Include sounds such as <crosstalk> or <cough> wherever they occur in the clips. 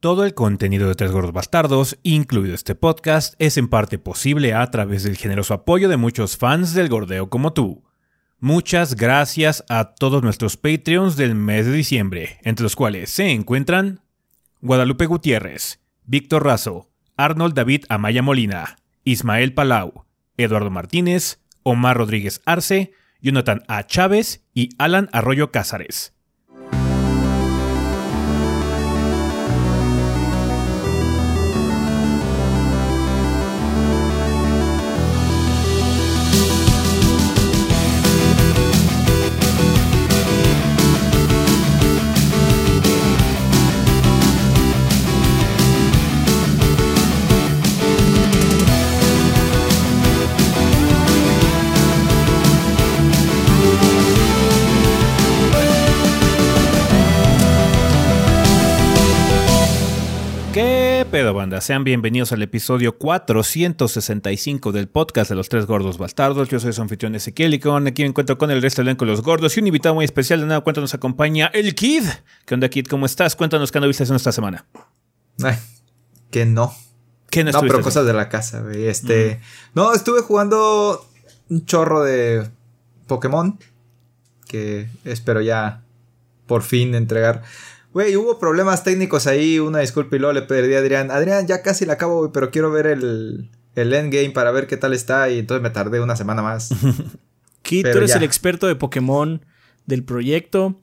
Todo el contenido de Tres Gordos Bastardos, incluido este podcast, es en parte posible a través del generoso apoyo de muchos fans del gordeo como tú. Muchas gracias a todos nuestros Patreons del mes de diciembre, entre los cuales se encuentran Guadalupe Gutiérrez, Víctor Razo, Arnold David Amaya Molina, Ismael Palau, Eduardo Martínez, Omar Rodríguez Arce, Jonathan A. Chávez y Alan Arroyo Cázares. Pedo, banda? Sean bienvenidos al episodio 465 del podcast de los tres gordos bastardos. Yo soy su anfitrión Ezequiel y con aquí me encuentro con el resto del elenco de los gordos y un invitado muy especial. De nada cuenta nos acompaña el Kid. ¿Qué onda, Kid? ¿Cómo estás? Cuéntanos qué anduviste haciendo esta semana. Ay, que no. ¿Qué No, estuviste pero haciendo? cosas de la casa, güey. Este. No, estuve jugando un chorro de Pokémon. Que espero ya por fin entregar. Güey, hubo problemas técnicos ahí. Una disculpa y luego le pedí a Adrián. Adrián, ya casi la acabo, güey, pero quiero ver el, el endgame para ver qué tal está. Y entonces me tardé una semana más. <laughs> Kit, tú eres ya. el experto de Pokémon del proyecto.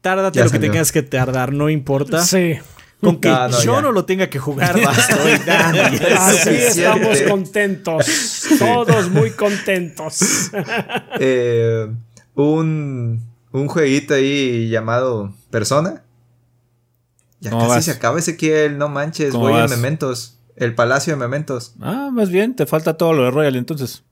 Tárdate Ya lo que tengas que tardar, no importa. Sí, Con que No, no, yo ya. no lo tenga que jugar, basta. Oye, Dani, así estamos contentos. Todos muy contentos. Eh, un, un jueguito ahí llamado Persona. Ya ¿Cómo casi vas? se acaba Ezequiel, no manches, ¿Cómo voy vas? en Mementos. El Palacio de Mementos. Ah, más bien, te falta todo lo de Royal entonces.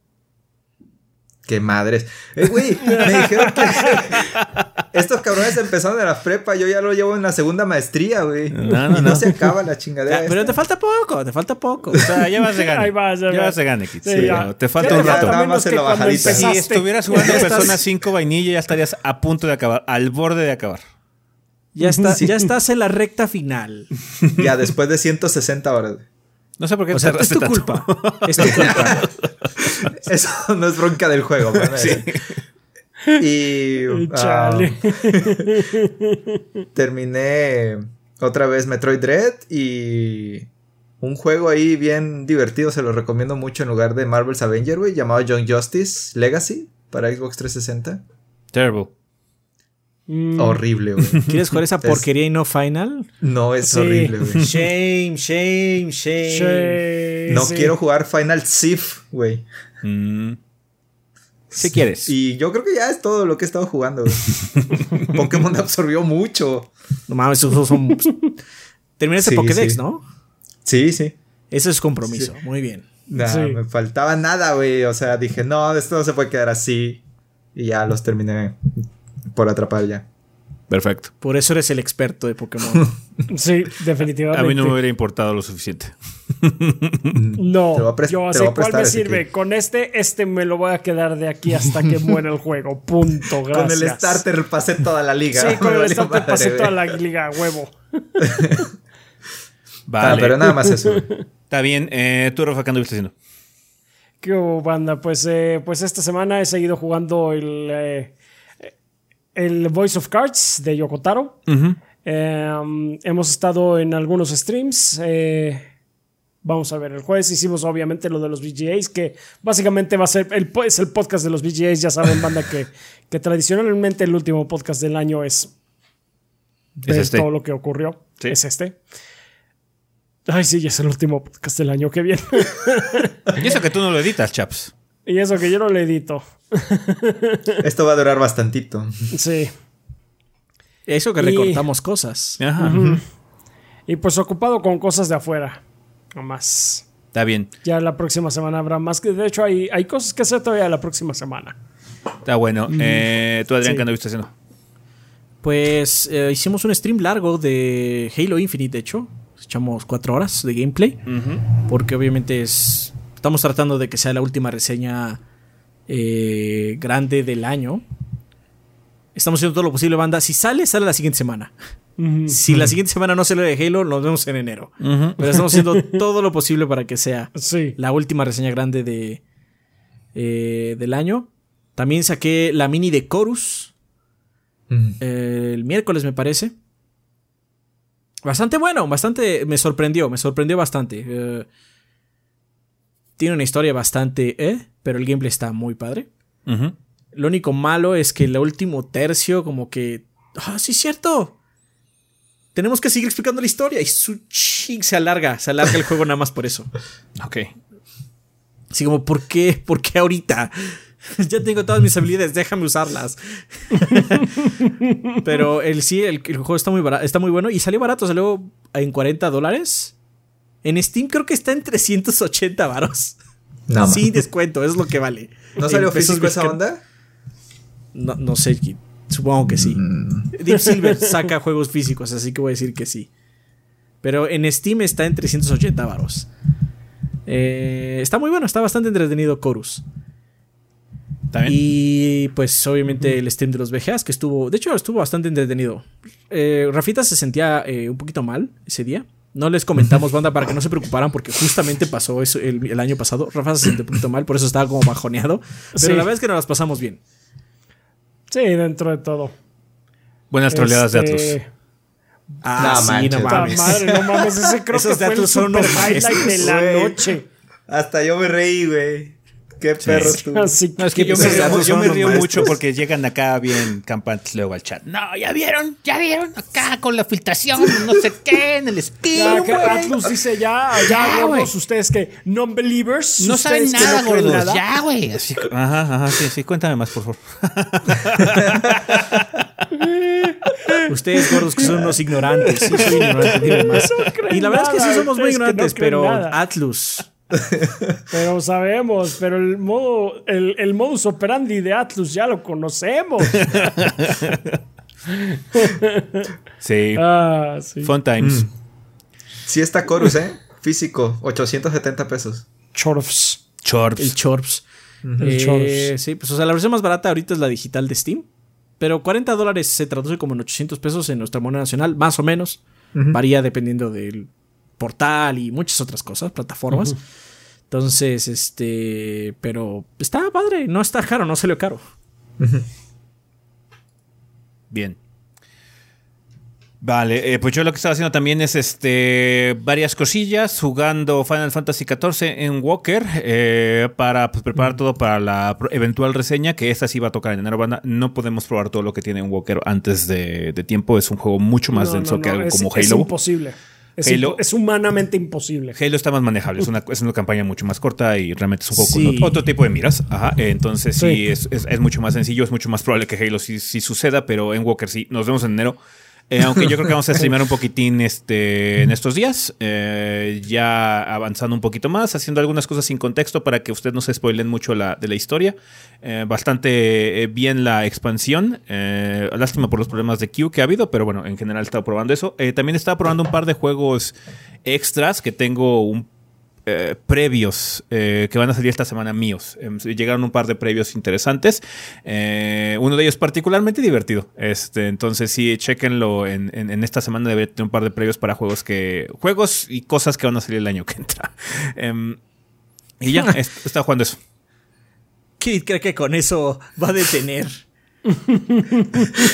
Qué madres. Eh, güey, me dijeron que <laughs> <laughs> estos cabrones empezaron en la prepa, yo ya lo llevo en la segunda maestría, güey. No, no, y no, no. se acaba la chingadera. Ya, pero te falta poco, te falta poco. O sea, ya vas de <laughs> gane. Ahí vas, ahí ya vas. de gane. Sí, Sí, ya. Te falta Ya, un ya, rato. nada menos más en que la cuando bajadita. Si estuvieras jugando Ya estás- Persona 5 vainilla, ya estarías a punto de acabar, al borde de acabar. Ya, está, <laughs> Sí. ya estás en la recta final. Ya después de 1160 horas. güey. No sé por qué O te sea, es tu tanto. culpa. Es tu culpa. <laughs> Eso no es bronca del juego, ¿verdad? <laughs> Y Chale. ah, <laughs> terminé otra vez Metroid Dread y un juego ahí bien divertido, se lo recomiendo mucho en lugar de Marvel's Avenger, güey, llamado Young Justice Legacy para Xbox 360. Terrible. Mm, Horrible, güey. <laughs> ¿Quieres jugar esa Es- porquería y no final? No, es Sí. horrible, güey. Shame, shame, shame. sí, No sí. quiero jugar Final Sif, güey. Mm. Si quieres. Y yo creo que ya es todo lo que he estado jugando. <laughs> Pokémon absorbió mucho. No mames, esos son. Terminaste Sí, Pokédex, sí. ¿no? Sí, sí. Ese es compromiso. Muy bien. Nah, Sí. me faltaba nada, güey. O sea, dije, no, esto no se puede quedar así. Y ya los terminé por atrapar ya. Perfecto. Por eso eres el experto de Pokémon. <laughs> Sí, A definitivamente. mí no me hubiera importado lo suficiente. No, yo sé cuál me sirve. Con este, este me lo voy a quedar de aquí hasta que <laughs> muera el juego. Punto, gracias. Con el starter pasé toda la liga. Sí, con <laughs> el starter madre, pasé toda la liga, huevo. <laughs> Vale. Ah, pero nada más eso. Está bien. Eh, ¿Tú, Rafa, qué anduviste haciendo? ¿Qué hubo, banda? Pues, eh, pues esta semana he seguido jugando el, eh, el Voice of Cards de Yokotaro. Eh, hemos estado en algunos streams. eh, vamos a ver, el jueves hicimos obviamente lo de los VGAs, que básicamente va a ser el, es el podcast de los VGAs. Ya saben, banda, que, que tradicionalmente el último podcast del año es, ver este. todo lo que ocurrió. Sí. Es este. Ay, sí, ya es el último podcast del año, qué bien. <laughs> Y eso que tú no lo editas, chaps. y eso que yo no lo edito. <laughs> Esto va a durar bastantito. Sí. Eso que Y- recortamos cosas. Ajá. Y pues ocupado con cosas de afuera. Nomás. Está bien. Ya la próxima semana habrá más. que De hecho, hay, hay cosas que hacer todavía la próxima semana. Está bueno. Eh, ¿Tú, Adrián, Sí. qué anduviste haciendo? Pues eh, hicimos un stream largo de Halo Infinite, de hecho. Echamos cuatro horas de gameplay. Porque obviamente es. Estamos tratando de que sea la última reseña eh, grande del año. Estamos haciendo todo lo posible, banda. Si sale, sale la siguiente semana. Si la siguiente semana no sale de Halo, nos vemos en enero. Pero estamos haciendo <laughs> todo lo posible para que sea Sí. la última reseña grande de, eh, del año. También saqué la mini de Chorus eh, el miércoles, me parece. Bastante bueno, bastante. Me sorprendió, me sorprendió bastante. Eh, tiene una historia bastante, eh, pero el gameplay está muy padre. Lo único malo es que el último tercio, como que. Ah, sí, es cierto. Tenemos que seguir explicando la historia. Y su ching se alarga. Se alarga el juego nada más por eso. <laughs> Ok. Así como, ¿por qué? ¿Por qué ahorita? <laughs> ya tengo todas mis habilidades, déjame usarlas. <laughs> Pero el sí, el, el juego está muy, barato, está muy bueno y salió barato, salió en 40 dólares. En Steam creo que está en 380 varos. No, Sin man. descuento, es lo que vale. ¿No salió físico esa onda? No, no sé, supongo que sí. Deep Silver <laughs> saca juegos físicos, así que voy a decir que sí. Pero en Steam está en 380 varos. Eh, está muy bueno, está bastante entretenido Chorus. ¿Está bien? Y pues obviamente el stream de los VGAs, que estuvo, de hecho estuvo bastante entretenido. Eh, Rafita se sentía eh, un poquito mal ese día. No les comentamos, banda, para que no se preocuparan, porque justamente pasó eso el, el año pasado. Rafa se sintió un poquito mal, por eso estaba como bajoneado. Pero Sí. la verdad es que nos las pasamos bien. Sí, dentro de todo. Buenas troleadas de Este, Atlus. Ah, No sí, manches. no mames. madre, no mames, ese creo <laughs> Esos que fue el datos son highlight de la noche. Hasta yo me reí, güey. Qué perro tú. <laughs> Así No, es que yo me río, yo me mucho porque llegan acá bien campantes luego al chat. No, ya vieron, ya vieron, acá con la filtración, no sé qué, en el Ya, espíritu. que Atlus dice ya, ya, Ya, gordos, güey. ustedes que non-believers. No saben nada, no gordos, nada. ya, güey. Ajá, ajá, sí, sí, cuéntame más, por favor. <laughs> Ustedes gordos que son unos ignorantes. Sí, soy ignorante, dime más. y la verdad es que sí somos muy no ignorantes, pero nada. Atlus. <laughs> Pero sabemos, pero el modo, el, el modus operandi de Atlus ya lo conocemos. <laughs> Sí, ah, sí. fun times. Sí está Chorus, ¿eh? Físico, 870 pesos. Chorfs. Chorps. El Chorps. El Eh, Chorps. sí, pues o sea, la versión más barata ahorita es la digital de Steam. Pero 40 dólares se traduce como en 800 pesos en nuestra moneda nacional, más o menos. Varía dependiendo del portal y muchas otras cosas, plataformas. Entonces, este. Pero está padre, no está caro, no salió caro. Bien. Vale, eh, pues yo lo que estaba haciendo también es este varias cosillas, jugando Final Fantasy XIV en Walker eh, para pues, preparar todo para la eventual reseña, que esta sí va a tocar en enero. banda. No podemos probar todo lo que tiene en Walker antes de, de tiempo, es un juego mucho más No, denso no, que algo es- como Es Halo. imposible. Es, Halo- es humanamente imposible. Halo está más manejable, es una, es una campaña mucho más corta y realmente es un juego Sí. con ot- otro tipo de miras. Ajá, entonces sí, Sí. es, es- es mucho más sencillo, es mucho más probable que Halo sí, sí suceda, pero en Walker sí. Nos vemos en enero. Eh, aunque yo creo que vamos a <laughs> streamear un poquitín este, en estos días, eh, ya avanzando un poquito más, haciendo algunas cosas sin contexto para que ustedes no se spoilen mucho la, de la historia. Eh, bastante bien la expansión. lástima por los problemas de Q que ha habido, pero bueno, en general he estado probando eso. También estaba probando un par de juegos extras que tengo un eh, previos eh, que van a salir esta semana míos. Em, llegaron un par de previos interesantes. Eh, uno de ellos particularmente divertido. Este, entonces sí, chequenlo en, en- en esta semana. Debería tener un par de previos para juegos que. Juegos y cosas que van a salir el año que entra. <laughs> Em, y ya, <laughs> est- estaba jugando eso. Kid cree que con eso va a detener. <laughs>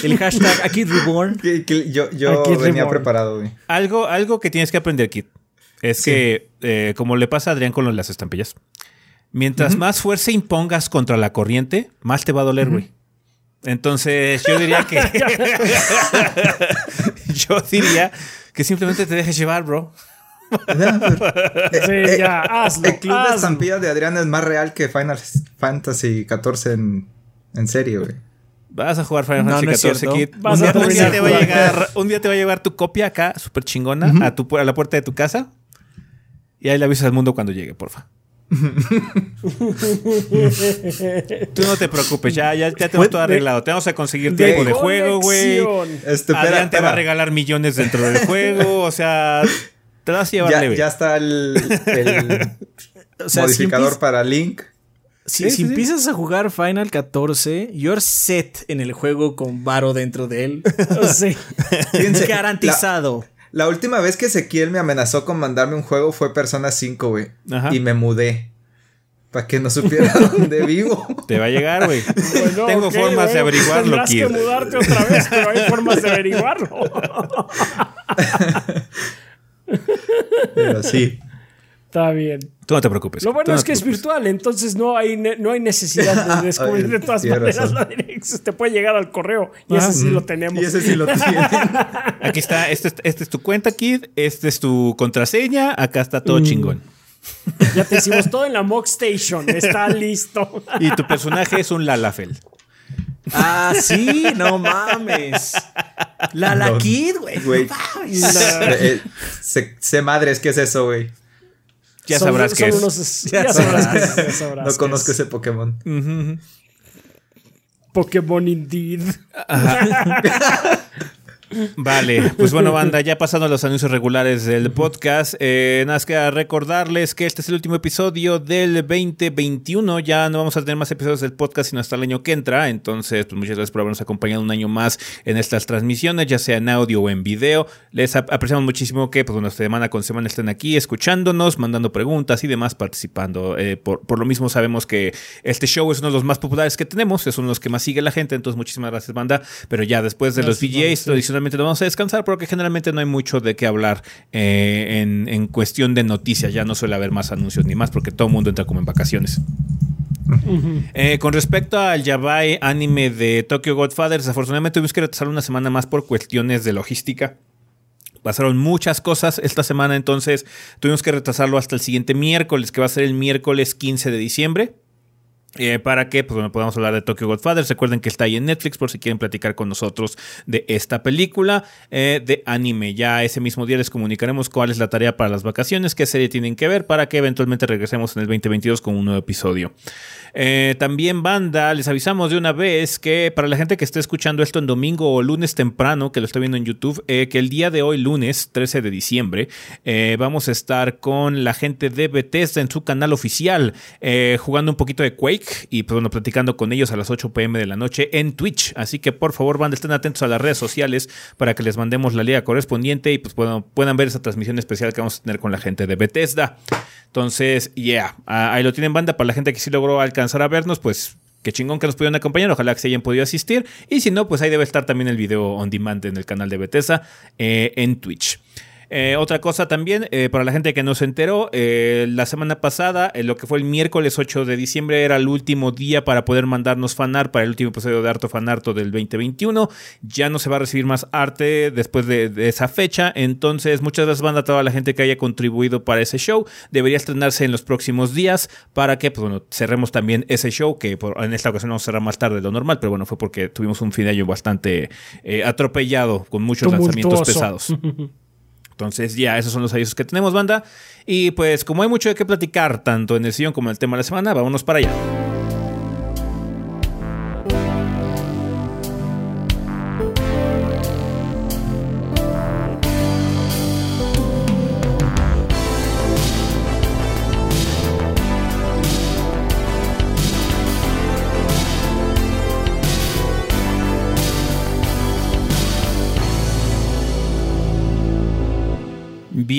El hashtag aquí reborn. Que- que Yo, yo Aquí venía Reborn. preparado, güey. Algo, algo que tienes que aprender, Kit, es que, eh, como le pasa a Adrián con de las estampillas, mientras más fuerza impongas contra la corriente, más te va a doler, güey. Entonces, yo diría que. <laughs> yo diría que simplemente te dejes llevar, bro. <laughs> Sí, ya, hazlo. El club de hazlo. estampillas de Adrián es más real que Final Fantasy XIV en, en serio, güey. Vas a jugar Final Fantasy no XIV. Kid. Un, día, un día terminar te va a llegar, un día te va a llegar tu copia acá, súper chingona, a, tu, a la puerta de tu casa. Y ahí le avisas al mundo cuando llegue, porfa. <laughs> Tú no te preocupes, ya, ya, ya tenemos todo arreglado. Te vamos a conseguir tiempo de juego, güey. Este, espera, Adrián te va a regalar millones dentro del juego. <laughs> O sea, te vas a llevar Ya, leve. ya está el, el <laughs> O sea, si modificador para Link. Si, Sí, si sí, empiezas a jugar Final 14, you're set en el juego con Varo dentro de él. Fíjense, Garantizado. La, última vez que Ezequiel me amenazó con mandarme un juego fue Persona 5, güey. Ajá. Y me mudé. Para que no supiera <laughs> dónde vivo. Te va a llegar, güey. Bueno, Tengo formas de averiguarlo, Tendrás que mudarte otra vez, pero hay formas de averiguarlo. <laughs> Pero sí. Está bien. Tú no te preocupes. Lo bueno no es que es virtual, entonces no hay, ne- no hay necesidad de <laughs> descubrir de todas maneras razón. la dirección. Te puede llegar al correo y ese sí lo tenemos. Y ese sí lo <laughs> tiene. Aquí está, este, es- este es tu cuenta, Kid. Este es tu contraseña. Acá está Mm. todo chingón. Ya te hicimos todo en la Mock Station. Está listo. Y tu personaje es un Lalafel. Ah, sí, no mames. La la No, Kid, güey. No mames. Eh, sé, sé madres, ¿qué es eso, güey? Ya Son- sabrás qué son es. unos- ya <laughs> sabrás qué es. ya sabrás No conozco es. ese Pokémon. Pokémon Indeed. <laughs> Vale, pues bueno, banda, ya pasando a los anuncios regulares del podcast, eh, nada más que recordarles que este es el último episodio del 2021. Ya no vamos a tener más episodios del podcast sino hasta el año que entra. Entonces, pues muchas gracias por habernos acompañado un año más en estas transmisiones, ya sea en audio o en video. Les ap- apreciamos muchísimo que, pues bueno, semana con semana estén aquí escuchándonos, mandando preguntas y demás, participando. Eh, por, por lo mismo, sabemos que este show es uno de los más populares que tenemos, es uno de los que más sigue la gente. Entonces, muchísimas gracias, banda. Pero ya después de Gracias, los VJs, sí. Lo vamos a descansar porque generalmente no hay mucho de qué hablar eh, en, en cuestión de noticias. Ya no suele haber más anuncios ni más porque todo el mundo entra como en vacaciones. Eh, con respecto al Yabai anime de Tokyo Godfather, desafortunadamente tuvimos que retrasar una semana más por cuestiones de logística. Pasaron muchas cosas esta semana, entonces tuvimos que retrasarlo hasta el siguiente miércoles, que va a ser el miércoles 15 de diciembre. Eh, para que pues, podamos hablar de Tokyo Godfather. Recuerden que está ahí en Netflix por si quieren platicar con nosotros de esta película eh, de anime. Ya ese mismo día les comunicaremos cuál es la tarea para las vacaciones, qué serie tienen que ver para que eventualmente regresemos en el 2022 con un nuevo episodio. Eh, también, banda, les avisamos de una vez que para la gente que esté escuchando esto en domingo o lunes temprano, que lo está viendo en YouTube, eh, que el día de hoy, lunes 13 de diciembre, eh, vamos a estar con la gente de Bethesda en su canal oficial, jugando un poquito de Quake y pues, bueno, platicando con ellos a las 8 pm de la noche en Twitch. Así que por favor, banda, estén atentos a las redes sociales para que les mandemos la liga correspondiente y pues puedan, puedan ver esa transmisión especial que vamos a tener con la gente de Bethesda. Entonces, yeah, ah, ahí lo tienen, banda. Para la gente que sí logró alcanzar a vernos, pues qué chingón que nos pudieron acompañar. Ojalá que se hayan podido asistir. Y si no, pues ahí debe estar también el video on demand en el canal de Bethesda eh, en Twitch. Eh, otra cosa también, eh, para la gente que no se enteró, eh, la semana pasada, eh, lo que fue el miércoles 8 de diciembre, era el último día para poder mandarnos fanart para el último episodio de Harto Fanarto del 2021. Ya no se va a recibir más arte después de, de esa fecha. Entonces, muchas gracias, banda, a toda la gente que haya contribuido para ese show. Debería estrenarse en los próximos días para que, pues bueno, cerremos también ese show, que por- en esta ocasión vamos a cerrar más tarde de lo normal, pero bueno, fue porque tuvimos un fin de año bastante eh, atropellado, con muchos lanzamientos pesados. <laughs> Entonces, ya, esos son los avisos que tenemos, banda. Y pues, como hay mucho de qué platicar, tanto en el sillón como en el tema de la semana, vámonos para allá.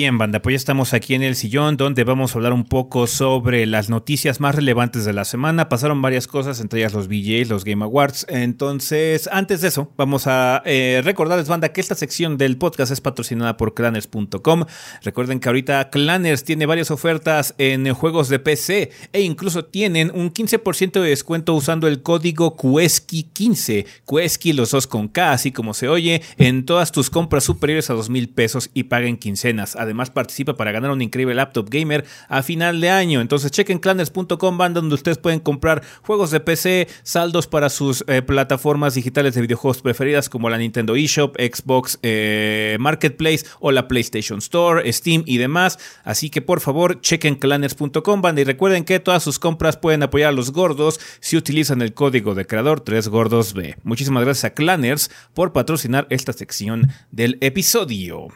Bien, banda, pues ya estamos aquí en el sillón donde vamos a hablar un poco sobre las noticias más relevantes de la semana. Pasaron varias cosas, entre ellas los VJs, los Game Awards. Entonces, antes de eso, vamos a eh, recordarles, banda, que esta sección del podcast es patrocinada por clanners.com. Recuerden que ahorita Clanners tiene varias ofertas en juegos de PC e incluso tienen un 15% de descuento usando el código Kueski15. Kueski, los dos con K, así como se oye, en todas tus compras superiores a dos mil pesos y paguen quincenas. Además, participa para ganar un increíble laptop gamer a final de año. Entonces, chequen clanners.com, banda, donde ustedes pueden comprar juegos de PC, saldos para sus eh, plataformas digitales de videojuegos preferidas como la Nintendo eShop, Xbox eh, Marketplace o la PlayStation Store, Steam y demás. Así que por favor, chequen clanners.com, banda, y recuerden que todas sus compras pueden apoyar a los gordos si utilizan el código de creador 3gordosb. Muchísimas gracias a Clanners por patrocinar esta sección del episodio.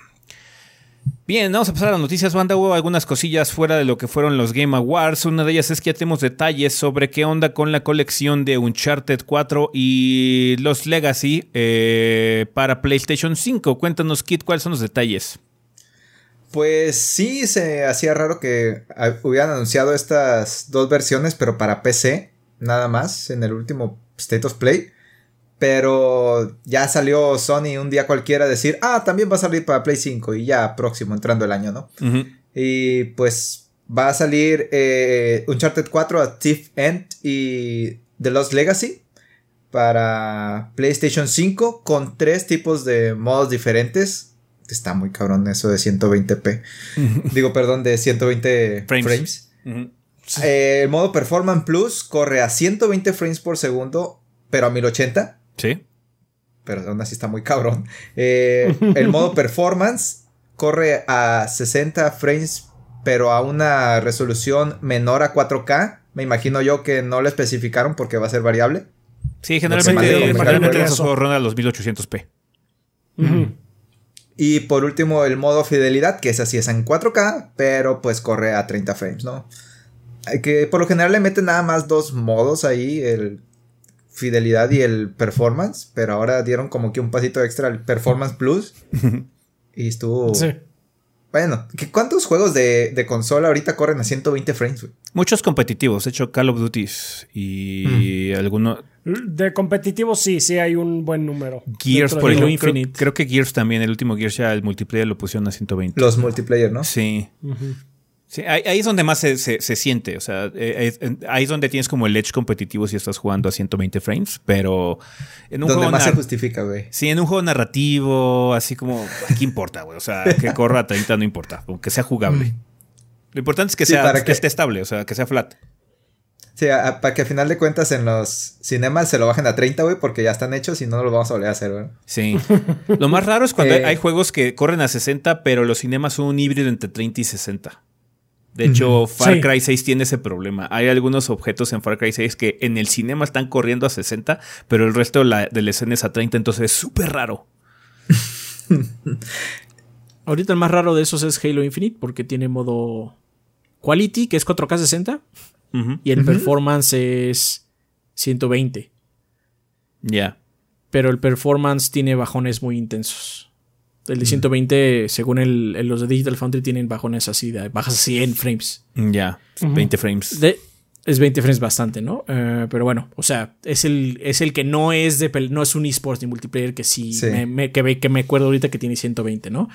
Bien, vamos a pasar a las noticias, banda. Hubo algunas cosillas fuera de lo que fueron los Game Awards. Una de ellas es que ya tenemos detalles sobre qué onda con la colección de Uncharted 4 y los Legacy eh, para PlayStation 5. Cuéntanos, Kit, cuáles son los detalles. Pues sí, se hacía raro que hubieran anunciado estas dos versiones, pero para PC, nada más, en el último State of Play. Pero ya salió Sony un día cualquiera a decir, ah, también va a salir para Play 5 y ya próximo, entrando el año, ¿no? Y pues va a salir eh, Uncharted 4 a Thief End y The Lost Legacy para PlayStation 5 con tres tipos de modos diferentes. Está muy cabrón eso de 120p. Digo, perdón, de 120 frames. Eh, el modo Performance Plus corre a 120 frames por segundo, pero a 1080. Sí. Pero aún así está muy cabrón. Eh, <laughs> el modo Performance corre a 60 frames, pero a una resolución menor a 4K. Me imagino yo que no lo especificaron porque va a ser variable. Sí, generalmente, generalmente esos juegos rondan a los 1800p. Y por último, el modo fidelidad, que es así, es en 4K, pero pues corre a 30 frames, ¿no? Que por lo general le meten nada más dos modos ahí, el fidelidad y el performance, pero ahora dieron como que un pasito extra al performance plus. <laughs> y estuvo... Sí. Bueno, ¿cuántos juegos de, consola ahorita corren a 120 frames? Muchos competitivos, de hecho Call of Duty y algunos... De competitivos sí, sí hay un buen número. Gears, por ejemplo, Infinite. Creo, que Gears también, el último Gears ya el multiplayer lo pusieron a 120. Los multiplayer, ¿no? Sí. Sí, ahí, es donde más se, siente, o sea, eh, ahí es donde tienes como el edge competitivo si estás jugando a 120 frames, pero en un donde más se justifica, güey. Sí, en un juego narrativo, así como, ¿qué importa, güey? O sea, que corra a 30 no importa, aunque sea jugable. Mm. Lo importante es que, sea, que, esté estable, o sea, que sea flat. Sí, para que a final de cuentas en los cinemas se lo bajen a 30, güey, porque ya están hechos y no lo vamos a volver a hacer, güey. Sí. lo más raro es cuando <laughs> eh. hay juegos que corren a 60, pero los cinemas son un híbrido entre 30 y 60. De hecho, Far Cry 6 tiene ese problema. Hay algunos objetos en Far Cry 6 que en el cinema están corriendo a 60, pero el resto de la, escena es a 30, entonces es súper raro. <laughs> Ahorita el más raro de esos es Halo Infinite porque tiene modo Quality, que es 4K 60, y el performance es 120. Ya. Pero el performance tiene bajones muy intensos. El de 120, según el, los de Digital Foundry, tienen bajones así, de, bajas a 100 frames. Ya, 20 frames. es 20 frames bastante, ¿no? Eh, pero bueno, o sea, es el, es el que no es de no es un esports ni multiplayer que sí, Me, que, que, me acuerdo ahorita que tiene 120, ¿no?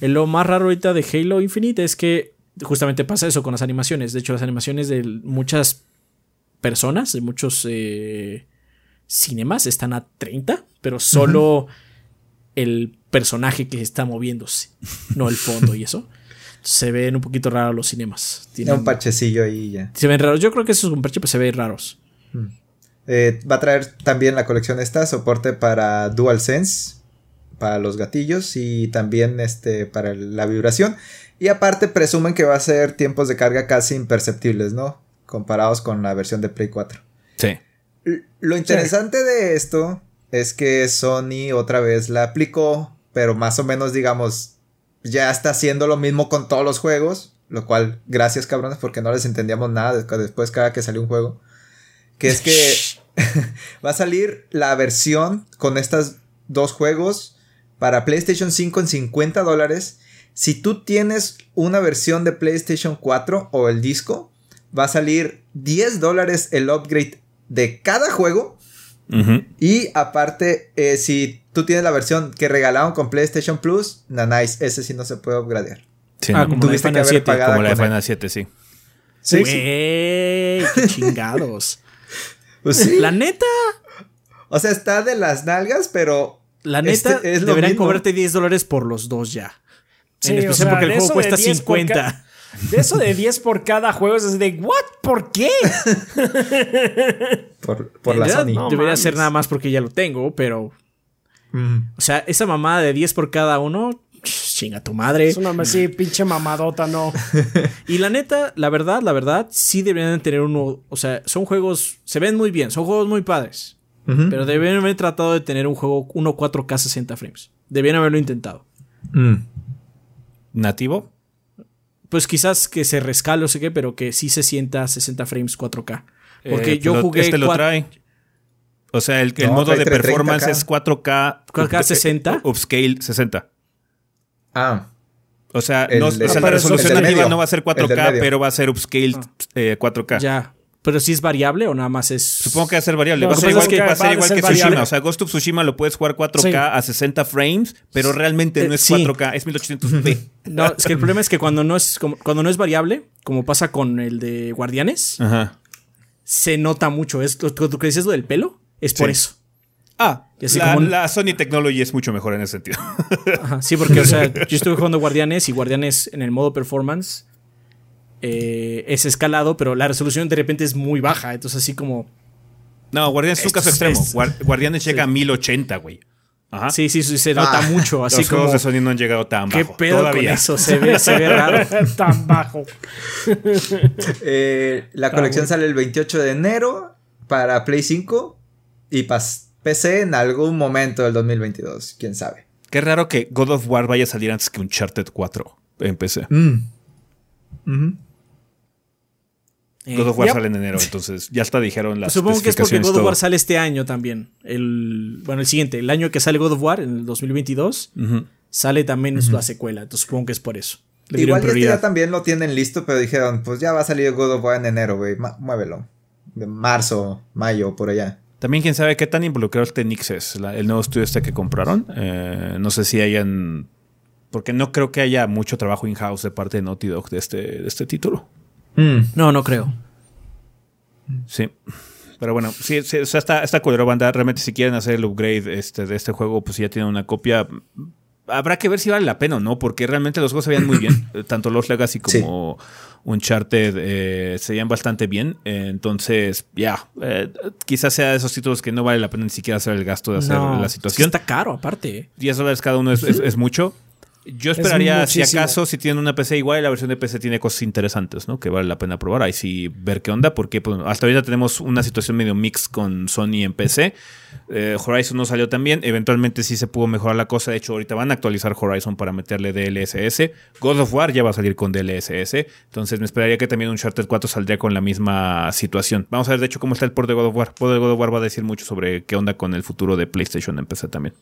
Lo más raro ahorita de Halo Infinite es que justamente pasa eso con las animaciones. De hecho, las animaciones de muchas personas, de muchos eh, cinemas, están a 30, pero solo el personaje que está moviéndose, no el fondo y eso. Se ven un poquito raros los cinemas. Tiene un parchecillo ahí ya. Se ven raros. Yo creo que eso es un parche, pero se ven raros. Mm. Eh, va a traer también la colección esta soporte para DualSense, para los gatillos y también este para la vibración. Y aparte presumen que va a ser tiempos de carga casi imperceptibles, ¿no? Comparados con la versión de Play 4. Sí. Lo interesante de esto es que Sony otra vez la aplicó, pero más o menos digamos, ya está haciendo lo mismo con todos los juegos, lo cual, gracias cabrones, porque no les entendíamos nada después cada que salió un juego, que es que <laughs> <laughs> va a salir la versión con estos dos juegos para PlayStation 5 en 50 dólares. Si tú tienes una versión de PlayStation 4 o el disco, va a salir 10 dólares el upgrade de cada juego y aparte, eh, si tú tienes la versión que regalaron con PlayStation Plus, na nice, ese sí no se puede upgradear. ah, como Tuviste la que Como la de Final 7, sí. Sí, qué <laughs> chingados. pues sí. La neta. O sea, está de las nalgas, pero. La neta, este deberían cobrarte 10 dólares por los dos ya. Sí, en especial porque el juego cuesta 50. De eso de 10 por cada juego es de, ¿what? ¿Por qué? <laughs> por, la Sony. debería ser nada más porque ya lo tengo, pero. O sea, esa mamada de 10 por cada uno, chinga tu madre. Es una así, pinche mamadota, no. <laughs> y la neta, la verdad, la verdad, sí deberían tener uno. O sea, son juegos, se ven muy bien, son juegos muy padres. Pero deberían haber tratado de tener un juego 1 4K 60 frames. Deberían haberlo intentado. Mm. nativo. Pues quizás que se rescale o sé qué, pero que sí se sienta a 60 frames 4K. Porque Eh, yo lo- jugué Este lo cua- trae. O sea, el, el No, modo de 30K. performance es 4K. 4K 60. Upscale 60. Ah, O sea, El no, de- o sea, Ah, la eso- resolución el medio. no va a ser El del 4K, medio. pero va a ser upscale eh, 4K. Ya. Pero si es variable o nada más es. Supongo que va a ser variable. No, va ser igual que, va a ser igual ser que variable. Tsushima. O sea, Ghost of Tsushima lo puedes jugar 4K Sí. a 60 frames, pero realmente no Eh, es sí. 4K, es 1800p. <laughs> No, es que el problema es que cuando no es, como- cuando no es variable, como pasa con el de Guardianes, Ajá. se nota mucho. Es lo que dices lo del pelo, es por Sí. eso. Ah, Y así la, como un- la Sony Technology es mucho mejor en ese sentido. Ajá, sí, porque, o sea, <laughs> yo estuve jugando Guardianes y Guardianes en el modo performance eh, es escalado, pero la resolución de repente es muy baja. Entonces, así como. No, Guardianes es un caso extremo. es- Guar- Guardianes llega a 1080, güey. Ajá. Sí, sí, sí, se nota Ah, mucho. Así Los como. juegos de Sony no han llegado tan ¿Qué bajo. pedo todavía. con eso? Se ve, se ve raro. <laughs> Tan bajo. eh, la colección sale el 28 de enero para Play 5 y PC en algún momento del 2022, quién sabe. Qué raro que God of War vaya a salir antes que Uncharted 4 en PC. Mm. Eh, God of War Yep. sale en enero, entonces ya hasta dijeron las Supongo que es porque God of. War sale este año también. El, bueno, el siguiente, el año que sale God of War, en el 2022, Ujú. sale también la secuela. Entonces supongo que es por eso. Le Igual este ya también lo tienen listo, pero dijeron, pues ya va a salir God of War en enero, güey, muévelo. De marzo, mayo, por allá. También quién sabe qué tan involucrado este Nix es, la- el nuevo estudio este que compraron. Eh, no sé si hayan... Porque no creo que haya mucho trabajo in-house de parte de Naughty Dog de este, de este título. No, no creo. Sí. Pero bueno, sí, sí, o sea, está, está culero, banda. Realmente, si quieren hacer el upgrade este, de este juego, pues si ya tienen una copia. Habrá que ver si vale la pena o no, porque realmente los juegos se veían muy bien. <clears throat> Eh, Tanto los Legacy como Uncharted eh, se veían bastante bien. Eh, entonces, ya, eh, quizás sea de esos títulos que no vale la pena ni siquiera hacer el gasto de hacer No, la situación. está caro, aparte. 10 dólares cada uno es, es- es mucho. Yo esperaría, si acaso, si tienen una PC igual, la versión de PC tiene cosas interesantes, ¿no? Que vale la pena probar. Ahí sí ver qué onda, porque pues, hasta ahorita tenemos una situación medio mix con Sony en PC. Eh, Horizon no salió tan bien. Eventualmente sí se pudo mejorar la cosa. De hecho, ahorita van a actualizar Horizon para meterle DLSS. God of War ya va a salir con DLSS. Entonces me esperaría que también Uncharted 4 saldría con la misma situación. Vamos a ver, de hecho, cómo está el port de God of War. El port de God of War va a decir mucho sobre qué onda con el futuro de PlayStation en PC también.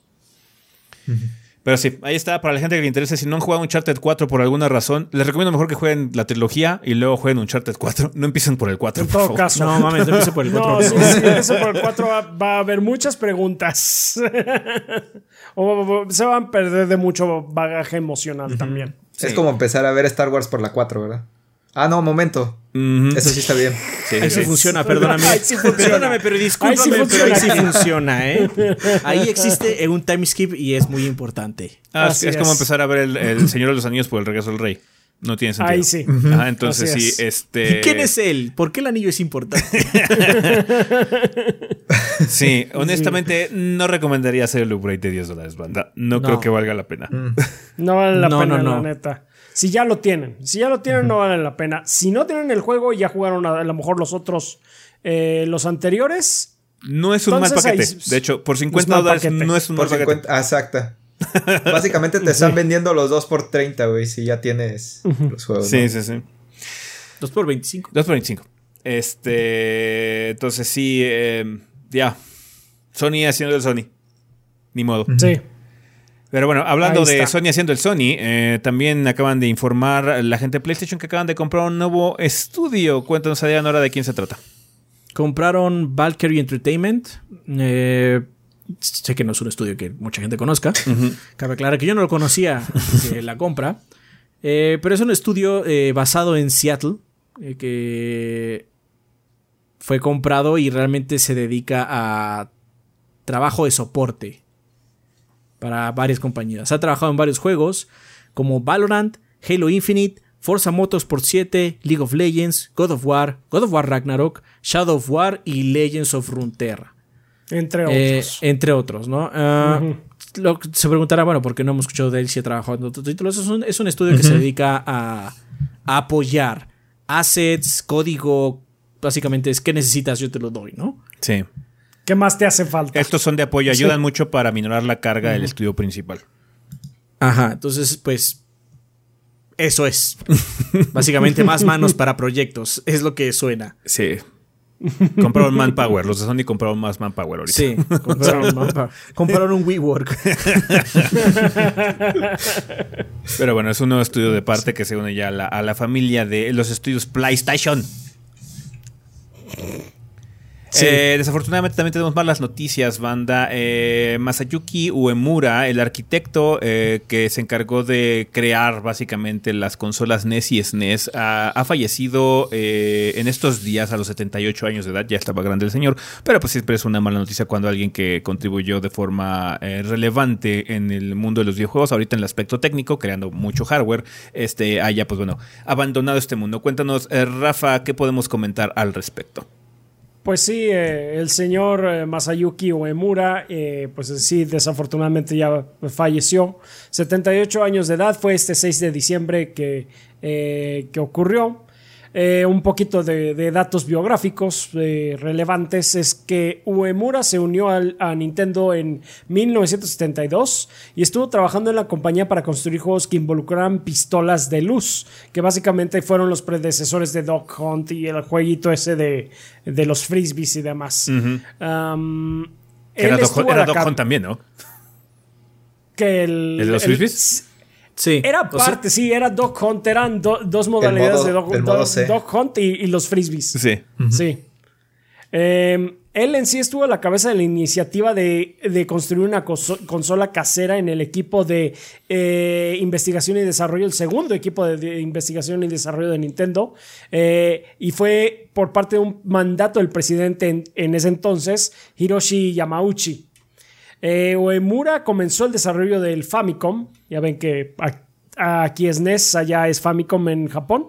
Pero sí, ahí está. Para la gente que le interese, si no han jugado Uncharted 4 por alguna razón, les recomiendo mejor que jueguen la trilogía y luego jueguen Uncharted 4. <laughs> No empiecen por el 4, En por todo favor. caso. No mames, no empiezo por el 4. <laughs> No, si si empieza por el 4 va, va a haber muchas preguntas. <laughs> o o- se van a perder de mucho bagaje emocional también. Es como empezar a ver Star Wars por la 4, ¿verdad? Ah, no, momento. Eso sí está bien. Sí, Ahí sí sí. funciona, perdóname. Ahí sí funciona. Perdóname, pero discúlpame, Ahí sí pero ahí sí funciona. ¿eh? Ahí existe un time skip y es muy importante. Ah, es, Así es como empezar a ver el, el Señor de los Anillos por el regreso del rey. No tiene sentido. Ahí sí. Ajá, entonces Así sí, es. este. ¿Y quién es él? ¿Por qué el anillo es importante? <laughs> Sí, honestamente, no recomendaría hacer el upgrade de 10 dólares, banda. No, No. creo que valga la pena. No vale la <laughs> No, pena, no, la no. neta. Si ya lo tienen, si ya lo tienen, no vale la pena. Si no tienen el juego y ya jugaron a, a lo mejor los otros, eh, los anteriores, No es un mal Entonces, paquete. ahí- de hecho, por es 50 mal dólares paquete. no es un Por mal paquete. 50, ah, exacta. <laughs> Básicamente te están vendiendo los dos por 30, güey, si ya tienes los juegos. Sí, ¿no? sí, sí. 2 por 25. 2 por 25. Este. Entonces sí, eh, ya. Sony haciendo el Sony. Ni modo. sí. Pero bueno, hablando Ahí de está. Sony haciendo el Sony, eh, también acaban de informar la gente de PlayStation que acaban de comprar un nuevo estudio. Cuéntanos, Adrián, ahora de quién se trata. Compraron Valkyrie Entertainment. Eh, sé que no es un estudio que mucha gente conozca. Cabe aclarar que yo no lo conocía la compra. Eh, pero es un estudio basado en Seattle. que fue comprado y realmente se dedica a trabajo de soporte para varias compañías. Ha trabajado en varios juegos como Valorant, Halo Infinite, Forza Motorsport 7, League of Legends, God of War, God of War Ragnarok, Shadow of War y Legends of Runeterra. Entre Eh, otros. entre otros, ¿no? Ah, lo se preguntará, bueno, ¿por qué no hemos escuchado de él si ha trabajado en otros títulos? Es un, es un estudio que se dedica a, a apoyar assets, código, básicamente es qué necesitas, yo te lo doy, ¿no? Sí. ¿Qué más te hace falta? Estos son de apoyo, Sí. ayudan mucho para minorar la carga del estudio principal. Ajá, entonces, pues, Eso es. <laughs> Básicamente más manos para proyectos. Es lo que suena. Sí. Compraron manpower. Los de Sony compraron más manpower ahorita. Sí. <laughs> Compraron, mapa. compraron un WeWork. <laughs> Pero bueno, es un nuevo estudio de parte que se une ya a la, a la familia de los estudios PlayStation. Eh, desafortunadamente también tenemos malas noticias, banda. Eh, Masayuki Uemura, el arquitecto eh, que se encargó de crear básicamente las consolas NES y SNES, ha, ha fallecido eh, en estos días a los 78 años de edad. Ya estaba grande el señor, pero pues siempre es una mala noticia cuando alguien que contribuyó de forma eh, relevante en el mundo de los videojuegos, ahorita en el aspecto técnico, creando mucho hardware, este haya pues bueno, abandonado este mundo. Cuéntanos, eh, Rafa, ¿qué podemos comentar al respecto? Pues sí, eh, el señor eh, Masayuki Uemura, eh, pues sí, desafortunadamente ya falleció. 78 años de edad, fue este 6 de diciembre que, eh, que ocurrió. Eh, un poquito de, de datos biográficos eh, relevantes es que Uemura se unió al- a Nintendo en 1972 y estuvo trabajando en la compañía para construir juegos que involucraran pistolas de luz, que básicamente fueron los predecesores de Dog Hunt y el jueguito ese de, de los frisbees y demás. Um, Que era cap- Hunt también, ¿no? que el, ¿El de los el- frisbees? Sí. Era O sea, parte, sí, era Dog Hunt, eran do- dos modalidades modo- de Dog, Dog-. Dog Hunt y, y los frisbees. Sí. Sí. Eh, él en sí estuvo a la cabeza de la iniciativa de, de construir una conso- consola casera en el equipo de eh, investigación y desarrollo, el segundo equipo de, de investigación y desarrollo de Nintendo. Eh, y fue por parte de un mandato del presidente en, en ese entonces, Hiroshi Yamauchi. Eh, Uemura comenzó el desarrollo del Famicom. Ya ven que aquí es NES, allá es Famicom en Japón.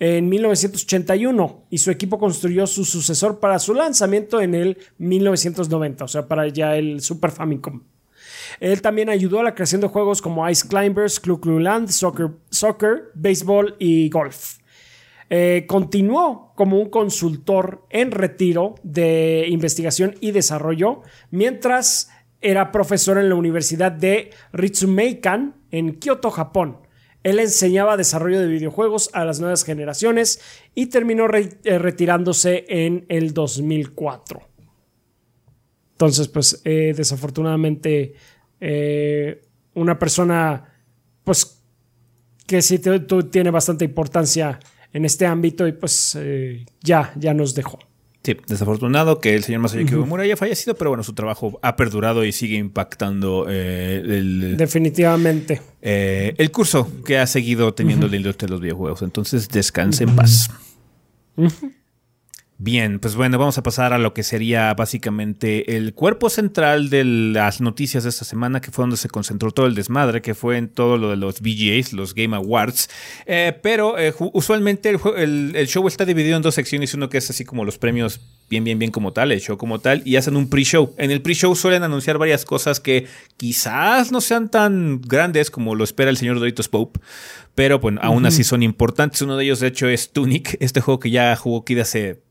En 1981 y su equipo construyó su sucesor para su lanzamiento en el 1990, o sea, para ya el Super Famicom. Él también ayudó a la creación de juegos como Ice Climbers, Clu Clu Land, Soccer, Soccer, Béisbol y Golf. Eh, continuó como un consultor en retiro de investigación y desarrollo mientras era profesor en la Universidad de Ritsumeikan en Kioto, Japón. Él enseñaba desarrollo de videojuegos a las nuevas generaciones y terminó eh, retirándose en el 2004. Entonces, pues, eh, desafortunadamente, eh, una persona, pues, que sí tiene bastante importancia en este ámbito y pues ya, ya nos dejó. Sí, desafortunado que el señor Masayuki Uemura haya fallecido, pero bueno, su trabajo ha perdurado y sigue impactando eh, el, Definitivamente. eh, el curso que ha seguido teniendo la industria de los videojuegos. Entonces, descanse en paz. Bien, pues bueno, vamos a pasar a lo que sería básicamente el cuerpo central de las noticias de esta semana, que fue donde se concentró todo el desmadre, que fue en todo lo de los VGAs, los Game Awards. Eh, pero eh, usualmente el, jue- el- el show está dividido en dos secciones, uno que es así como los premios bien, bien, bien como tal, el show como tal, y hacen un pre-show. En el pre-show suelen anunciar varias cosas que quizás no sean tan grandes como lo espera el señor Doritos Pope, pero bueno, aún así son importantes. Uno de ellos, de hecho, es Tunic, este juego que ya jugó Kid hace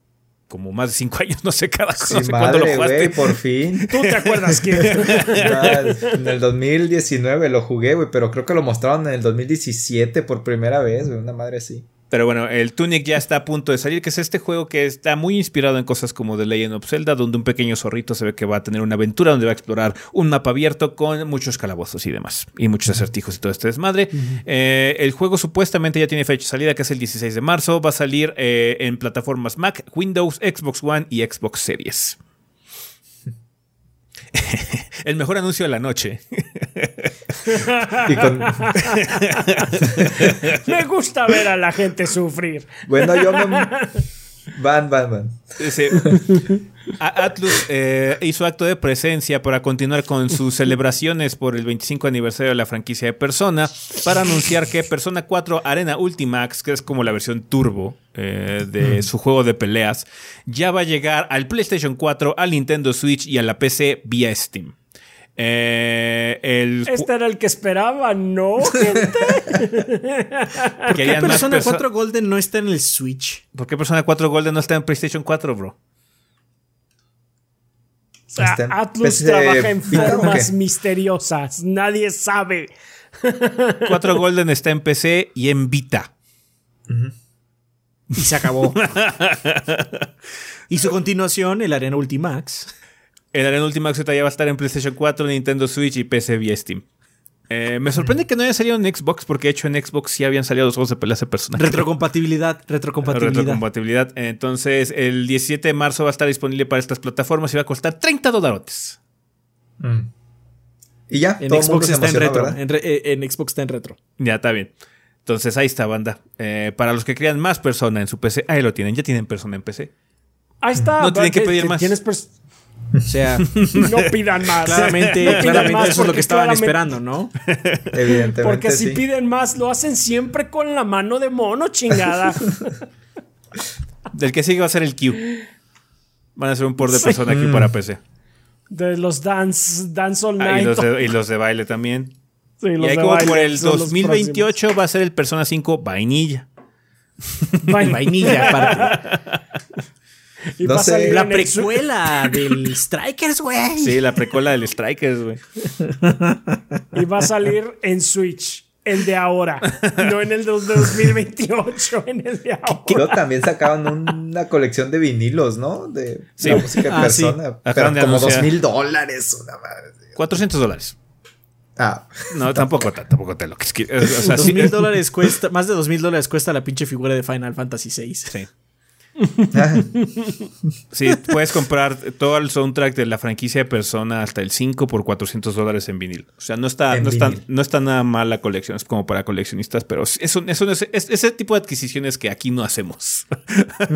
como más de cinco <laughs> años, no sé cada Sí, no sé cuándo lo jugaste. güey, por fin. ¿Tú te acuerdas que <laughs> <laughs> Ah, en el 2019 lo jugué, güey, pero creo que lo mostraron en el 2017 por primera vez, güey, una madre así. Pero bueno, el Tunic ya está a punto de salir, que es este juego que está muy inspirado en cosas como The Legend of Zelda, donde un pequeño zorrito se ve que va a tener una aventura donde va a explorar un mapa abierto con muchos calabozos y demás, y muchos acertijos y todo este desmadre. Eh, el juego supuestamente ya tiene fecha de salida, que es el 16 de marzo, va a salir eh, en plataformas Mac, Windows, Xbox One y Xbox Series. <laughs> el mejor anuncio de la noche. Con, <laughs> me gusta ver a la gente sufrir? bueno, yo me... Van, van, van. Atlus eh, hizo acto de presencia para continuar con sus <laughs> celebraciones por el 25 aniversario de la franquicia de Persona para anunciar que Persona 4 Arena Ultimax, que es como la versión turbo eh, de su juego de peleas, ya va a llegar al PlayStation 4, al Nintendo Switch y a la PC vía Steam. Eh, el Este era el que esperaba, ¿no, gente? <laughs> querían ¿Qué Persona perso- 4 Golden no está en el Switch? ¿Por qué Persona 4 Golden no está en PlayStation 4, bro? O sea, Atlus PC trabaja en Vita, ¿o formas misteriosas. Nadie sabe. <laughs> 4 Golden está en PC y en Vita. Y se acabó. <laughs> y su continuación, el Arena Ultimax. El Arena Ultimax ya va a estar en PlayStation 4, Nintendo Switch y PC vía Steam. Eh, me sorprende que no haya salido en Xbox, porque de hecho en Xbox sí habían salido los juegos de peleas de personajes. Retrocompatibilidad, <laughs> retrocompatibilidad. Retrocompatibilidad. Entonces, el 17 de marzo va a estar disponible para estas plataformas y va a costar 30 dólares. Mm. Y ya, En todo Xbox está en retro. ¿verdad? En, re- eh, en Xbox está en retro. Ya está bien. Entonces, ahí está, banda. Eh, para los que crean más persona en su PC, ahí lo tienen. Ya tienen persona en PC. Ahí está. No tienen que pedir más. Tienes O sea, <laughs> no pidan más. claramente, No pidan claramente más eso es lo que estaban claramente- esperando, ¿no? Evidentemente. Porque si sí. piden más, lo hacen siempre con la mano de mono, chingada. <laughs> Del que sigue va a ser el Q. Van a hacer un port de Sí. persona Q para PC. de los dance, dance all Ah, night. y, los de, y los de baile también. Sí, Y ahí de como baile por el son los 2028 va a ser el Persona 5 vainilla. Vainilla, <laughs> aparte. <laughs> y No va a sé. salir La precuela <laughs> del Strikers, güey. Sí, la precuela del Strikers, güey. <laughs> Y va a salir en Switch. El de ahora. No en el de 2028. En el de ahora. Luego también sacaban una colección de vinilos, ¿no? De Sí. la música de Ah, sí. persona. Pero de como dos mil dólares. Una madre. 400 dólares. Ah, No, tampoco, ta- tampoco te lo que es que- O sea, Dos sí, mil dólares cuesta, más de dos mil dólares cuesta la pinche figura de Final Fantasy VI. Sí. <laughs> Sí, puedes comprar todo el soundtrack de la franquicia de Persona hasta el 5 por 400 dólares en vinil. O sea, no está, En no está, no está nada mal la colección, es como para coleccionistas, pero es, un- es, un- es- es ese tipo de adquisiciones que aquí no hacemos. <laughs>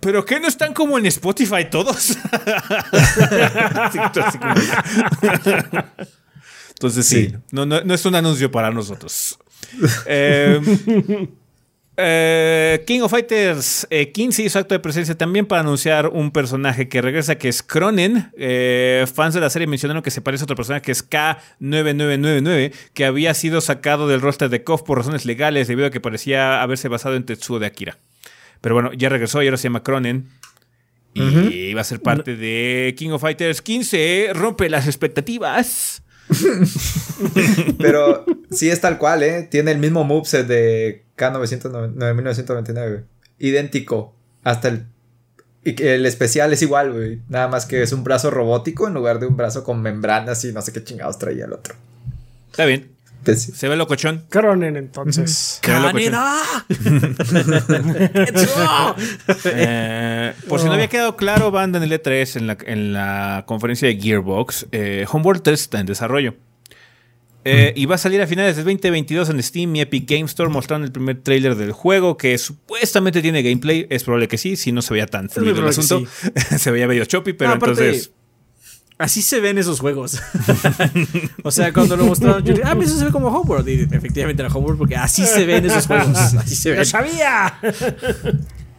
¿Pero qué no están como en Spotify todos? <laughs> Entonces sí, Sí. No, no, no es un anuncio para nosotros. Eh, eh, King of Fighters eh, 15 hizo acto de presencia también para anunciar un personaje que regresa, que es Cronen. Eh, fans de la serie mencionaron que se parece a otro personaje que es K9999, que había sido sacado del roster de KOF por razones legales debido a que parecía haberse basado en Tetsuo de Akira. Pero bueno, ya regresó y ahora se llama Cronen. Y va a ser parte de King of Fighters 15. Rompe las expectativas. <laughs> pero sí es tal cual, ¿eh? Tiene el mismo moveset de K1999. Idéntico. Hasta el. El especial es igual, güey. Nada más que es un brazo robótico en lugar de un brazo con membranas y no sé qué chingados traía el otro. Está bien. Se ve locochón. Cronen, entonces. ¡Caneda! <laughs> Eh, por si no había quedado claro, banda en el E3, en la, en la conferencia de Gearbox, eh, Homeworld 3 está en desarrollo. Eh, Y va a salir a finales del 2022 en Steam y Epic Game Store mostrando el primer tráiler del juego que supuestamente tiene gameplay. Es probable que sí, si no se veía tan fluido el asunto. <laughs> se veía medio choppy, pero No, aparte, entonces... Así se ven esos juegos. <laughs> o sea, cuando lo mostraron, yo dije, ah, eso se ve como Homeworld. Y efectivamente era Homeworld porque así se ven esos juegos. <laughs> Así se ven. ¡Lo sabía!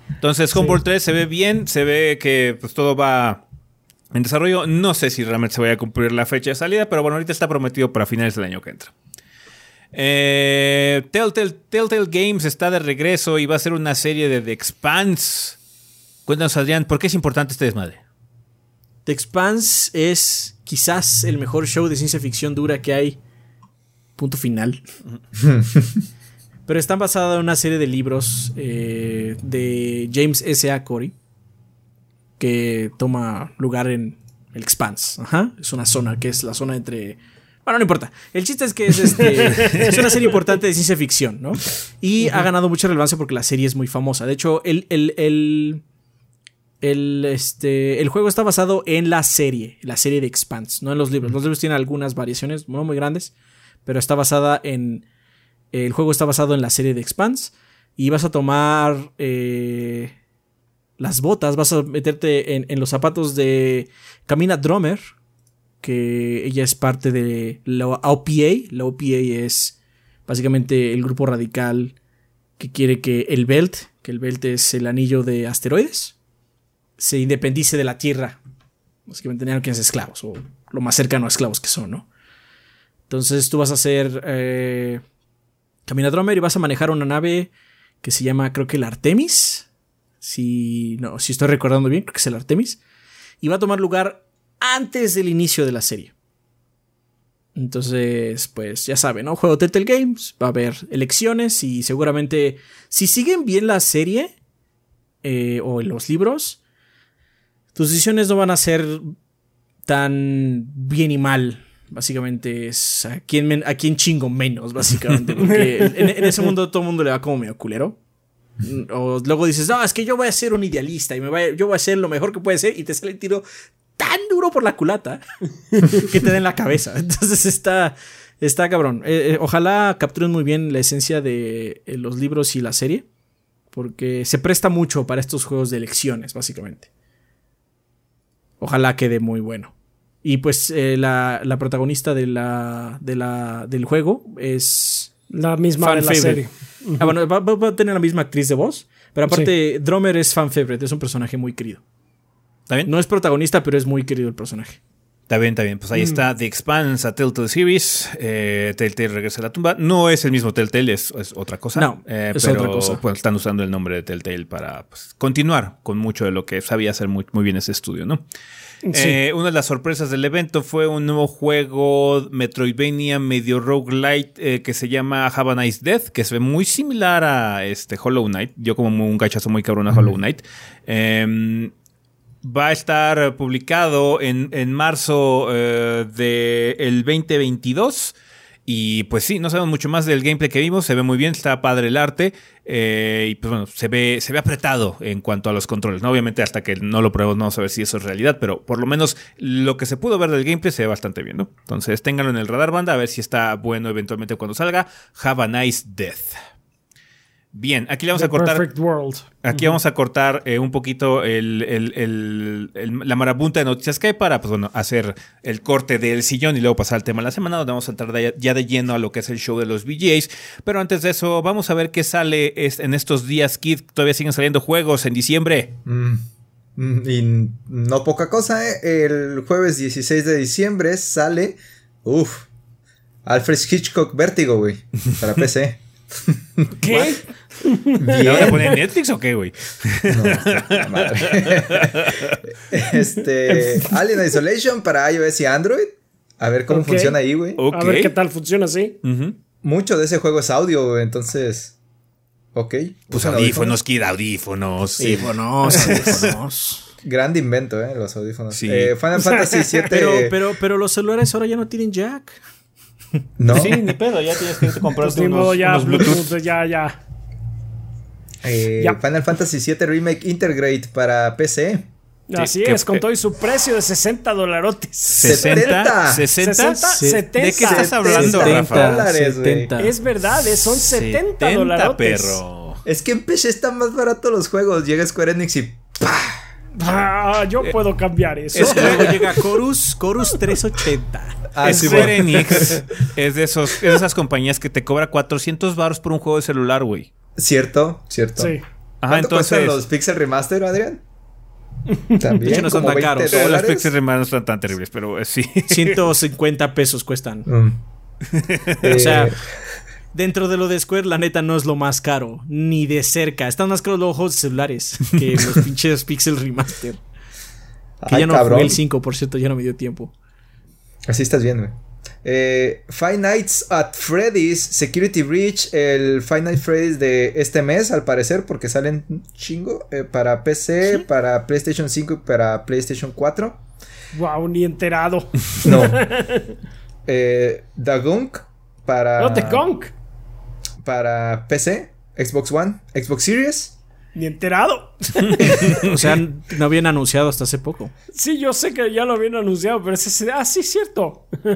Entonces, Homeworld 3 se ve bien, se ve que pues, todo va en desarrollo. No sé si realmente se vaya a cumplir la fecha de salida, pero bueno, ahorita está prometido para finales del año que entra. Eh, Telltale, Telltale Games está de regreso y va a ser una serie de The Expanse. Cuéntanos, Adrián, ¿por qué es importante este desmadre? The Expanse es quizás el mejor show de ciencia ficción dura que hay. Punto final. <laughs> Pero está basada en una serie de libros eh, de James S. A. Corey que toma lugar en el Expanse. Ajá. Es una zona que es la zona entre. Bueno, no importa. El chiste es que es, este, <laughs> es una serie importante de ciencia ficción, ¿no? Y ha ganado mucha relevancia porque la serie es muy famosa. De hecho, el, el, el, el, este, el juego está basado en la serie, la serie de Expanse, no en los libros. Los libros tienen algunas variaciones, no muy grandes, pero está basada en. El juego está basado en la serie de Expanse. Y vas a tomar eh, las botas, vas a meterte en, en los zapatos de Camina Drummer, que ella es parte de la OPA. La OPA es básicamente el grupo radical que quiere que el Belt, que el Belt es el anillo de asteroides, se independice de la Tierra. Básicamente tenían que ser esclavos, o lo más cercano a esclavos que son, ¿no? Entonces tú vas a ser eh, Camina Drummer y vas a manejar una nave que se llama, creo que el Artemis. Si, no, si estoy recordando bien, creo que es el Artemis. Y va a tomar lugar antes del inicio de la serie. Entonces, pues ya saben, ¿no? Juego Telltale Games, va a haber elecciones y seguramente si siguen bien la serie eh, o los libros, tus decisiones no van a ser tan bien y mal. Básicamente es a quién, men- a quién chingo menos, básicamente. <laughs> Porque en, en ese mundo todo el mundo le va como medio culero. O luego dices, no, es que yo voy a ser un idealista y me voy a- yo voy a hacer lo mejor que puede ser y te sale el tiro tan duro por la culata <laughs> que te da en la cabeza. Entonces está, está cabrón. Eh, eh, ojalá capturen muy bien la esencia de eh, los libros y la serie. Porque se presta mucho para estos juegos de elecciones, básicamente. Ojalá quede muy bueno. Y pues eh, la, la protagonista de la, de la, del juego es... La misma Fan de la favorite. serie. Ah, bueno, va, va- a tener la misma actriz de voz. Pero aparte, Dromer es fan favorite, es un personaje muy querido. ¿Está bien? No es protagonista, pero es muy querido el personaje. Está bien, está bien. Pues ahí está The Expanse a Telltale Series. Eh, Telltale regresa a la tumba. No es el mismo Telltale, es, es otra cosa. No, Eh, es pero, otra cosa. Pues están usando el nombre de Telltale para pues, continuar con mucho de lo que sabía hacer muy, muy bien ese estudio, ¿no? Sí. Eh, una de las sorpresas del evento fue un nuevo juego Metroidvania medio roguelite eh, que se llama Have a Nice Death, que se ve muy similar a este Hollow Knight. Yo como un cachazo muy cabrón a Hollow Knight. Em, va a estar publicado en, en marzo eh, del 2022. Y pues sí, no sabemos mucho más del gameplay que vimos. Se ve muy bien, está padre el arte. eh, y pues bueno, se ve, se ve apretado en cuanto a los controles. ¿no? Obviamente, hasta que no lo pruebo, no vamos a ver si eso es realidad. Pero por lo menos lo que se pudo ver del gameplay se ve bastante bien, ¿no? Entonces ténganlo en el radar banda, a ver si está bueno eventualmente cuando salga. Have a nice death. Bien, aquí le vamos The a cortar. Perfect World. Aquí vamos a cortar eh, un poquito el- el- el- el- la marabunta de noticias que hay para, pues bueno, hacer el corte del sillón y luego pasar al tema de la semana, donde vamos a entrar de- ya de lleno a lo que es el show de los VGAs. Pero antes de eso, vamos a ver qué sale es- en estos días, Kid. Todavía siguen saliendo juegos en diciembre. Mm, mm, y no poca cosa, ¿eh? El jueves 16 de diciembre sale. Uf. Alfred Hitchcock Vértigo, güey. Para <laughs> PC. ¿Qué? ¿La van a Bien. poner en Netflix o qué, güey? No, madre. <laughs> este. Alien Isolation para iOS y Android. A ver cómo funciona ahí, güey. A ver qué tal funciona así. Mucho de ese juego es audio, güey. Entonces. Ok. Pues audífonos, Kid, audífonos. Sí, bueno, audífonos. Grande invento, ¿eh? Los audífonos. Sí. Eh, Final <laughs> Fantasy VII. Pero, pero, pero los celulares ahora ya no tienen jack. no. Sí, ni pedo, ya tienes que comprarte Pues unos, ya, unos Bluetooth. Bluetooth, ya, ya. Eh, Ya. Final Fantasy VII Remake Integrate para PC. Así que- es, con todo y su precio de 60 dolarotes. 60, 60, 60, ¿De 70. qué estás hablando, 70 Rafa? dólares, güey. 70. Es verdad, eh, son 70, 70, dolarotes. perro. Es que en PC están más baratos los juegos. Llega Square Enix y. Ah, yo puedo cambiar eso. Es- luego <laughs> llega Chorus, Chorus 380. Ah, sí, Square güey. Enix <laughs> es de, esos, es de esas compañías que te cobra 400 baros por un juego de celular, güey. Cierto, cierto. Sí. Ajá, ¿Cuánto cuestan entonces. los Pixel Remaster, Adrián? También. De hecho, no son tan 20 caros. Todos los dólares. Pixel Remaster no están tan terribles, pero eh, sí. <laughs> 150 pesos cuestan. Mm. <laughs> O sea, Eh, dentro de lo de Square, la neta no es lo más caro. Ni de cerca. Están más caros los de celulares <laughs> que los pinches Pixel Remaster. Que ay, ya no cabrón. jugué el 5, por cierto, ya no me dio tiempo. Así estás bien, güey. Eh, Five Nights at Freddy's Security Breach, el Five Nights Freddy's de este mes, al parecer, porque salen chingo eh, para PC, para PlayStation 5 y para PlayStation 4. Wow, ni enterado. <laughs> No. <laughs> eh, The Gunk para, No te conk. para PC, Xbox One, Xbox Series. Ni enterado. <laughs> O sea, <laughs> no habían anunciado hasta hace poco. Sí, yo sé que ya lo habían anunciado, pero es ese. Ah, sí, cierto. <laughs>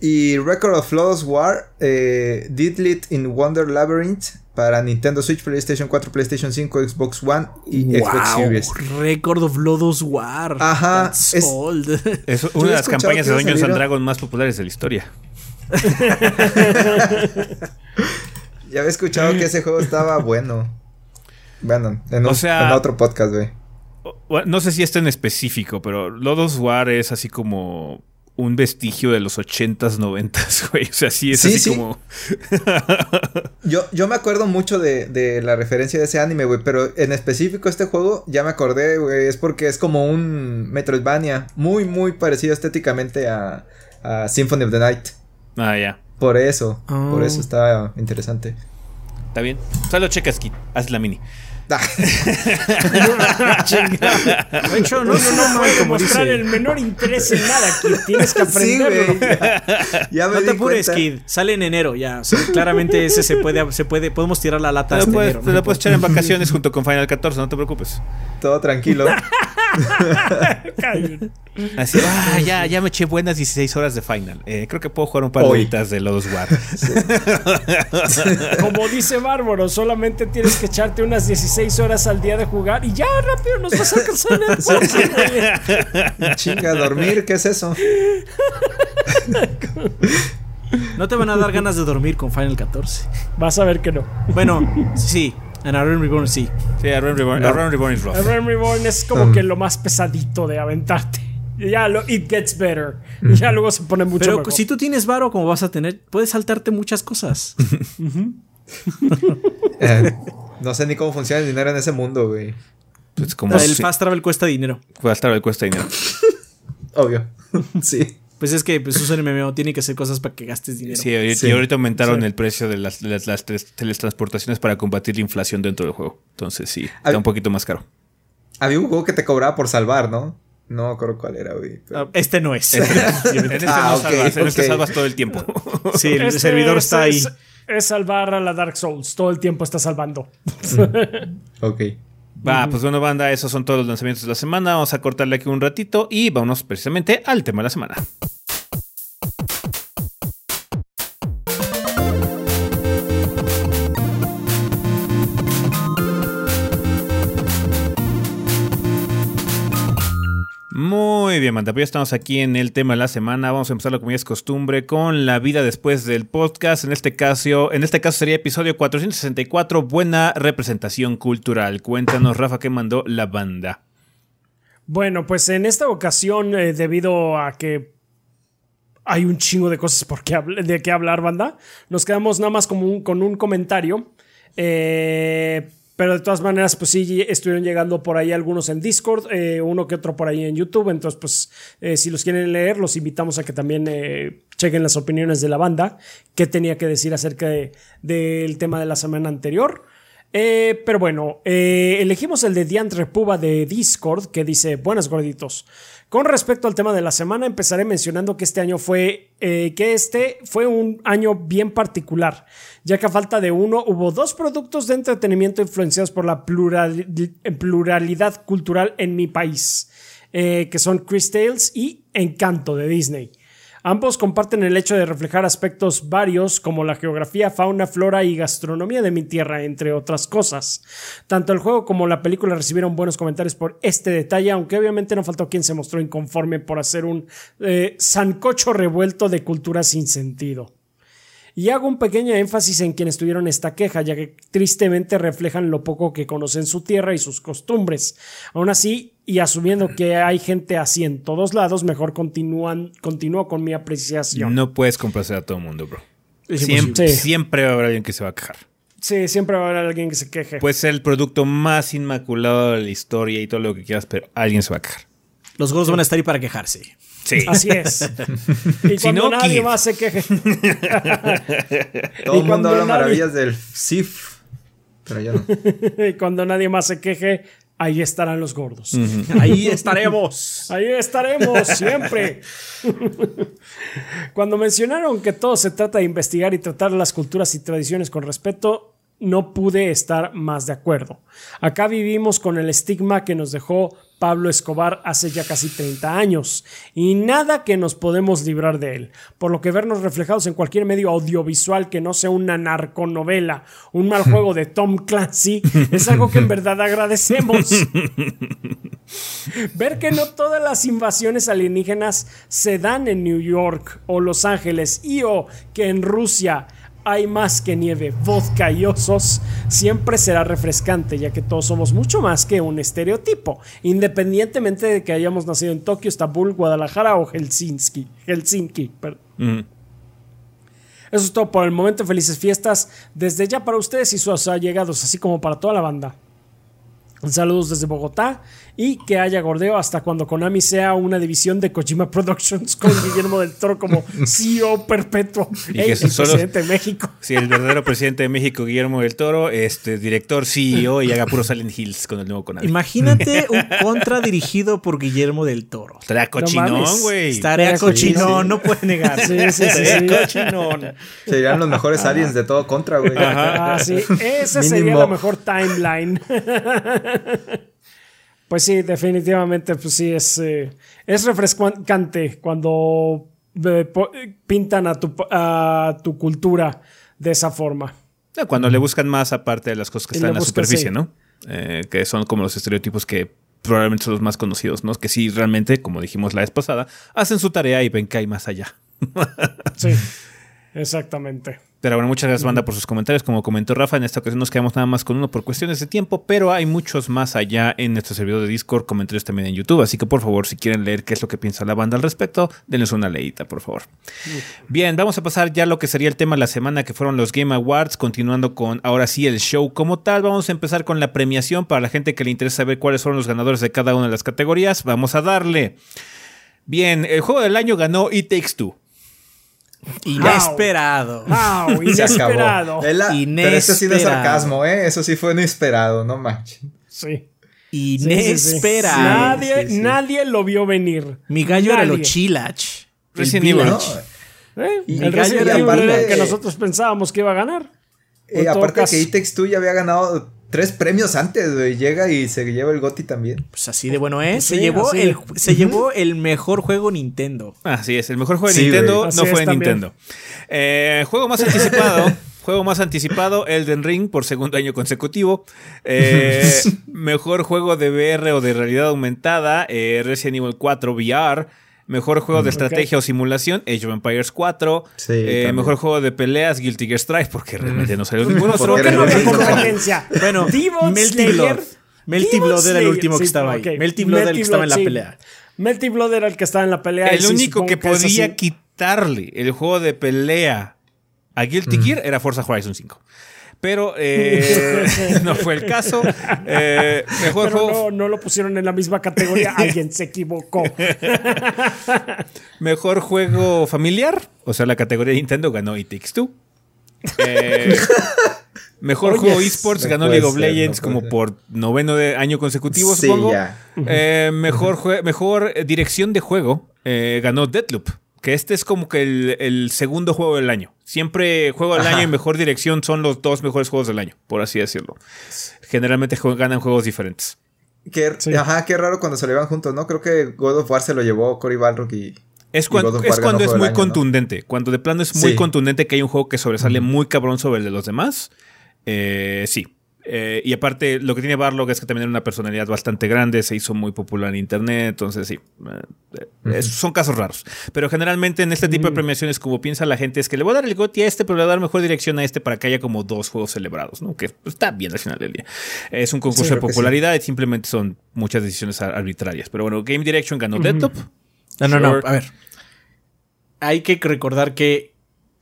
Y Record of Flawless War, eh, Didlit in Wonder Labyrinth para Nintendo Switch, PlayStation 4, PlayStation 5, Xbox One y Xbox Series. Record of Lodos War. Ajá, That's es- old. Es Yo una de las campañas de Dungeons and Dragons más populares de la historia. Ya había escuchado que ese juego estaba bueno. Bueno, en, O un- sea- en otro podcast, güey. No sé si esto en específico, pero Lodos War es así como un vestigio de los 80s, 90s, <laughs> güey. O sea, sí es Sí, así sí. como. <laughs> Yo, yo me acuerdo mucho de, de la referencia de ese anime, güey, pero en específico este juego, ya me acordé, güey, es porque es como un Metroidvania, muy, muy parecido estéticamente a, a Symphony of the Night. Ah, ya. Por eso, por Ah. eso está interesante. Está bien. Solo checas Kit. Haz la mini. De hecho, <laughs> no, no, no, no, puede como mostrar dice. el menor interés en nada, Kid. Tienes que <laughs> aprenderlo. güey. Ya me No te apures. Kid. Sale en enero ya. O sea, claramente ese se puede, se puede, podemos tirar la lata Te lo puedes, enero. te no lo puedes echar en vacaciones junto con Final 14, no te preocupes. Todo tranquilo. <laughs> <laughs> Así, ah, ya, ya me eché buenas 16 horas de Final. Eh, creo que puedo jugar un par de horitas de Lodos War. <laughs> Como dice Bárbaro, solamente tienes que echarte unas 16 horas al día de jugar y ya rápido nos vas a alcanzar en el podcast. <laughs> Chinga, dormir, ¿qué es eso? No te van a dar ganas de dormir con Final 14. Vas a ver que no. Bueno, sí. En Arrow Reborn sí. Sí, a Realm Reborn, No. Reborn is rough. El Realm Reborn es como Um. que lo más pesadito de aventarte. Y Ya lo, it gets better. Y ya luego se pone mucho Pero mejor. si tú tienes varo, como vas a tener, puedes saltarte muchas cosas. <laughs> <laughs> Eh, no sé ni cómo funciona el dinero en ese mundo, güey. Pues como el si- fast travel cuesta dinero. Fast Travel cuesta dinero. <laughs> Obvio. sí. Pues es que pues, usan MMO, tiene que hacer cosas para que gastes dinero. Sí, y- Sí. y ahorita aumentaron Sí. el precio de las, las- las tres- teletransportaciones para combatir la inflación dentro del juego. Entonces sí, Al- está un poquito más caro. Había un juego que te cobraba por salvar, ¿no? No me acuerdo cuál era, güey. pero- Ah, Este no es. <laughs> En este Ah, no ok, salvas, en este salvas todo el tiempo. <laughs> sí, el Este servidor es- está ahí. Es, es salvar a la Dark Souls. Todo el tiempo está salvando. Ok. Va, pues bueno, banda, esos son todos los lanzamientos de la semana. Vamos a cortarle aquí un ratito y vámonos precisamente al tema de la semana. Muy bien, banda, pues ya estamos aquí en el tema de la semana. Vamos a empezar como ya es costumbre con la vida después del podcast. En este caso, en este caso sería episodio 464, buena representación cultural. Cuéntanos, Rafa, qué mandó la banda. Bueno, pues en esta ocasión, eh, debido a que hay un chingo de cosas por qué de qué hablar, banda, nos quedamos nada más con un comentario. Eh, pero de todas maneras, pues sí, estuvieron llegando por ahí algunos en Discord, eh, uno que otro por ahí en YouTube. Entonces, pues eh, si los quieren leer, los invitamos a que también eh, chequen las opiniones de la banda, qué tenía que decir acerca de- del tema de la semana anterior. Eh, pero bueno, eh, elegimos el de Diantre Puba de Discord que dice, buenas gorditos. Con respecto al tema de la semana, empezaré mencionando que este año fue, eh, que este fue un año bien particular, ya que a falta de uno hubo dos productos de entretenimiento influenciados por la plural- pluralidad cultural en mi país, eh, que son Chris Tales y Encanto de Disney. Ambos comparten el hecho de reflejar aspectos varios como la geografía, fauna, flora y gastronomía de mi tierra, entre otras cosas. Tanto el juego como la película recibieron buenos comentarios por este detalle, aunque obviamente no faltó quien se mostró inconforme por hacer un eh, sancocho revuelto de cultura sin sentido. Y hago un pequeño énfasis en quienes tuvieron esta queja, ya que tristemente reflejan lo poco que conocen su tierra y sus costumbres. Aún así, y asumiendo que hay gente así en todos lados, mejor continúan, continúo con mi apreciación. No puedes complacer a todo el mundo, bro. Siempre. Sí. siempre va a haber alguien que se va a quejar. Sí, siempre va a haber alguien que se queje. Puede ser el producto más inmaculado de la historia y todo lo que quieras, pero alguien se va a quejar. Los gordos van a estar ahí para quejarse. Sí. Así es. <laughs> Y Si cuando no, nadie más se queje. Todo Y el mundo habla nadie- maravillas del SIF. Pero yo no. <laughs> y cuando nadie más se queje, ahí estarán los gordos. Ahí estaremos. <laughs> Ahí estaremos siempre. Cuando mencionaron que todo se trata de investigar y tratar las culturas y tradiciones con respeto, no pude estar más de acuerdo. Acá vivimos con el estigma que nos dejó Pablo Escobar hace ya casi 30 años y nada que nos podemos librar de él, por lo que vernos reflejados en cualquier medio audiovisual que no sea una narconovela, un mal <laughs> juego de Tom Clancy, es algo que en verdad agradecemos. <laughs> Ver que no todas las invasiones alienígenas se dan en New York o Los Ángeles y o que en Rusia hay más que nieve, vodka y osos, siempre será refrescante, ya que todos somos mucho más que un estereotipo, independientemente de que hayamos nacido en Tokio, Estambul, Guadalajara o Helsinki. Helsinki perdón. Eso es todo por el momento. Felices fiestas desde ya para ustedes y sus allegados, así como para toda la banda. Saludos desde Bogotá y que haya gordeo hasta cuando Konami sea una división de Kojima <laughs> Productions con Guillermo del Toro como <laughs> CEO perpetuo Y Ey, que el solo- presidente de México. Sí, el verdadero presidente de México, Guillermo del Toro, este director, CEO y haga puro Silent Hills con el nuevo Konami. Imagínate <laughs> un contra dirigido por Guillermo del Toro. Estaría cochinón, güey. Estaría Sí, cochinón, sí. no puede negar. Sí, sí, sí, Estaría sí. cochinón. Serían los mejores aliens de todo contra, güey. Ah, sí, esa sería la mejor timeline. Pues sí, definitivamente, pues sí, es, eh, es refrescante cuando eh, pintan a tu, a tu cultura de esa forma. Cuando le buscan más aparte de las cosas que Y están en la superficie, sí. ¿no? Eh, que son como los estereotipos que probablemente son los más conocidos, ¿no? Que sí, realmente, como dijimos la vez pasada, hacen su tarea y ven que hay más allá. Sí, <laughs> exactamente. Pero bueno, muchas gracias, banda, por sus comentarios. Como comentó Rafa, en esta ocasión nos quedamos nada más con uno por cuestiones de tiempo, pero hay muchos más allá en nuestro servidor de Discord, comentarios también en YouTube. Así que, por favor, si quieren leer qué es lo que piensa la banda al respecto, denles una leída, por favor. Bien, vamos a pasar ya a lo que sería el tema de la semana, que fueron los Game Awards, continuando con ahora sí el show como tal. Vamos a empezar con la premiación para la gente que le interesa saber cuáles fueron los ganadores de cada una de las categorías. Vamos a darle. Bien, el juego del año ganó It Takes Two. Inesperado. ¡Wow! <laughs> Se acabó. Inesperado. Pero eso sí Inesperado. sarcasmo, ¿eh? Eso sí fue inesperado, no manches. Sí. Sí, sí, sí. Inesperado. Nadie, Sí, sí. nadie lo vio venir. Mi gallo era lo chilach. El Resident Evil. Village. No, ¿Eh? Y- el Resident aparte- Evil era el que nosotros pensábamos que iba a ganar. eh, aparte caso. que Itex 2 ya había ganado tres premios antes, güey. Llega y se lleva el GOTY también. Pues así de bueno es. Pues se sí, llevó así. el se llevó el mejor juego Nintendo. Así es, el mejor juego de Sí, Nintendo no fue. Nintendo. Eh, juego más anticipado. <laughs> Juego más anticipado, Elden Ring por segundo año consecutivo. Eh, <laughs> mejor juego de VR o de realidad aumentada, eh, Resident Evil 4 VR. Mejor juego de estrategia o simulación, Age of Empires 4. Sí, Eh, mejor juego de peleas, Guilty Gear Strive, porque realmente no salió ninguno ¿Por qué no competencia? Bueno, Melty Blood. Melty Blood era el último que sí, estaba ahí. ok. Melty Blood era el que estaba en la sí. pelea. Melty Blood era el que estaba en la pelea. El único que podía quitarle el juego de pelea a Guilty Gear era Forza Horizon 5. Pero <laughs> eh, <laughs> no fue el caso. Eh, mejor Pero juego, no, no lo pusieron en la misma categoría. <laughs> Alguien se equivocó. Mejor juego familiar, o sea, la categoría de Nintendo ganó It Takes Two. Eh, mejor Oye, juego esports no ganó League of ser, no Legends como ser. por noveno de año consecutivo, Sí, supongo. ya. Eh, mejor, mejor dirección de juego eh, ganó Deadloop. Que este es como que el, el segundo juego del año. Siempre juego del Ajá. año y mejor dirección son los dos mejores juegos del año, por así decirlo. Generalmente ganan juegos diferentes. Qué, Sí. Ajá, qué raro cuando se lo llevan juntos, ¿no? Creo que God of War se lo llevó Cory Balrog y... Es, Y cuan- of es cuando es muy contundente. Cuando de plano es muy Sí. contundente que hay un juego que sobresale muy cabrón sobre el de los demás. Eh, sí. Eh, y aparte, lo que tiene Barlog es que también era una personalidad bastante grande, se hizo muy popular en internet, entonces sí. eh, son casos raros. Pero generalmente en este tipo de premiaciones, como piensa la gente, es que le voy a dar el GOTY a este, pero le voy a dar mejor dirección a este para que haya como dos juegos celebrados, ¿no? Que está bien al final del día. Es un concurso Sí, de sí. popularidad y simplemente son muchas decisiones ar- arbitrarias. Pero bueno, Game Direction ganó Deadloop. No, no, no. Sure. A ver. Hay que recordar que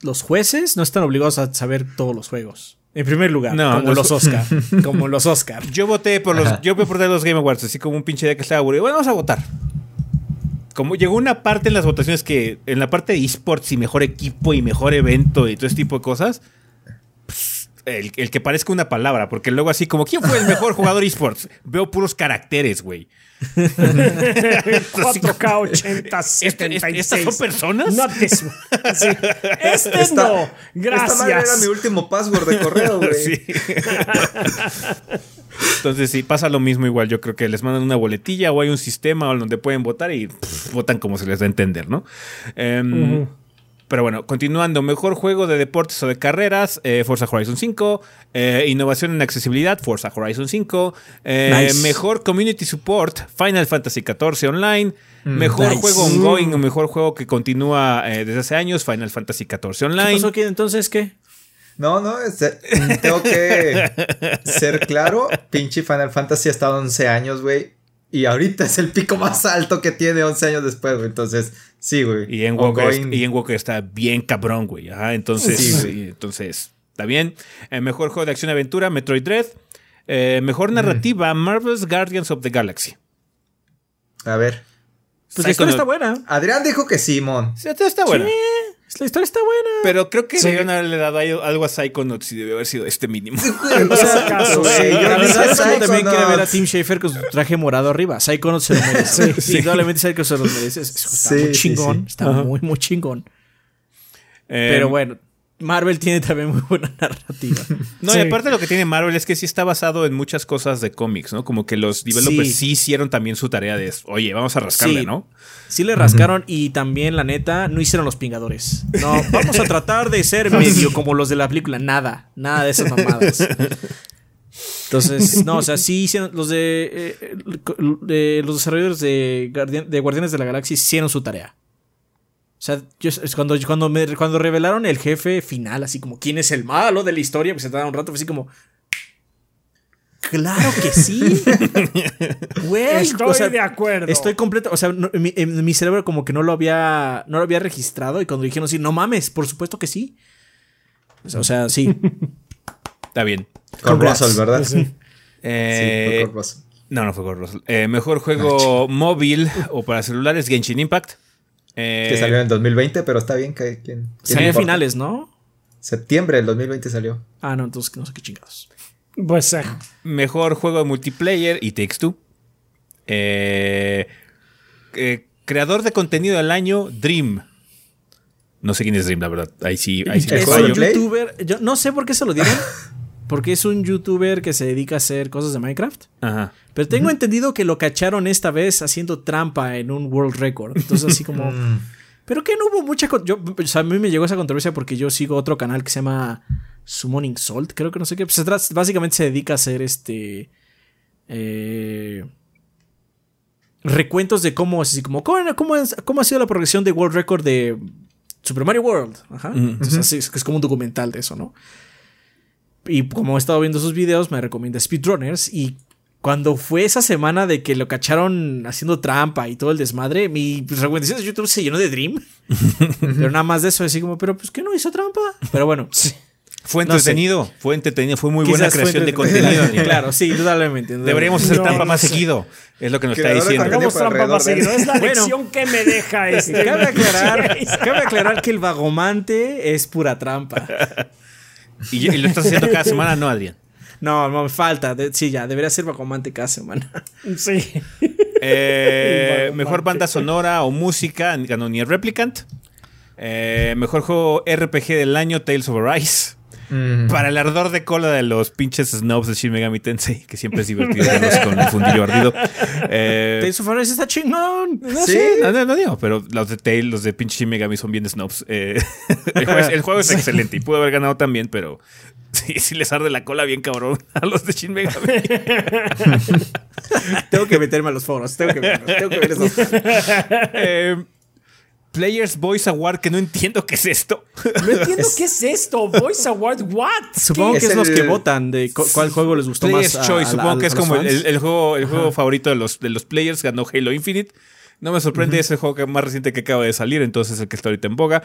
los jueces no están obligados a saber todos los juegos. En primer lugar, No, como los- los Oscar. <laughs> como los Oscar. Yo voté por los, yo voté por los Game Awards, así como un pinche día que estaba aburrido. Bueno, vamos a votar. Como llegó una parte en las votaciones que, en la parte de esports y mejor equipo y mejor evento y todo ese tipo de cosas, el, el que parezca una palabra, porque luego así como, ¿quién fue el mejor jugador esports? Veo puros caracteres, güey. 4K 80, Este- 76. ¿Estas son personas? Not this one. Sí. Este Esta- no. Esta madre era mi Gracias. último password de correo, güey. <laughs> Sí. Entonces sí, pasa lo mismo igual. Yo creo que les mandan una boletilla o hay un sistema donde pueden votar y pff, votan como se les da a entender, ¿no? Em, Pero bueno, continuando, mejor juego de deportes o de carreras, eh, Forza Horizon 5, eh, innovación en accesibilidad, Forza Horizon 5, eh, Nice. mejor community support, Final Fantasy XIV Online, mejor nice. juego ongoing o mejor juego que continúa eh, desde hace años, Final Fantasy XIV ¿Qué Online. pasó aquí? Entonces, ¿qué? No, no, tengo que ser claro. <laughs> Pinche Final Fantasy ha estado 11 años, güey. Y ahorita es el pico más alto que tiene 11 años después, güey. Entonces, sí, güey. Y en Walker, Ongoing. y en Walker está bien cabrón, güey. Ajá, entonces, Sí, sí, entonces, está bien. El mejor juego de acción y aventura, Metroid Dread. Eh, mejor Mm. narrativa, Marvel's Guardians of the Galaxy. A ver. Pues la historia está buena. Adrián dijo que Simón. Sí, está buena. La historia está buena. Pero creo que Sí. debieron haberle dado algo a Psychonauts y debió haber sido este mínimo. <laughs> O sea, caso, sí. yo la verdad también quiere ver a. Tim Schafer con su traje morado arriba. Psychonauts se lo merece. Sí. Indudablemente Psychonauts se lo merece. Es- Está Sí, muy sí, chingón. sí. Está muy, muy chingón. Eh, Pero bueno, Marvel tiene también muy buena <laughs> narrativa. No, Sí. y aparte lo que tiene Marvel es que sí está basado en muchas cosas de cómics, ¿no? Como que los developers sí, Sí. hicieron también su tarea de, oye, vamos a rascarle, Sí. ¿no? Sí le rascaron y también, la neta, no hicieron los pingadores. No, vamos a tratar de ser <laughs> medio como los de la película. Nada, nada de esas mamadas. Entonces, no, o sea, sí hicieron los de, eh, de- los desarrolladores de, Guardian- de Guardianes de la Galaxia hicieron su tarea. O sea, yo- es cuando, cuando, me, cuando revelaron el jefe final, así como quién es el malo de la historia, pues se tardaron un rato, fue así como. Claro que sí. <laughs> Güey, Estoy o sea, de acuerdo. Estoy completo, o sea, no- en, mi, en mi cerebro como que no lo había no lo había registrado y cuando dijeron sí, no mames, por supuesto que sí. O sea, o sea, sí. <laughs> Está bien. Con. Russell, ¿verdad? Sí. Sí, Eh, fue con Russell. no, no fue con Russell. Eh, mejor juego móvil o para celulares, Genshin Impact. Eh, Que salió en el 2020, pero está bien que quien. Salió en finales, ¿no? Septiembre del 2020 salió. Ah, no, entonces no sé qué chingados. Pues eh, Mejor juego de multiplayer y Takes Two. Eh, eh, creador de contenido del año, Dream. No sé quién es Dream, la verdad. Ahí sí, ahí sí me ¿El es un youtuber, yo no sé por qué se lo dieron. <laughs> Porque es un youtuber que se dedica a hacer cosas de Minecraft. Ajá. Pero tengo entendido que lo cacharon esta vez haciendo trampa en un world record. Entonces así como... <laughs> Mm. Pero que no hubo mucha... Yo, o sea, a mí me llegó esa controversia porque yo sigo otro canal que se llama Summoning Salt, creo que no sé qué. Pues básicamente se dedica a hacer este... eh, recuentos de cómo, así como, cómo, cómo, es- cómo ha sido la progresión de World Record de Super Mario World. Ajá. Entonces, así es, es como un documental de eso, ¿no? Y como he estado viendo sus videos, me recomienda Speedrunners. Y cuando fue esa semana de que lo cacharon haciendo trampa y todo el desmadre, mi recomendación de YouTube se llenó de Dream. <laughs> pero nada más de eso, así como, pero pues que no hizo trampa. Pero bueno, Fue No sé. entretenido, fue entretenido, fue muy buena quizás creación de entretenido. contenido. <laughs> claro, sí, indudablemente. indudablemente. Deberíamos hacer No, trampa no más sé. seguido. Es lo que nos está diciendo. hagamos trampa más seguido. Es la Bueno. lección que me deja este. Cabe aclarar, <laughs> cabe aclarar que el vagomante es pura trampa. Y, y lo estás haciendo cada semana, no, Adrián. <laughs> No, no, me falta. De- sí, ya, debería ser vagomante cada semana. <laughs> Sí. Eh, mejor banda sonora o música, ganó Nier Replicant. Eh, mejor juego RPG del año, Tales of Arise. Mm. Para el ardor de cola de los pinches snobs de Shin Megami Tensei, que siempre es divertido verlos con un fundillo ardido. Eh, Tales of Arise está chingón. no, ¿Sí? sí, no, no, no digo, pero los de Tail, los de pinche Shin Megami son bien snobs. Eh, <laughs> el, juego es, el juego es excelente y pudo haber ganado también, pero sí, sí les arde la cola bien cabrón a los de Shin Megami. <laughs> Tengo que meterme a los foros. Tengo que verlos, tengo que ver eso. <laughs> Eh, Players Voice Award, que no entiendo qué es esto. No entiendo qué es esto. Voice Award, what? Supongo ¿Qué? que es Es los el- que votan de cu- cuál juego les gustó Players más. Choice, a supongo a- que es como el, juego, el juego favorito de los, de los players, ganó Halo Infinite. No me sorprende, es el juego que- más reciente que acaba de salir, entonces el que está ahorita en boga.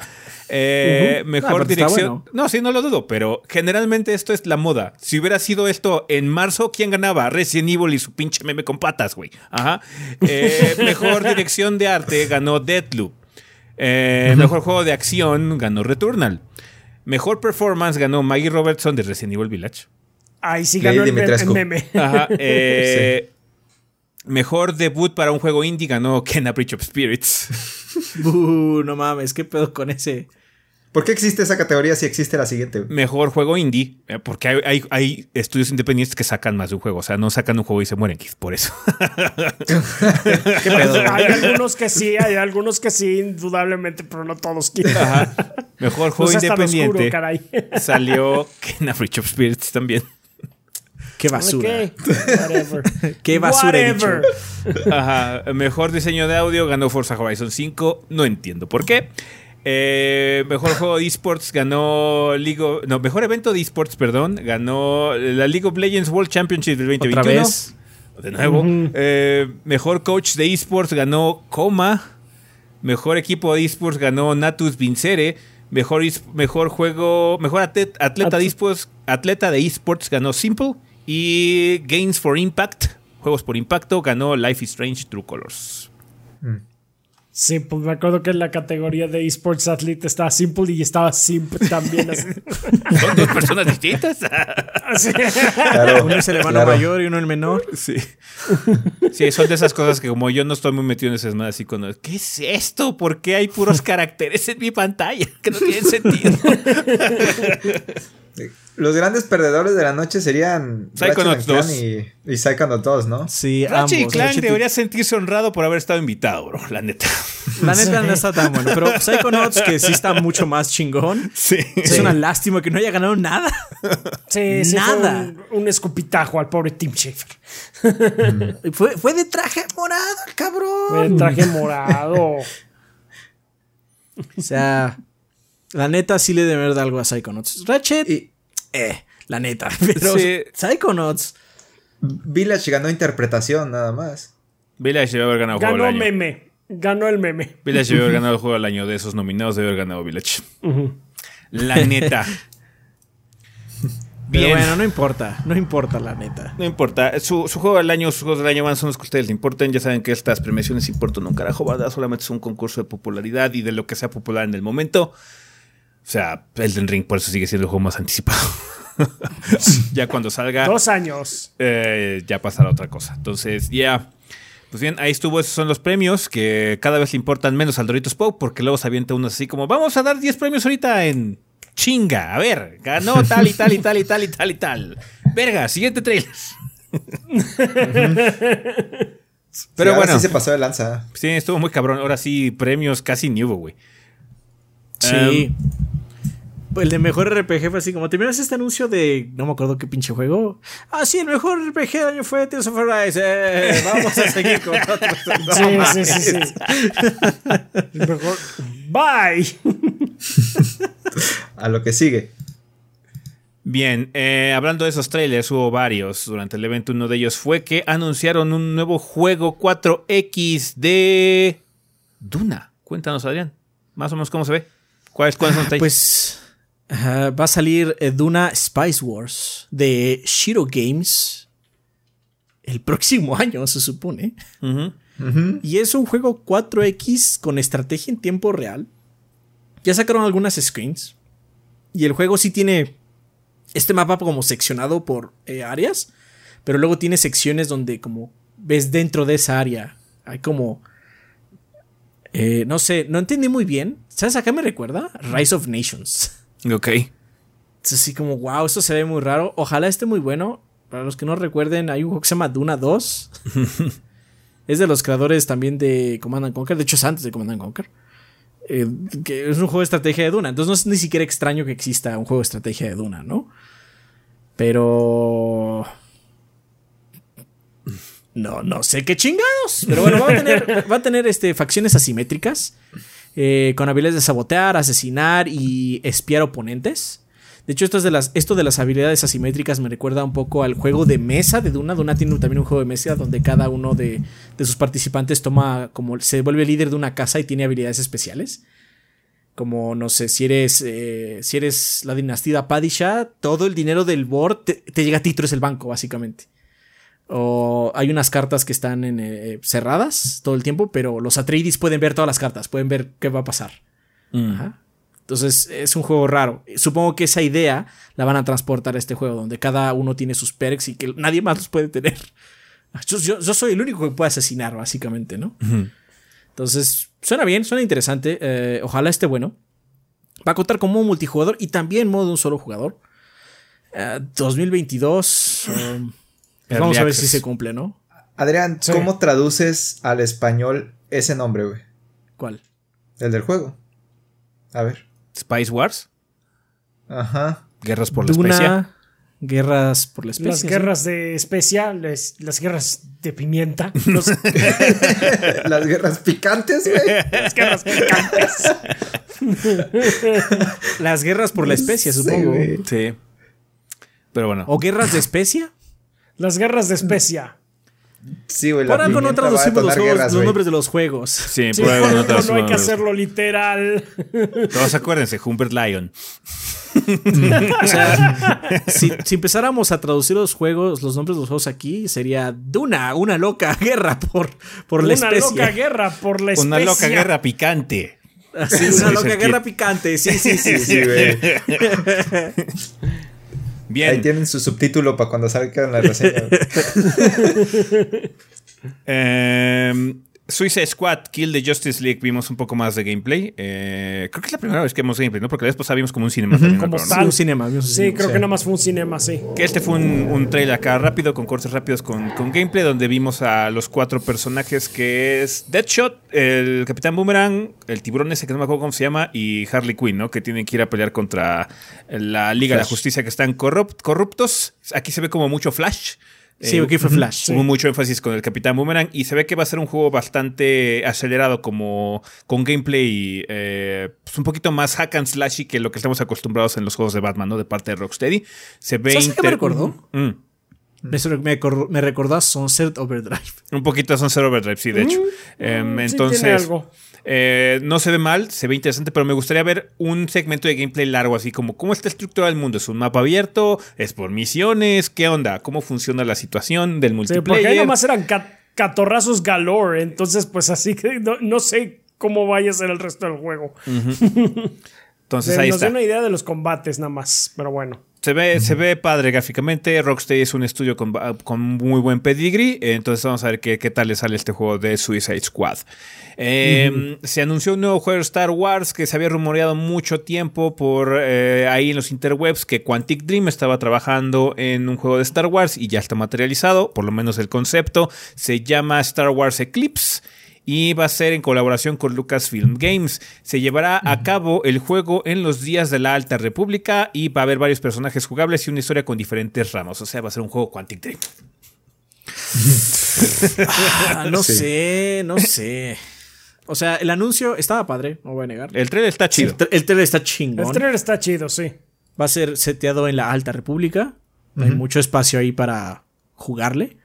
Eh. Mejor Ah, dirección. bueno. No, sí, no lo dudo, pero generalmente esto es la moda. Si hubiera sido esto en marzo, ¿quién ganaba? Resident Evil y su pinche meme con patas, güey. Ajá. Eh, mejor <laughs> dirección de arte ganó Deathloop. Eh, Mejor juego de acción ganó Returnal. Mejor performance ganó Maggie Robertson de Resident Evil Village. Ay, sí ganó el, meme. Ajá. <laughs> eh, Mejor debut para un juego indie ganó Kena Bridge of Spirits. <laughs> Uh, no mames, qué pedo con ese. ¿Por qué existe esa categoría si existe la siguiente? Mejor juego indie, eh, porque hay, hay- hay estudios independientes que sacan más de un juego. O sea, no sacan un juego y se mueren, por eso. <laughs> ¿Qué pedo? Hay algunos que sí, hay algunos que sí, indudablemente, pero no todos quieren. Mejor No juego tan independiente oscuro, caray. <laughs> salió Kena Bridge of Spirits también. Qué basura. Whatever. <laughs> Qué basura he Whatever. Ajá. Mejor diseño de audio ganó Forza Horizon 5. No entiendo por qué. Eh, mejor juego de esports ganó League of- No, mejor evento de esports, perdón. Ganó la League of Legends World Championship del 2021. Otra vez. De nuevo. Eh, mejor coach de esports ganó Coma. Mejor equipo de esports ganó Natus Vincere. Mejor, es- mejor juego. Mejor atlet- atleta, de esports, atleta de esports ganó Simple. Y Games for Impact, juegos por impacto, ganó Life is Strange True Colors. Sí, pues me acuerdo que en la categoría de esports athlete estaba Simple y estaba Simple también. así. <laughs> Son dos personas distintas. Claro, Uno es el hermano claro. mayor y uno el menor. Sí. Sí, son de esas cosas que como yo no estoy muy metido en esas más así cuando ¿qué es esto? ¿Por qué hay puros caracteres en mi pantalla? Que no tienen sentido. <laughs> Los grandes perdedores de la noche serían Psychonauts Ratchet and 2. Clank y, y Psychonauts 2, ¿no? Sí, Ratchet y ambos. Clank Ratchet y- debería sentirse honrado por haber estado invitado, bro, la neta. <laughs> La neta no está tan bueno. Pero Psychonauts, que sí está mucho más chingón. <laughs> Sí. Es una lástima que no haya ganado nada. <laughs> Sí, sí, Nada. Fue un, un escupitajo al pobre Tim Schafer. Fue, fue de traje morado, cabrón. Fue de traje morado. O sea, la neta sí le debe haber dado algo a Psychonauts. Ratchet, Y eh, la neta. <laughs> Pero Sí. Psychonauts, Village ganó interpretación nada más. Village debe haber ganado juego Ganó del año. meme. Ganó el meme. Village debe haber ganado el <laughs> juego del año de esos nominados, debe haber ganado Village. La neta. Pero Bien. bueno, no importa, no importa la neta. No importa, su, su juego del año, sus juegos del año van son los que a ustedes les importen. Ya saben que estas premiaciones importan un carajo, ¿verdad? Solamente es un concurso de popularidad y de lo que sea popular en el momento. O sea, Elden Ring por eso sigue siendo el juego más anticipado. <laughs> ya cuando salga, Dos años. eh, ya pasará otra cosa. Entonces, ya. Pues bien, ahí estuvo, esos son los premios que cada vez le importan menos al Doritos Pop porque luego se avienta uno así como, vamos a dar 10 premios ahorita en chinga. A ver, ganó tal y tal y tal y tal y tal y tal. Verga, siguiente trailer. <laughs> Pero ahora bueno, sí se pasó de lanza. sí, estuvo muy cabrón. Ahora sí, premios casi ni hubo, güey. Sí. El de mejor RPG fue así como terminas este anuncio de no me acuerdo qué pinche juego. Ah, sí, el mejor RPG del año fue Tales of Arise. Eh, vamos a seguir con otros. <laughs> No Sí, sí, sí, <laughs> sí. Mejor. Bye. <laughs> A lo que sigue. Bien, eh, hablando de esos trailers, hubo varios durante el evento. Uno de ellos fue que anunciaron un nuevo juego 4X de Duna. Cuéntanos, Adrián, más o menos cómo se ve. ¿Cuáles, cuáles son los detalles? Pues va a salir eh, Duna Spice Wars de Shiro Games el próximo <laughs> año, se supone. Y es un juego 4X con estrategia en tiempo real. Ya sacaron algunas screens. Y el juego sí tiene este mapa como seccionado por eh, áreas. Pero luego tiene secciones donde como ves dentro de esa área. Hay como... eh, no sé, no entendí muy bien. ¿Sabes a qué me recuerda? Rise of Nations. <laughs> Ok. Es así como, wow, esto se ve muy raro. Ojalá esté muy bueno. Para los que no recuerden, hay un juego que se llama Duna 2. <laughs> es de los creadores también de Command and Conquer. De hecho, es antes de Command and Conquer. Eh, que es un juego de estrategia de Duna. Entonces no es ni siquiera extraño que exista un juego de estrategia de Duna, ¿no? Pero... No, no sé qué chingados. Pero bueno, va a tener, va a tener este, facciones asimétricas. Eh, con habilidades de sabotear, asesinar y espiar oponentes. De hecho, esto, es de las, esto de las habilidades asimétricas me recuerda un poco al juego de mesa de Duna. Duna tiene también un juego de mesa donde cada uno de, de sus participantes toma como se vuelve líder de una casa y tiene habilidades especiales. Como, no sé, si eres, eh, si eres la dinastía Padishah, todo el dinero del board te, te llega a ti, tú eres el banco, básicamente. O hay unas cartas que están en, eh, cerradas todo el tiempo, pero los Atreides pueden ver todas las cartas, pueden ver qué va a pasar. Ajá. Entonces es un juego raro. Supongo que esa idea la van a transportar a este juego, donde cada uno tiene sus perks y que nadie más los puede tener. <laughs> Yo, yo- yo soy el único que puede asesinar, básicamente, ¿no? Entonces, suena bien, suena interesante. eh, ojalá esté bueno. Va a contar con modo multijugador y también modo de un solo jugador. Eh, 2022. um, pues Early vamos a ver si se cumple, ¿no? Adrián, Sí. ¿cómo traduces al español ese nombre, güey? ¿Cuál? El del juego. A ver. Spice Wars, Ajá. Guerras por la Especia. Guerras por la especie. Las ¿sí? guerras de especia, les- las guerras de pimienta, <laughs> los- <laughs> Las guerras picantes, güey. las guerras picantes. Las guerras por la especie, Sí, supongo. güey. Sí. Pero bueno. ¿O guerras de especia? Las guerras de especia. Sí, güey. Por algo no traducimos los, juegos- guerras, los nombres de los juegos. Sí, Sí, por algo no te no, hay que hacerlo literal. Todos acuérdense, Humbert Lion. <laughs> O sea, si, si empezáramos a traducir los juegos, los nombres de los juegos aquí, sería Duna, una loca guerra por, por la Una especie. loca guerra por la especie. Una loca guerra picante. Así, una Sí, loca guerra picante. Sí, sí, sí. Sí, güey. <laughs> Bien. Ahí tienen su subtítulo para cuando salga en la reseña. güey. <laughs> Suicide Squad, Kill the Justice League, vimos un poco más de gameplay. Eh, creo que es la primera vez que vemos gameplay, ¿no? Porque la vez pasada vimos como un cinema también, Como tal. un cinema. vimos un Sí, cinema. creo que nada más fue un cinema, sí. Que este fue un, un trailer acá rápido, con cortes rápidos, con, con gameplay, donde vimos a los cuatro personajes que es Deadshot, el Capitán Boomerang, el tiburón ese que no me acuerdo cómo se llama, y Harley Quinn, ¿no? Que tienen que ir a pelear contra la Liga de la. Justicia que están corrupt- corruptos. Aquí se ve como mucho Flash. Sí, Eh, aquí fue Flash. Hubo mucho énfasis con el Capitán Boomerang y se ve que va a ser un juego bastante acelerado, como con gameplay eh, pues un poquito más hack and slashy que lo que estamos acostumbrados en los juegos de Batman, ¿no? De parte de Rocksteady. Se ve ¿Sabes a qué me recordó? Mm. Me, me, acor- me recordó a Sunset Overdrive. Un poquito de Sunset Overdrive, sí, de hecho. Em, Mm, sí entonces, tiene algo. Eh, no se ve mal, se ve interesante, pero me gustaría ver un segmento de gameplay largo, así como cómo está estructurado el mundo. ¿Es un mapa abierto? ¿Es por misiones? ¿Qué onda? ¿Cómo funciona la situación del Sí, multiplayer? porque ahí nomás eran ca- catorrazos galore, entonces pues así que no, no sé cómo vaya a ser el resto del juego. <laughs> Entonces ahí Nos está. dio una idea de los combates nada más, pero bueno. Se ve, se ve padre gráficamente. Rocksteady es un estudio con, con muy buen pedigree. Entonces vamos a ver qué, qué tal le sale este juego de Suicide Squad. Eh, Se anunció un nuevo juego de Star Wars que se había rumoreado mucho tiempo por eh, ahí en los interwebs que Quantic Dream estaba trabajando en un juego de Star Wars y ya está materializado, por lo menos el concepto. Se llama Star Wars Eclipse y va a ser en colaboración con Lucasfilm Games. Se llevará a cabo el juego en los días de la Alta República y va a haber varios personajes jugables y una historia con diferentes ramos. O sea, va a ser un juego Quantic Dream. Ah, no Sí. sé, no sé. O sea, el anuncio estaba padre, no voy a negar. El trailer está chido. El, tra- el trailer está chingón. El trailer está chido, sí. Va a ser seteado en la Alta República. Hay mucho espacio ahí para jugarle.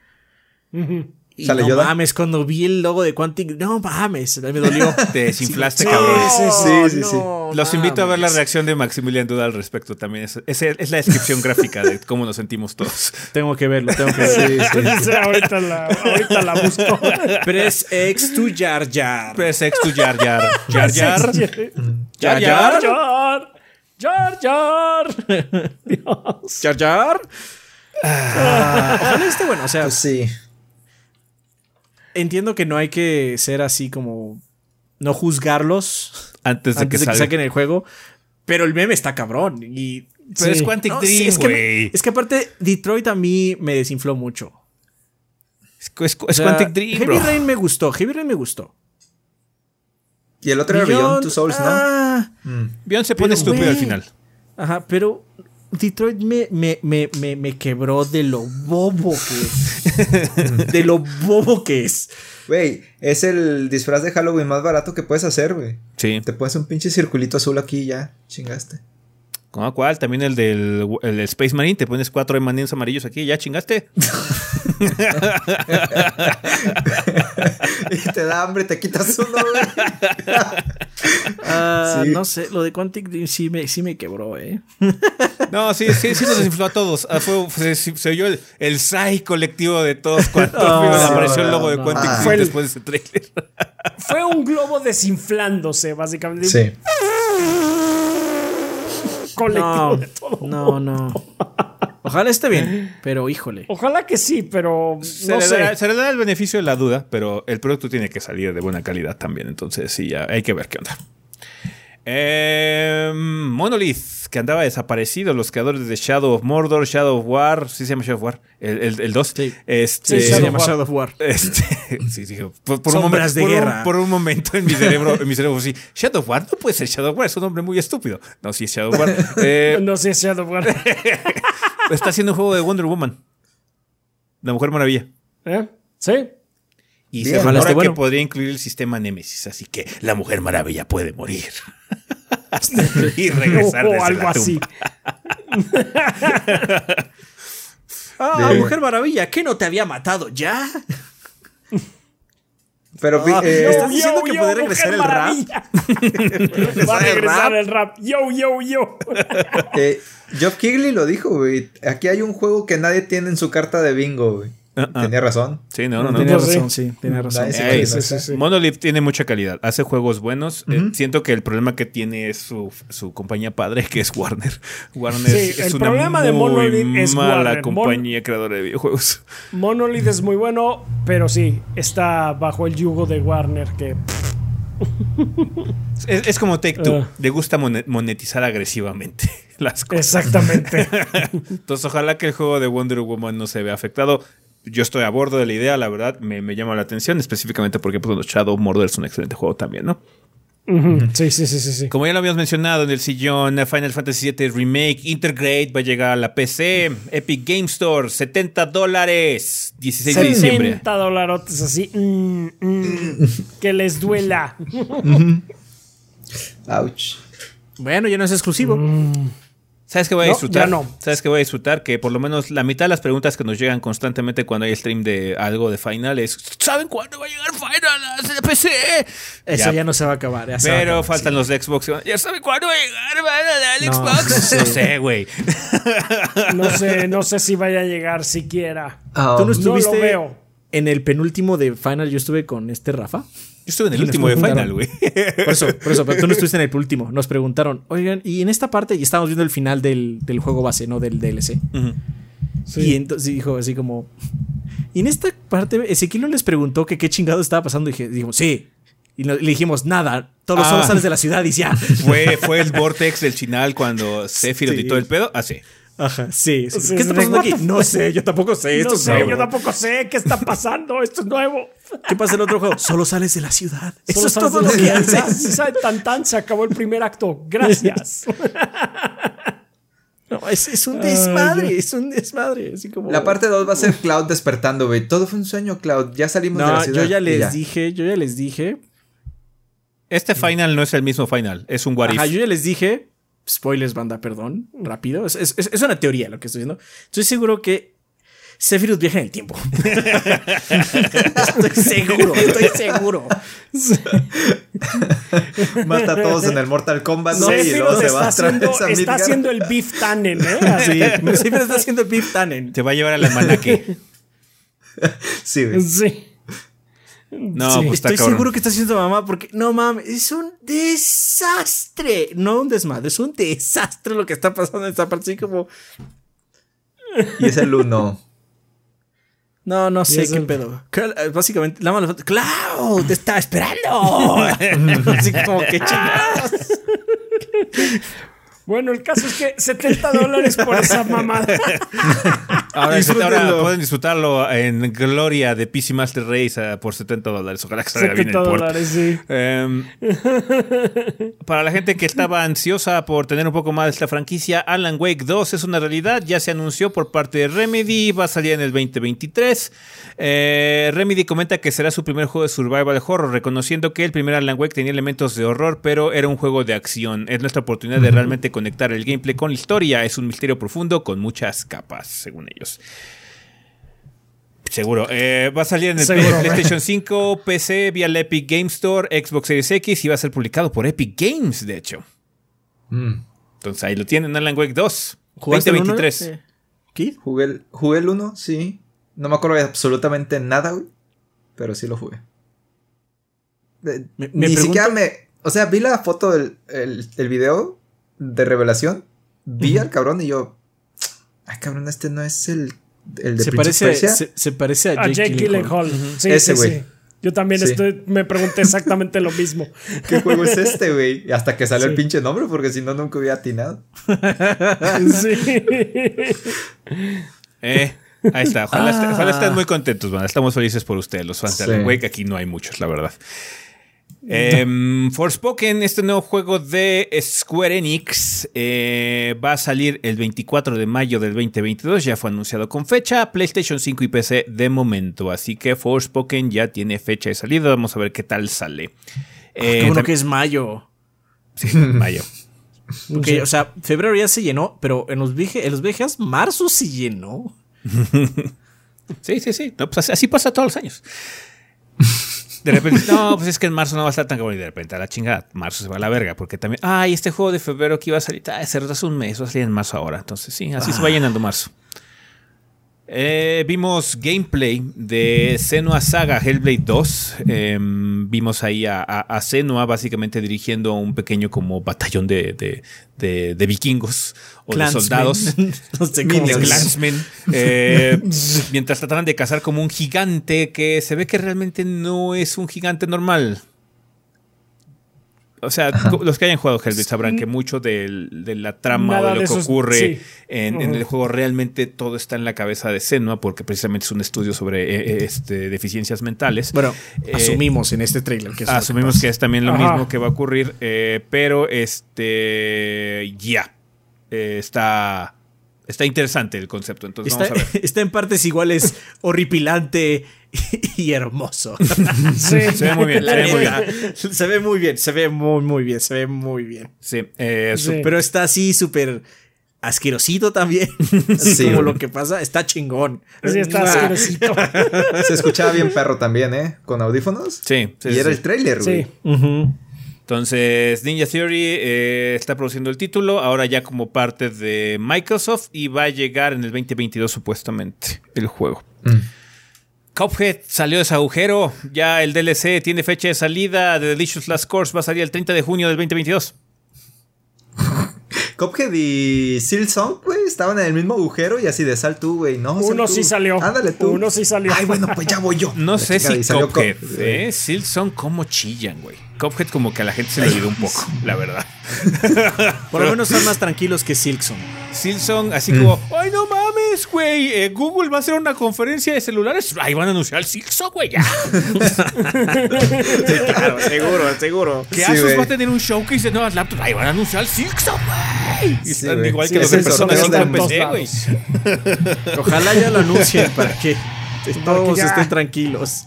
Y ¿Sale no Yoda? mames, cuando vi el logo de Quantic, no mames, me dolió. <laughs> Te desinflaste, Sí, cabrón. sí, sí. Sí, sí, sí. no Los invito a ver la reacción de Maximilian Duda al respecto también. Es, es, es la descripción <laughs> gráfica de cómo nos sentimos todos. Tengo que verlo, tengo que verlo. Sí, sí. Sí, <laughs> ahorita, la, ahorita la busco. Press X to Jar Jar. Press X to Jar Jar. Jar Jar. Jar Jar Jar. Jar, Jar, Jar. Dios. Jar Jar. Ah, ojalá esté bueno, o sea, Pues sí. Entiendo que no hay que ser así como no juzgarlos Antes de antes que de que salga. saquen el juego, pero el meme está cabrón y Pero es. Quantic No, sí, Dream, es, que, güey. es que aparte Detroit a mí me desinfló mucho. Es, es- O es sea, Quantic Dream, Heavy bro. Rain me gustó, Heavy Rain me gustó. Y el otro era Beyond Two Souls, ¿no? ah, Beyond se pone Pero, estúpido al final. Ajá, pero Detroit me, me, me, me, me quebró de lo bobo que es. <laughs> de lo bobo que es. Güey, es el disfraz de Halloween más barato que puedes hacer, güey. Sí. Te pones un pinche circulito azul aquí y ya, chingaste. ¿Con cuál? También el del el Space Marine. Te pones cuatro M&M's amarillos aquí y ya chingaste. <laughs> y te da hambre, te quitas uno. <laughs> Ah, Sí. No sé, lo de Quantic Dream sí me, sí me quebró, ¿eh? No, sí, sí, sí nos desinfló a todos. Ah, fue- se, se oyó el, el sigh colectivo de todos cuando <laughs> apareció el logo de Quantic no. Dream Fue el- después de ese trailer. Fue un globo desinflándose, básicamente. Sí. <laughs> Colectivo No, de todo. no, no. Ojalá esté bien, pero híjole. Ojalá que sí, pero Se, no le sé. se le dará el beneficio de la duda, pero el producto tiene que salir de buena calidad también. Entonces, sí, ya hay que ver qué onda. Eh, Monolith, que andaba desaparecido, los creadores de Shadow of Mordor, Shadow of War, sí se llama Shadow of War, el 2. Sí. Este, Sí, Se llama of War. Shadow of War. Este, <laughs> sí, sí, por, por un momento, de por un- guerra. por un momento en mi cerebro, en mi cerebro, sí, Shadow of War no puede ser Shadow of War, es un nombre muy estúpido. No, sí es Shadow of War. Eh, <laughs> No sé si Shadow War. <laughs> está haciendo un juego de Wonder Woman, La Mujer Maravilla. ¿Eh? ¿Sí? Y Bien. se esté bueno. que podría incluir el sistema Nemesis, así que la Mujer Maravilla puede morir. <laughs> y regresar o desde algo la así. tumba. <laughs> Ah, De- Mujer Maravilla, ¿qué no te había matado ya? Pero Ah, eh, ¿Estás diciendo que puede regresar el rap? <laughs> Va a regresar el rap. Yo, yo, yo. eh, Geoff Keighley lo dijo, güey. Aquí hay un juego que nadie tiene en su carta de bingo, güey. Ah. Tenía razón. Sí, no, no, no. Sí. razón, sí, razón. Ey, Sí, sí, sí. Monolith tiene mucha calidad, hace juegos buenos. Eh, siento que el problema que tiene es su, su compañía padre, que es Warner. <laughs> Warner Sí, es el una problema de Monolith es mala Warner. Mon- compañía creadora de videojuegos. <laughs> Monolith es muy bueno, pero sí, está bajo el yugo de Warner que... Es, es como Take Two, Ah. le gusta mone- monetizar agresivamente <laughs> las cosas. Exactamente. Entonces, ojalá que el juego de Wonder Woman no se vea afectado. Yo estoy a bordo de la idea, la verdad, me, me llama la atención, específicamente porque pues, Shadow Mordor es un excelente juego también, ¿no? Ujú. Sí, sí, sí, sí, sí. Como ya lo habíamos mencionado en el sillón, Final Fantasy VII Remake Intergrade va a llegar a la PC, Epic Game Store, 70 dólares, 16 de diciembre. 60 dolarotes así. mm, mm, <laughs> que les duela. Ouch. Bueno, ya no es exclusivo. ¿Sabes qué voy a No, disfrutar? ya no. ¿Sabes qué voy a disfrutar? Que por lo menos la mitad de las preguntas que nos llegan constantemente cuando hay stream de algo de Final es ¿Saben cuándo va a llegar Final a la PC? Eso Ya. ya, no se va a acabar. ya a Pero acabar, faltan sí. los de Xbox. ¿Ya saben cuándo va a llegar Final al No, Xbox? No sé, güey. No sé, no sé si vaya a llegar siquiera. Um, ¿Tú no No estuviste lo veo. en el penúltimo de Final? Yo estuve con este Rafa. Yo estuve en el último de Final, güey. Por eso, por eso, pero tú no <laughs> estuviste en el último. Nos preguntaron, oigan, y en esta parte, y estábamos viendo el final del, del juego base, no del DLC. Y entonces dijo así como. Y en esta parte, Ezequiel no les preguntó que qué chingado estaba pasando. Y dije, dijimos, sí. Y le dijimos, nada, todos Ah. sales de la ciudad y ya. <laughs> Fue, fue el <laughs> Vortex del final cuando Sephiroth y Sí. todo el pedo. Así. Ajá, sí. sí. Sí, ¿Qué está pasando aquí? the No sé, yo tampoco sé. Esto No es sé, nuevo. yo tampoco sé qué está pasando. Esto es nuevo. ¿Qué pasa en el otro juego? Solo sales de la ciudad. Eso Solo es sabes todo de lo que haces. Tan tan, se acabó el primer acto. Gracias. <laughs> No, es, es un desmadre, es un desmadre. Así como. La parte 2 va a ser Cloud despertando, güey. Todo fue un sueño, Cloud. Ya salimos de la No, ciudad. yo ya les dije, yo ya les dije. Este Final no es el mismo Final. Es un What Ajá, If. yo ya les dije. Spoilers, banda, perdón. Rápido. Es, es- es una teoría lo que estoy diciendo. Estoy seguro que Sephiroth viaja en el tiempo. <laughs> estoy seguro, estoy seguro. <laughs> Mata a todos en el Mortal Kombat, No, y luego se va a haciendo, través a está haciendo el beef tannen, ¿eh? Así. <laughs> Sí, Sephiroth está haciendo el Beef Tannen. Te va a llevar al almanaque. Sí, güey. Sí. No, Sí. pues está Estoy cabrón. seguro que está haciendo mamá porque no mames, es un desastre. No un desmadre, es un desastre lo que está pasando en esta parte. Así como, Y es el 1. no, no sé qué el- pedo. Eh, Básicamente, la mala Cloud, te está esperando. <laughs> Así como que <laughs> chingados. Bueno, el caso es que 70 dólares por esa mamada. <laughs> Ahora, pueden disfrutarlo en Gloria de PC Master Race ah, por 70 dólares. Ojalá que salga bien el 70 port. dólares, sí. Em, para la gente que estaba ansiosa por tener un poco más de esta franquicia, Alan Wake 2 es una realidad. Ya se anunció por parte de Remedy. Va a salir en el 2023. Eh, Remedy comenta que será su primer juego de survival horror, reconociendo que el primer Alan Wake tenía elementos de horror, pero era un juego de acción. Es nuestra oportunidad de realmente conectar el gameplay con la historia. Es un misterio profundo con muchas capas, según ellos. Seguro. Eh, va a salir en el Seguro. PlayStation 5, PC, vía la Epic Game Store, Xbox Series X y va a ser publicado por Epic Games, de hecho. Mm. Entonces ahí lo tienen, Alan Wake 2. ¿Jugaste el uno? 2023. Eh, ¿Qué? Jugué el, jugué el 1, sí. No me acuerdo de absolutamente nada, güey. Pero sí lo jugué. Me- me Ni pregunto- siquiera me. O sea, vi la foto del el, el video de revelación. Vi al cabrón y yo. Ay, cabrón, este no es el, el de Se Prince parece, Persia". se, se parece a A Jake, Jake Gyllenhaal. Sí, Ese güey. sí. Yo también Sí. estoy, me pregunté exactamente lo mismo. <laughs> ¿Qué juego es este, güey? Hasta que salió el pinche nombre, porque si no, nunca hubiera atinado. <laughs> Sí. <laughs> Eh, ahí está. Ojalá, est- Ah. ojalá estén muy contentos, man. Estamos felices por ustedes, los fans de. Alan Wake. Aquí no hay muchos, la verdad. Em, Forspoken, este nuevo juego de Square Enix, eh, va a salir el 24 de mayo del 2022. Ya fue anunciado con fecha. PlayStation 5 y PC de momento. Así que Forspoken ya tiene fecha de salida. Vamos a ver qué tal sale. Qué Eh, bueno tam- que es mayo. sí, <laughs> mayo. Porque, o sea, febrero ya se llenó, pero en los, en los VGAs, marzo se llenó. <laughs> Sí, sí, sí. No, pues así, así pasa todos los años. <laughs> De repente, no, pues es que en marzo no va a estar tan cabrón. Y de repente, a la chingada, marzo se va a la verga. Porque también, ay, este juego de febrero que iba a salir, ah, se retrasó un mes, va a salir en marzo ahora. Entonces, sí, así se va llenando marzo. Eh, vimos gameplay de Senua Saga Hellblade 2. Em, vimos ahí a, a, a Senua básicamente dirigiendo un pequeño como batallón de, de, de- de vikingos o de soldados. <laughs> no sé cómo de. Clansmen, eh, mientras trataban de cazar como un gigante que se ve que realmente no es un gigante normal. O sea, los que hayan jugado Hellblade sabrán que mucho de la trama Nada o de lo de que esos- ocurre sí. en, el juego realmente todo está en la cabeza de Senua porque precisamente es un estudio sobre eh, eh, este, deficiencias mentales. Bueno, Eh, asumimos en este trailer que es que Asumimos que es también lo Ajá. mismo que va a ocurrir, eh, pero este ya está está interesante el concepto. Entonces Está, vamos a ver. <laughs> está en partes iguales horripilante <laughs> y hermoso. <laughs> Sí. Se ve muy bien, se ve muy bien. Se ve muy bien, se ve muy, muy bien, se ve muy bien. Sí, eh, Sí. Pero está así súper asquerosito también. Así Sí, como lo que pasa, está chingón. Sí, está Ah, asquerosito. Se escuchaba bien perro también, ¿eh? Con audífonos. Sí, sí, y sí, era el trailer, güey. Sí. ujú. Entonces, Ninja Theory eh, está produciendo el título, ahora ya como parte de Microsoft y va a llegar en el 2022 supuestamente el juego. Mm. Cuphead salió de ese agujero, ya el DLC tiene fecha de salida, The Delicious Last Course va a salir el 30 de junio del 2022. <laughs> Cuphead y Silsong, güey, estaban en el mismo agujero y así de sal tú, güey. No, Uno sí salió. Ándale tú. Uno sí salió. Ay, bueno, pues ya voy yo. <laughs> No La sé si salió Cuphead, Cup- ¿eh? Silson como chillan, güey. Cuphead como que a la gente se le olvidó un poco, la verdad. Por lo menos están más tranquilos que Silkson. Silson, así como, ay, no mames, güey, eh, Google va a hacer una conferencia de celulares. Ahí van a anunciar el Silson, güey, ya. claro, seguro, seguro. Que Sí, Asus va a tener un showcase de nuevas laptops. Ahí van a anunciar el Silson, güey. Y Sí, están igual Sí, que los es personas en de PC, ambos güey. Ojalá ya lo anuncien para que <laughs> todos ya. estén tranquilos.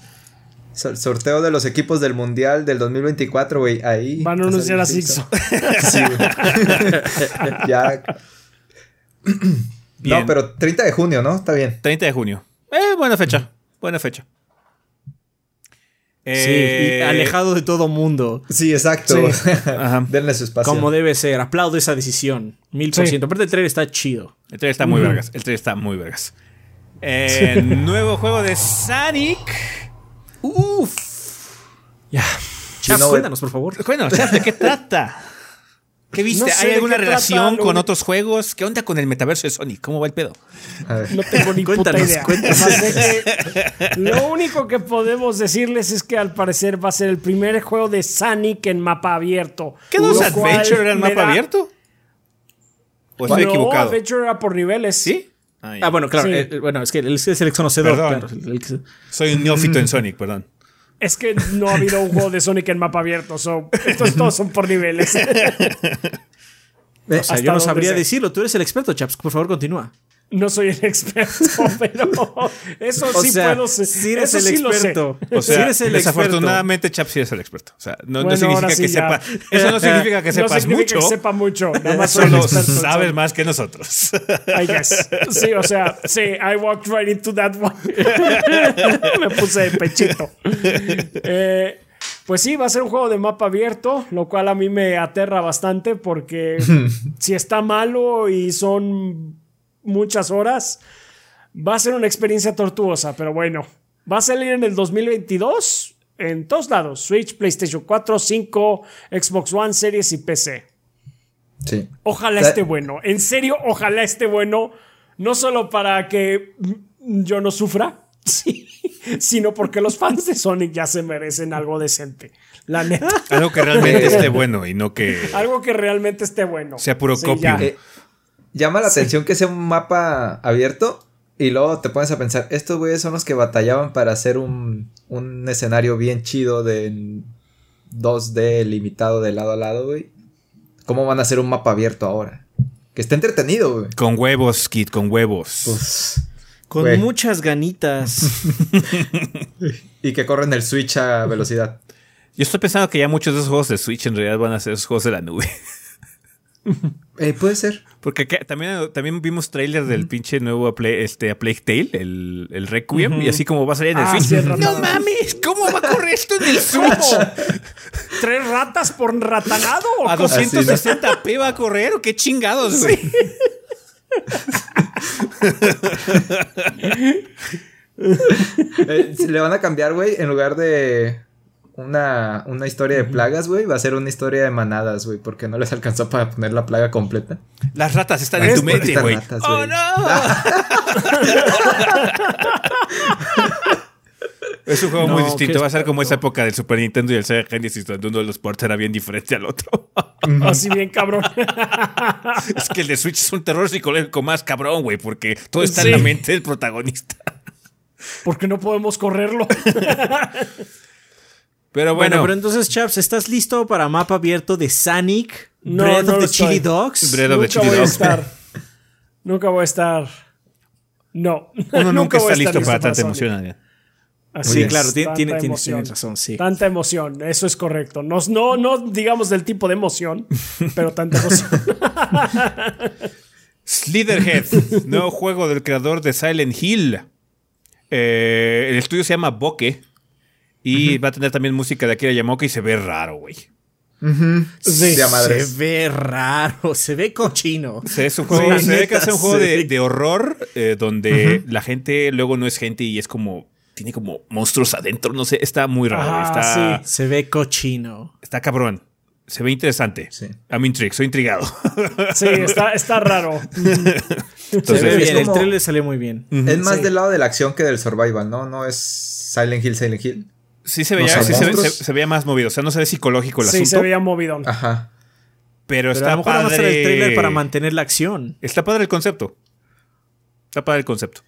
Sor- Sorteo de los equipos del Mundial del 2024, güey. Ahí. Van a anunciar a Sixo. <laughs> Sí, güey. <laughs> ya. <clears throat> Bien. No, pero 30 de junio, ¿no? Está bien. 30 de junio. Eh, buena fecha. Buena fecha. Sí, Eh, y alejado de todo mundo. Sí, exacto. Sí. <laughs> Denle su espacio. Como debe ser. Aplaudo esa decisión. Mil por ciento. Aparte el trailer está chido. El trailer está muy vergas. El trailer está muy vergas. Eh, nuevo juego de Sonic. Uf. Ya. No, cuéntanos, por favor. Bueno, Chas, ¿de qué trata? <laughs> ¿Qué viste? No sé ¿Hay alguna relación lo con otros juegos? ¿Qué onda con el metaverso de Sonic? ¿Cómo va el pedo? No tengo ni puta Cuéntanos, idea. cuéntanos. Además de que <laughs> lo único que podemos decirles es que al parecer va a ser el primer juego de Sonic en mapa abierto. ¿Qué dos Adventure era el me mapa da- abierto? ¿O estoy no, equivocado? Adventure era por niveles. ¿Sí? Ah, bueno, claro. Sí. eh, bueno, es que él es el conocedor. Perdón. claro, el- el- Soy un neófito en Sonic, perdón. Es que no ha habido un juego de Sonic en mapa abierto. So, estos todos son por niveles. <laughs> o sea, yo no sabría decirlo. Tú eres el experto, Chaps. Por favor, continúa. No soy el <laughs> experto, <laughs> pero eso O sí sea, puedo ser. si eres eso el sí lo sé. experto. O sea, Si eres el desafortunadamente Chap sí es el experto. O sea, no, significa que ya. sepa. Eso no significa que <laughs> sepas significa mucho. que sepa mucho. Nada más Solo experto sabes más que nosotros. I guess. Sí, o sea, sí, I walked right into that one. Me puse de pechito. Eh, pues sí, va a ser un juego de mapa abierto, lo cual a mí me aterra bastante porque si está malo y son muchas horas, va a ser una experiencia tortuosa, pero bueno, va a salir en el 2022 en todos lados, Switch, PlayStation 4, 5, Xbox One, Series y PC. Sí. Ojalá esté bueno. En serio, ojalá esté bueno. No solo para que mm, yo no sufra, <laughs> sí, sino porque los fans de Sonic ya se merecen algo decente. La neta. Algo que realmente <laughs> esté bueno y no que. Algo que realmente esté bueno. Sea puro Sí, copio. ya. Eh, llama la atención que sea un mapa abierto y luego te pones a pensar, estos güeyes son los que batallaban para hacer un, un escenario bien chido de 2D limitado de lado a lado, güey. ¿Cómo van a hacer un mapa abierto ahora? Que esté entretenido, güey. Con huevos, Kid, con huevos. Pues, Con Güey. muchas ganitas. <laughs> y que corren el Switch a velocidad. Yo estoy pensando que ya muchos de esos juegos de Switch en realidad van a ser esos juegos de la nube. <laughs> Eh, puede ser. Porque acá también, también vimos trailer del pinche nuevo a, Play- este, a Plague Tale, el, el Requiem, y así como va a salir en el Ah, Switch. sí, ¡No mames! ¿Cómo va a correr esto en el Switch? ¿Cómo? <laughs> ¿Tres ratas por ratanado? o ¿A cómo? 260p va a correr o qué chingados, güey? <laughs> Eh, le van a cambiar, güey, en lugar de una, una historia de plagas, güey, va a ser una historia de manadas, güey, porque no les alcanzó para poner la plaga completa. Las ratas están en tu mente, güey. ¡Oh, no! <laughs> Es un juego muy distinto. Va a ser como esa época del Super Nintendo y el Sega Genesis, donde uno de los ports era bien diferente al otro. <laughs> Así bien cabrón. <laughs> es que el de Switch es un terror psicológico más cabrón, güey, porque todo está Sí. en la mente del protagonista. Porque no podemos correrlo. Pero Bueno, bueno, pero entonces, Chaps, ¿estás listo para mapa abierto de Sonic? No, Breath no of lo the estoy. Chili Dogs. Breath of the Nunca Chili voy a Dogs. estar. Nunca voy a estar. No. <laughs> uno nunca está listo para tanta Sonic. emoción. Así Sí, es, claro, tiene, tanta tiene, tienes, tienes razón, sí. Tanta emoción, eso es correcto. No, no, no digamos del tipo de emoción, pero tanta emoción. <laughs> Slitherhead, nuevo juego del creador de Silent Hill. Eh, el estudio se llama Bokeh. Y va a tener también música de Akira Yamaoka y se ve raro, güey. Sí. Se ve raro, se ve cochino. Se, es un juego, Sí, se ve que es un juego de, de horror eh, donde la gente luego no es gente y es como. Tiene como monstruos adentro, no sé, está muy raro. Ajá, está, Se ve cochino. está cabrón. Se ve interesante. Sí. I'm intrigued, soy intrigado. Sí, está, está raro. <laughs> Entonces, se ve es bien, el como- trailer salió muy bien. Es más Sí. del lado de la acción que del survival, ¿no? No es Silent Hill, Silent Hill. Sí se veía, son sí se, ve- monstruos. se- se veía más movido. O sea, no se ve psicológico el Sí, asunto. se veía movidón. Ajá. Pero, Pero está a lo mejor a padre. el trailer para mantener la acción. Está padre el concepto. Está padre el concepto.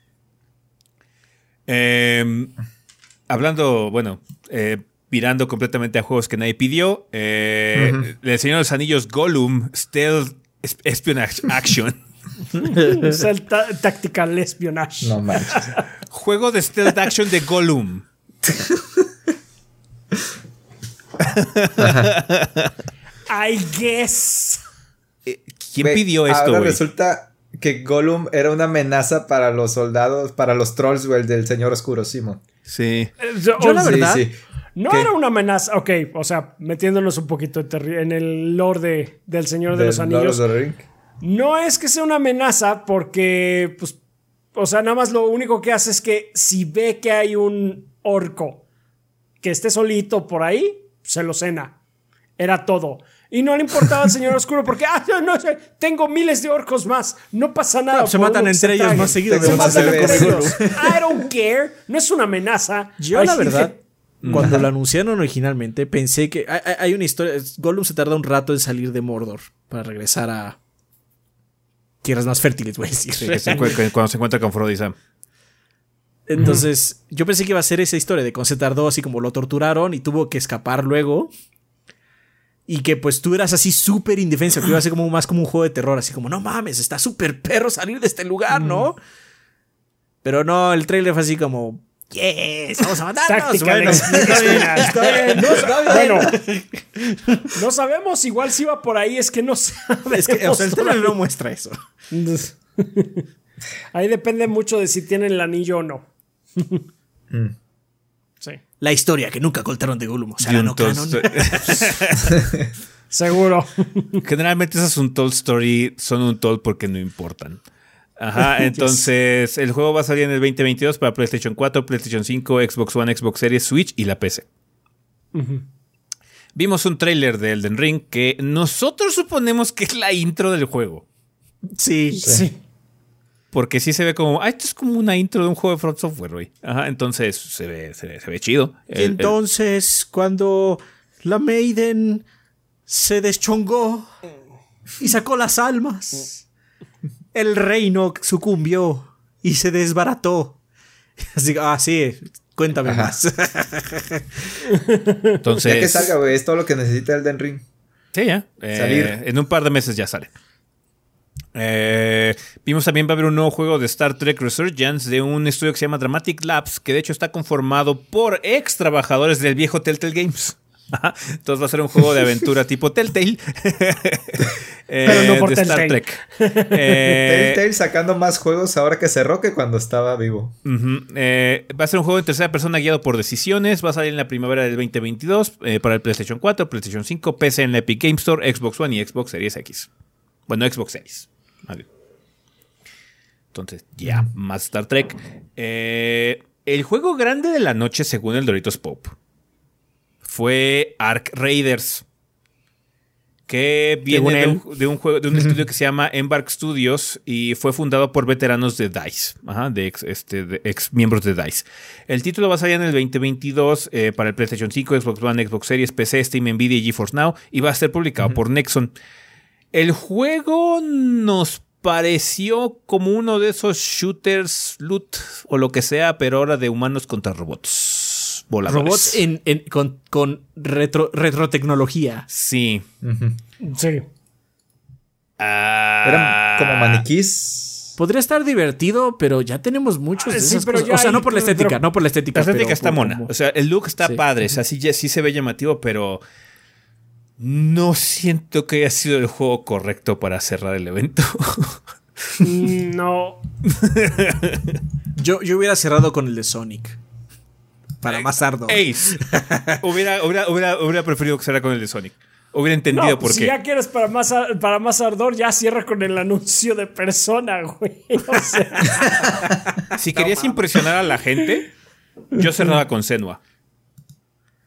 Eh, hablando, bueno, eh, virando completamente a juegos que nadie pidió. eh, El Señor de los Anillos Gollum Stealth es- Espionage Action. Es el ta- tactical espionage. No manches. Juego de Stealth Action de Gollum. <laughs> I guess. Eh, ¿Quién pidió esto, Ahora resulta que Gollum era una amenaza para los soldados, para los trolls, güey, del Señor Oscuro, Simon. Sí. Eh, Yo, Yo la verdad- Sí, sí. No ¿Qué? era una amenaza. Ok, o sea, metiéndonos un poquito en el lore de- del Señor de los Lord Anillos. of the Ring. No es que sea una amenaza porque, pues, o sea, nada más lo único que hace es que si ve que hay un orco que esté solito por ahí, se lo cena. Era todo. Y no le importaba al señor <laughs> oscuro porque, ah, no, no tengo miles de orcos más. No pasa nada. No, se matan entre se ellos más seguido de Se matan entre ellos. <laughs> I don't care. No es una amenaza. Yo, Ay, la verdad, cuando lo anunciaron originalmente, pensé que hay, una historia. Gollum se tarda un rato en salir de Mordor para regresar a tierras más fértiles, voy a decir. Sí, cuando se encuentra con Frodo y Sam. Entonces, yo pensé que iba a ser esa historia de cómo se tardó, así como lo torturaron y tuvo que escapar luego. Y que pues tú eras así súper indefenso, que iba a ser como más como un juego de terror, así como, no mames, está súper perro salir de este lugar, ¿no? Pero no, el trailer fue así como, yes, vamos a matarnos. <laughs> Bueno, <laughs> está bien, está bien, no, está bien. Bueno, <laughs> no sabemos. Igual si va por ahí, es que no sabemos. Es que, o sea, el trailer no muestra eso. Ahí depende mucho de si tienen el anillo o no. Sí, La historia que nunca contaron de Gollum, o sea, la no canon. <laughs> Seguro. Generalmente esas un Toll Story son un Toll porque no importan. Ajá, <laughs> entonces el juego va a salir en el 2022 para PlayStation 4, PlayStation 5, Xbox One, Xbox Series, Switch y la PC. Vimos un tráiler de Elden Ring que nosotros suponemos que es la intro del juego. Sí. Sí. Porque sí se ve como, ah, esto es como una intro de un juego de Front Software, güey. Ajá, entonces se ve, se ve, se ve chido. Y El- el- entonces, cuando la Maiden se deschongó y sacó las almas, el reino sucumbió y se desbarató. Así que, ah, sí, cuéntame Ajá. más. entonces, Ya que salga, güey, es todo lo que necesita Elden Ring. Sí, ya. Eh, Salir. En un par de meses ya sale. Eh, vimos también va a haber un nuevo juego de Star Trek Resurgence de un estudio que se llama Dramatic Labs, que de hecho está conformado por ex trabajadores del viejo Telltale Games. <laughs> Ajá. Entonces va a ser un juego de aventura <laughs> tipo Telltale. Eh, <laughs> Pero no por de Star. Trek. Eh, Telltale sacando más juegos ahora que cerró que cuando estaba vivo. Eh, va a ser un juego en tercera persona guiado por decisiones. Va a salir en la primavera del 2022 eh, para el PlayStation 4, PlayStation 5, PC en la Epic Game Store, Xbox One y Xbox Series X. Bueno, Xbox Series. Entonces, ya, más Star Trek. Eh, el juego grande de la noche, según el Doritos Pop, fue Ark Raiders. Que viene de un, de un juego, de un estudio que se llama Embark Studios y fue fundado por veteranos de DICE, ajá, de, ex, este, de ex miembros de DICE. El título va a salir en el 2022 eh, para el PlayStation 5, Xbox One, Xbox Series, PC, Steam, Nvidia y GeForce Now y va a ser publicado por Nexon. El juego nos pareció como uno de esos shooters, loot o lo que sea, pero ahora de humanos contra robots. Voladores. Robots en, en- con, con retro, retrotecnología. Sí. Sí. Ah. Eran como maniquís. Podría estar divertido, pero ya tenemos muchos de Ah, sí, esas pero cosas. ya O sea, no por la estética, pero- no por la estética. La estética pero está por mona. como- O sea, el look está Sí. padre. O sea, sí, sí se ve llamativo, pero no siento que haya sido el juego correcto para cerrar el evento. Mm, No. yo, yo hubiera cerrado con el de Sonic. Para más ardo. Ace. hubiera, hubiera, hubiera, hubiera preferido que cerrara con el de Sonic. Hubiera entendido No, por si qué. ya quieres para más, ar- para más ardor, ya cierra con el anuncio de persona, güey. <laughs> O sea, Si querías impresionar a la gente, yo cerraba con Senua.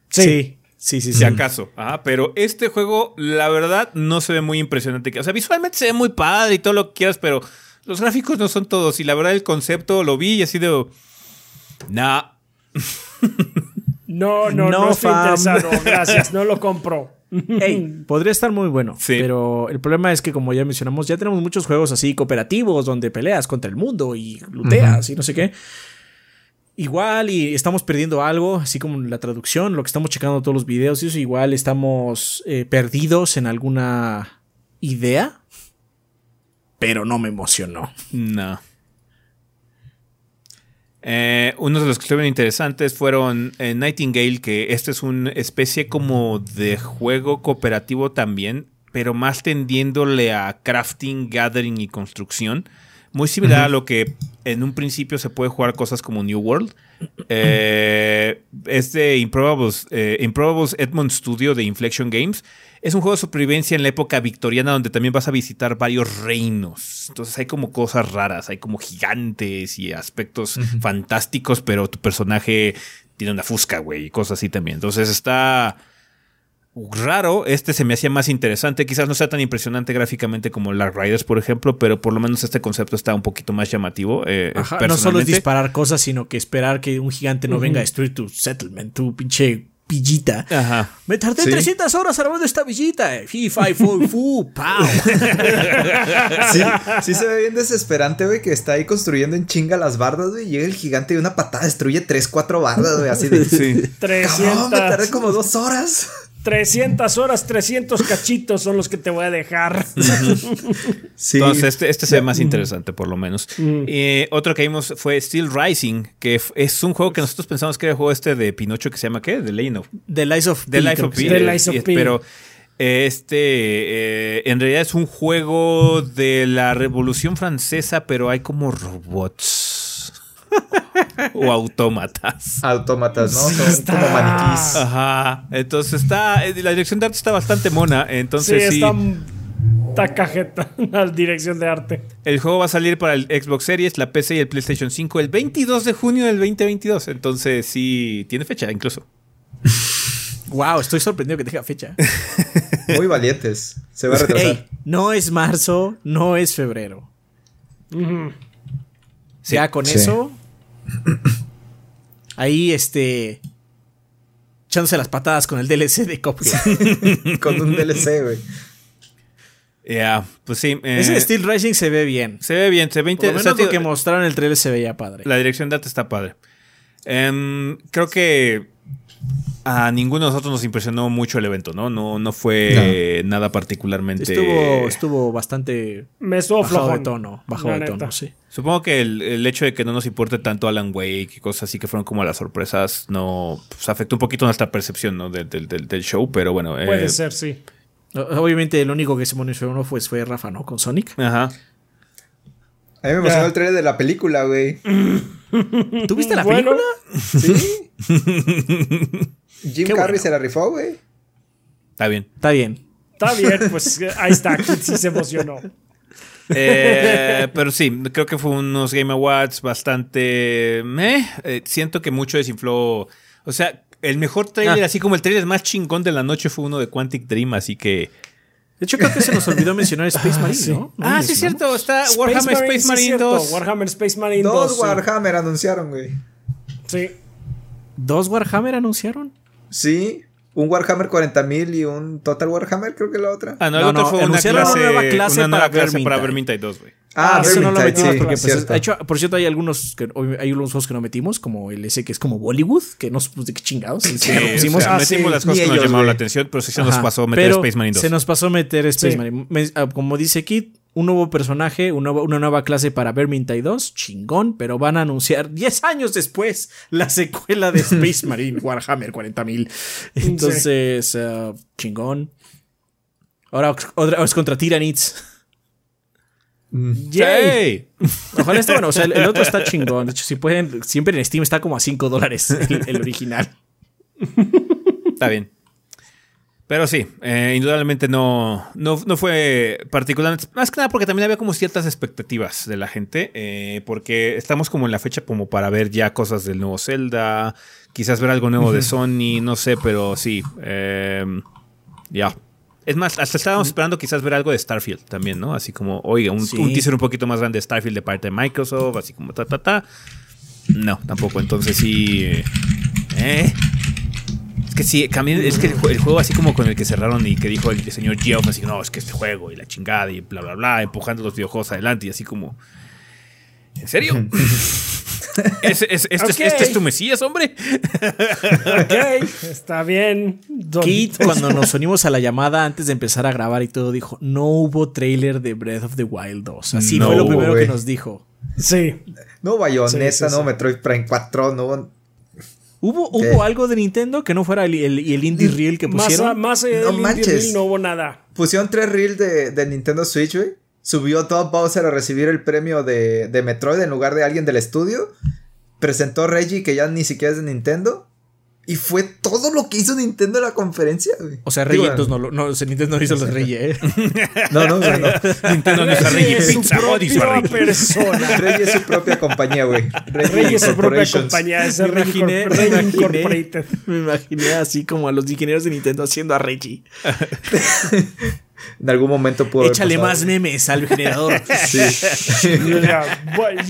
Sí, sí, sí. sí. Si acaso. Ajá, pero este juego, la verdad, no se ve muy impresionante. O sea, visualmente se ve muy padre y todo lo que quieras, pero los gráficos no son todos. Y la verdad, el concepto lo vi y así de. Nah. no, no, no, No, estoy fam. interesado. <laughs> Gracias, no lo compro. Ey, podría estar muy bueno. Sí. Pero el problema es que, como ya mencionamos, ya tenemos muchos juegos así cooperativos donde peleas contra el mundo y luteas y no sé qué. Igual y estamos perdiendo algo, así como la traducción, lo que estamos checando todos los videos y eso, igual estamos eh, perdidos en alguna idea. Pero no me emocionó. No. Eh, unos de los que estuvieron interesantes fueron eh, Nightingale, que este es una especie como de juego cooperativo también, pero más tendiéndole a crafting, gathering y construcción. Muy similar a lo que en un principio se puede jugar cosas como New World. Eh, es de Improbables, eh, Improbables Edmond Studio de Inflection Games. Es un juego de supervivencia en la época victoriana donde también vas a visitar varios reinos. Entonces hay como cosas raras, hay como gigantes y aspectos fantásticos, pero tu personaje tiene una fusca, güey, y cosas así también. Entonces está raro. Este se me hacía más interesante. Quizás no sea tan impresionante gráficamente como Lark Riders, por ejemplo, pero por lo menos este concepto está un poquito más llamativo. eh, Ajá, no solo es disparar cosas, sino que esperar que un gigante no venga a destruir tu settlement, tu pinche villita. Ajá. Me tardé Sí. 300 horas armando esta villita. eh. Fi, fi, fu, fu, pow. <laughs> Sí, sí se ve bien desesperante, güey, que está ahí construyendo en chinga las bardas, güey. Llega el gigante y una patada destruye 3, 4 bardas, güey. Así de. <laughs> Sí. Cabrón, me tardé 300, como dos horas. 300 horas, 300 cachitos son los que te voy a dejar. <laughs> Sí. Entonces, este, este se ve más interesante, por lo menos. Eh, otro que vimos fue Steel Rising, que es un juego que nosotros pensamos que era el juego este de Pinocho que se llama ¿qué? The Legend of The Lies of The P, Life of The. Lies of Eh. Pero este eh, en realidad es un juego de la Revolución Francesa, pero hay como robots o autómatas. Autómatas, ¿no? Son está. como maniquís. Ajá. Entonces está. eh, La dirección de arte está bastante mona. Sí, Entonces sí. está, está cajeta <laughs> la dirección de arte. El juego va a salir para el Xbox Series, la PC y el PlayStation 5 el 22 de junio del 2022. Entonces sí, tiene fecha incluso. <laughs> Wow, estoy sorprendido que tenga fecha. <laughs> Muy valientes. Se va a retrasar. Ey, no es marzo, no es febrero. Sí. ya con Sí. eso. <clears throat> Ahí, este. Echándose las patadas con el DLC de Cuphead. <laughs> Con un DLC, güey. Ya, pues sí. eh, Ese Steel Rising se ve bien. se ve bien, se ve Por lo interesante. menos lo que mostraron en el trailer se veía padre. La dirección de arte está padre. Em, creo que a ninguno de nosotros nos impresionó mucho el evento, ¿no? No, no fue nada particularmente. Estuvo, estuvo bastante Me estuvo bajado de flojón. tono. Bajado la de neta. tono, sí. Supongo que el, el hecho de que no nos importe tanto Alan Wake y cosas así que fueron como las sorpresas, no pues, afectó un poquito nuestra percepción ¿no? del, del- del- del show, pero bueno. eh, Puede ser, sí. Obviamente el único que se emocionó fue, fue Rafa, ¿no? Con Sonic. Ajá. A mí me emocionó el trailer de la película, güey. <laughs> ¿Tú viste la Bueno, película? Sí. <laughs> <laughs> Jim Qué Carrey bueno. se la rifó, güey. Está bien. Está bien. Está bien, pues ahí está. Kit sí se emocionó. Eh, pero sí, creo que fue unos Game Awards bastante. meh. Eh, siento que mucho desinfló. O sea, el mejor trailer, Ah. así como el trailer más chingón de la noche, fue uno de Quantic Dream, así que. De hecho, creo que se nos olvidó mencionar Space Marine, sí. ¿no? ¿No ah, sí, es cierto. Está Warhammer Marine, Space sí, Marine cierto, 2. Warhammer Space Marine Dos 2. sí. Warhammer anunciaron, güey. Sí. ¿Dos Warhammer anunciaron? Sí. Un Warhammer 40.000 y un Total Warhammer, creo que la otra. Ah, no, No, otro no, fue una clase, una nueva clase una nueva para clase para Vermintide. Vermintide 2, güey. Ah, eso no lo metimos sí, porque, pues, cierto. de hecho, por cierto, hay algunos que hay unos juegos que no metimos, como el ese que es como Bollywood, que no supuse de qué chingados. Sí, no lo o pusimos. sea, Ah, metimos sí. las cosas que nos ellos, llamaron la güey. atención, pero sí se nos Ajá, pasó meter pero Space Marine 2. Se nos pasó meter Space Sí. Marine. Me- ah, como dice Kit, un nuevo personaje, un nuevo- una nueva clase para Vermintide 2, chingón, pero van a anunciar 10 años después la secuela de Space Marine <laughs> Warhammer 40.000. Entonces, ah, chingón. Ahora otra es contra Tyranids. ¡Yay! Ojalá esté bueno. O sea, el, el otro está <laughs> chingón. De hecho, si pueden, siempre en Steam está como a 5 dólares el, el original. Está bien. Pero sí, eh, indudablemente no, no, no fue particularmente. Más que nada porque también había como ciertas expectativas de la gente. eh, porque estamos como en la fecha como para ver ya cosas del nuevo Zelda. Quizás ver algo nuevo de Sony, no sé, pero sí. eh, ya. Es más, hasta estábamos esperando quizás ver algo de Starfield también, ¿no? Así como, oiga, un, Sí. un teaser un poquito más grande de Starfield de parte de Microsoft, así como ta, ta, ta. No, tampoco. Entonces sí. eh. Es que sí, también es que el, jue- el juego así como con el que cerraron y que dijo el señor Geoff, así no, es que este juego y la chingada y bla, bla, bla, empujando los videojuegos adelante y así como... ¿En serio? <laughs> ¿Es, es- este, es- este es tu Mesías, hombre? Ok, está bien. Don- Kit, cuando nos unimos a la llamada antes de empezar a grabar y todo, dijo: No hubo trailer de Breath of the Wild 2. Así No fue lo hubo, primero que nos dijo. Sí. No Bayonetta, Sí, sí, no. Metroid Prime 4, no. ¿Hubo. ¿Hubo algo de Nintendo que no fuera el, el, el indie reel que Más, pusieron? más allá No del Indie manches. Reel no hubo nada. Pusieron tres reels de, de Nintendo Switch, güey. Subió Todd Bowser a recibir el premio de, de Metroid en lugar de alguien del estudio. Presentó Reggie, que ya ni siquiera es de Nintendo. Y fue todo lo que hizo Nintendo en la conferencia, güey. O sea, Digo, Rey entonces no, lo- no, o sea, Nintendo no hizo los Reyes, ¿eh? <laughs> No, no, güey, no. Nintendo no es a Reggie es su propia persona. Reggie es su propia compañía, güey. Rey es su propia compañía, es Me imaginé, me imaginé, Incorporated. me imaginé así como a los ingenieros de Nintendo haciendo a Reggie. <laughs> En algún momento haber Échale más memes al generador. <laughs> Sí. <laughs>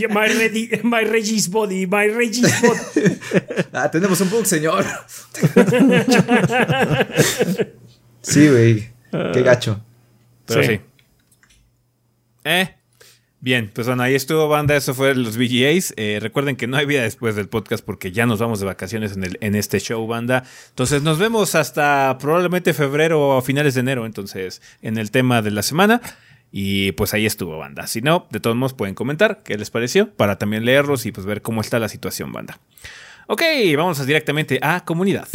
My, Redi- my Reggie's body, my Reggie's body. <laughs> ah, tenemos un bug, señor. sí, güey. Qué gacho. Pero Sí. sí. Eh. Bien, pues bueno, ahí estuvo banda, eso fue los VGAs. Eh, recuerden que no hay vida después del podcast porque ya nos vamos de vacaciones en, el, en este show, banda. Entonces nos vemos hasta probablemente febrero o finales de enero, entonces, en el tema de la semana. Y pues ahí estuvo, banda. Si no, de todos modos pueden comentar qué les pareció para también leerlos y pues ver cómo está la situación, banda. Ok, vamos directamente a comunidad.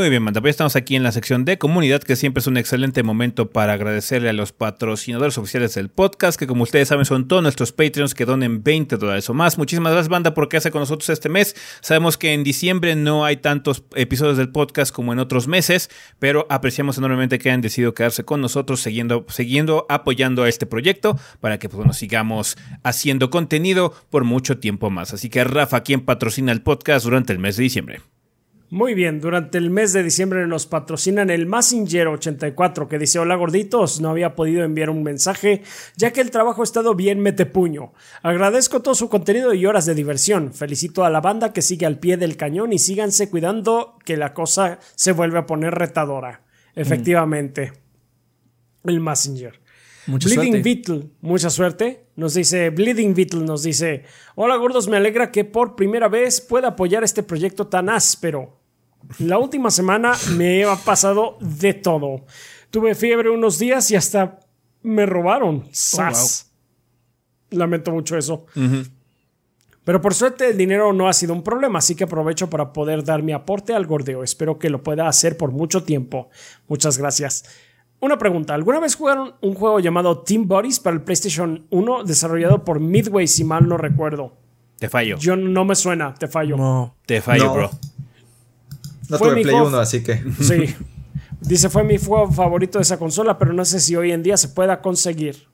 Muy bien, Manda. Pues estamos aquí en la sección de comunidad, que siempre es un excelente momento para agradecerle a los patrocinadores oficiales del podcast, que como ustedes saben son todos nuestros Patreons que donen 20 dólares o más. Muchísimas gracias, banda, por quedarse con nosotros este mes. Sabemos que en diciembre no hay tantos episodios del podcast como en otros meses, pero apreciamos enormemente que hayan decidido quedarse con nosotros, siguiendo, siguiendo apoyando a este proyecto para que pues, bueno, sigamos haciendo contenido por mucho tiempo más. Así que Rafa, quien patrocina el podcast durante el mes de diciembre. Muy bien, durante el mes de diciembre nos patrocinan el Massinger84 que dice hola gorditos, no había podido enviar un mensaje ya que el trabajo ha estado bien metepuño. Agradezco todo su contenido y horas de diversión. Felicito a la banda que sigue al pie del cañón y síganse cuidando que la cosa se vuelve a poner retadora. Efectivamente. El Messenger. Mucha Bleeding suerte. Beetle, mucha suerte. Nos dice, Bleeding Beetle nos dice, hola gordos, me alegra que por primera vez pueda apoyar este proyecto tan áspero. La última semana me ha pasado de todo. Tuve fiebre unos días y hasta me robaron. ¡Sas! Lamento mucho eso. Pero por suerte el dinero no ha sido un problema, así que aprovecho para poder dar mi aporte al gordeo. Espero que lo pueda hacer por mucho tiempo. Muchas gracias. Una pregunta, ¿alguna vez jugaron un juego llamado Team Buddies para el PlayStation 1 desarrollado por Midway si mal no recuerdo? Te fallo. Yo no me suena, te fallo. No. Te fallo, No. bro. No Fue tuve mi Play juego- 1, así que. <laughs> Sí. Dice, fue mi juego favorito de esa consola, pero no sé si hoy en día se pueda conseguir.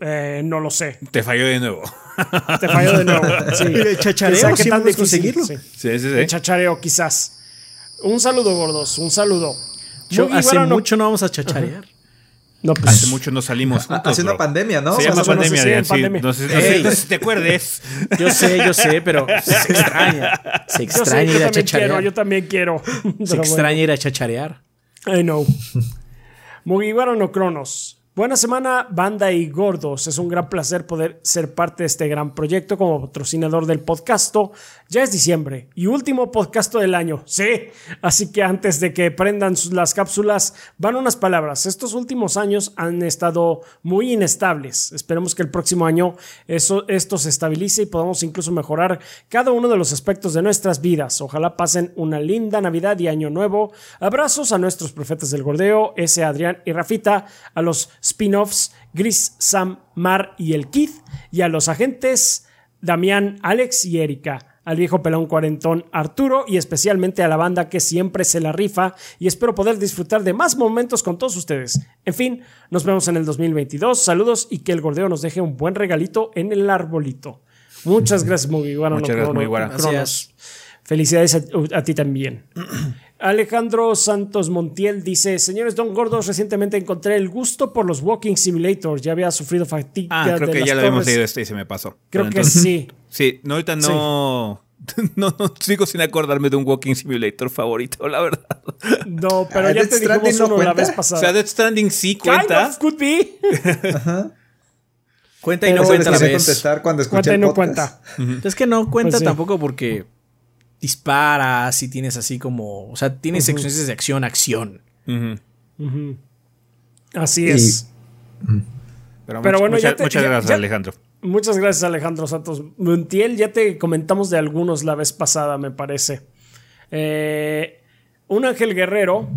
Eh, no lo sé. Te fallo de nuevo. <laughs> Te fallo de nuevo. <laughs> Sí. ¿Y de chachareo qué tan conseguirlo? sí. Sí, sí, De sí. chachareo, quizás. Un saludo, gordos. Un saludo. Yo- Mugi, hace bueno, no- mucho no vamos a chacharear. No, pues, Hace mucho no salimos juntos, Hace una bro. pandemia, ¿no? Se O sea, llama bueno, pandemia. No sé, no sé- Ey. no sé si te acuerdes. Yo sé, yo sé, pero <laughs> se extraña. Se yo, sé, extraña yo ir a quiero, chacharear. yo también quiero. <laughs> Se extraña ir a chacharear. I know. <laughs> Mugiwara no Cronos. Buena semana, banda y gordos. Es un gran placer poder ser parte de este gran proyecto como patrocinador del podcasto. Ya es diciembre y último podcasto del año. Sí. Así que antes de que prendan las cápsulas, van unas palabras. Estos últimos años han estado muy inestables. Esperemos que el próximo año eso, esto se estabilice y podamos incluso mejorar cada uno de los aspectos de nuestras vidas. Ojalá pasen una linda Navidad y Año Nuevo. Abrazos a nuestros profetas del gordeo, ese Adrián y Rafita, a los spin-offs Gris, Sam, Mar y el Kid, y a los agentes Damián, Alex y Erika. Al viejo pelón cuarentón Arturo y especialmente a la banda que siempre se la rifa y espero poder disfrutar de más momentos con todos ustedes. En fin, nos vemos en el 2022. Saludos y que el gordeo nos deje un buen regalito en el arbolito. Muchas gracias, Mugiwara. Muchas no gracias, Mugiwara. Felicidades a, a ti también. Alejandro Santos Montiel dice: Señores Don Gordos, recientemente encontré el gusto por los Walking Simulators. Ya había sufrido fatiga. Ah, creo de que las ya lo habíamos torres. leído este y se me pasó. Creo que sí. Sí, no, ahorita no, <laughs> no. No, sigo sin acordarme de un Walking Simulator favorito, la verdad. No, pero Ah, ya Death te dijimos Stranding no uno la cuenta. vez O pasada. sea, Death Stranding sí Kind cuenta. of could be. Cuenta y Pero no cuenta a la vez. contestar cuando escuché Cuenta y el no podcast. cuenta. Es que no cuenta Pues sí. tampoco porque disparas y tienes así como. O sea, tienes secciones de acción, acción. Así Y- es. Pero, Pero much- bueno, ya muchas, te- muchas ya- gracias, ya- Alejandro. Muchas gracias, Alejandro Santos Montiel. Ya te comentamos de algunos la vez pasada, me parece. Eh, un Ángel Guerrero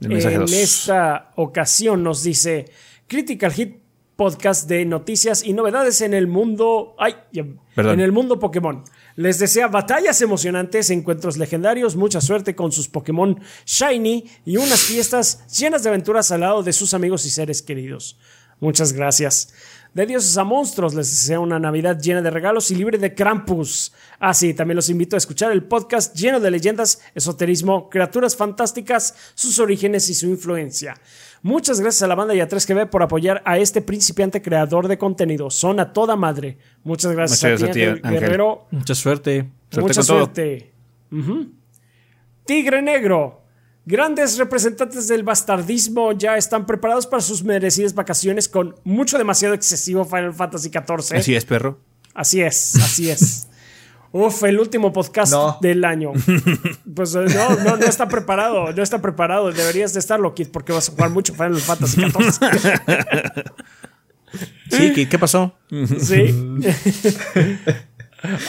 en dos. esta ocasión nos dice Critical Hit podcast de noticias y novedades en el mundo ay, Perdón. en el mundo Pokémon. Les desea batallas emocionantes, encuentros legendarios, mucha suerte con sus Pokémon Shiny y unas fiestas llenas de aventuras al lado de sus amigos y seres queridos. Muchas gracias. De dioses a monstruos les desea una Navidad llena de regalos y libre de Krampus. Ah, sí, también los invito a escuchar el podcast lleno de leyendas, esoterismo, criaturas fantásticas, sus orígenes y su influencia. Muchas gracias a la banda y a 3GB por apoyar a este principiante creador de contenido. Son a toda madre. Muchas gracias Muchas a ti, gracias a ti, Ángel Ángel. Guerrero. Mucha suerte. Suerte Mucha con todo. suerte. Tigre Negro. Grandes representantes del bastardismo ya están preparados para sus merecidas vacaciones con mucho demasiado excesivo Final Fantasy XIV. Así es, perro. Así es, así es. <laughs> Uf, el último podcast No. del año. <laughs> Pues eh, no, no, no está preparado, no está preparado. Deberías de estarlo, Kid, porque vas a jugar mucho Final Fantasy XIV. <laughs> Sí, ¿qué, qué pasó? Sí.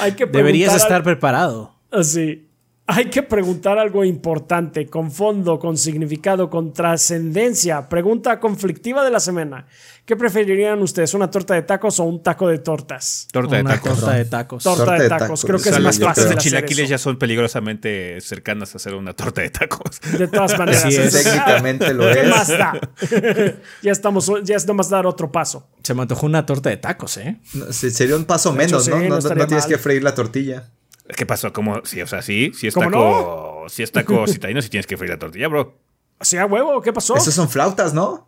Hay que Deberías estar al- preparado. Sí. Hay que preguntar algo importante, con fondo, con significado, con trascendencia. Pregunta conflictiva de la semana. ¿Qué preferirían ustedes, una torta de tacos o un taco de tortas? Torta de Una tacos. torta de tacos. Torta, Torta de de tacos. tacos. Creo que O sea, es más fácil hacer chilaquiles eso. ya son peligrosamente cercanas a hacer una torta de tacos. De todas maneras. Así es. Técnicamente lo ¿Qué es. más da? <laughs> ya estamos, ya es nomás dar otro paso. Se me antojó una torta de tacos, ¿eh? No, Sería un paso menos, sí, ¿no? no No, no- estaría no tienes mal. que freír la tortilla. ¿Qué pasó? ¿Cómo? Sí, o sea, sí, sí está ¿Cómo no? Sí está <laughs> citadino si tienes que freír la tortilla, bro. ¿Sí a huevo? ¿Qué pasó? Esos son flautas, ¿no?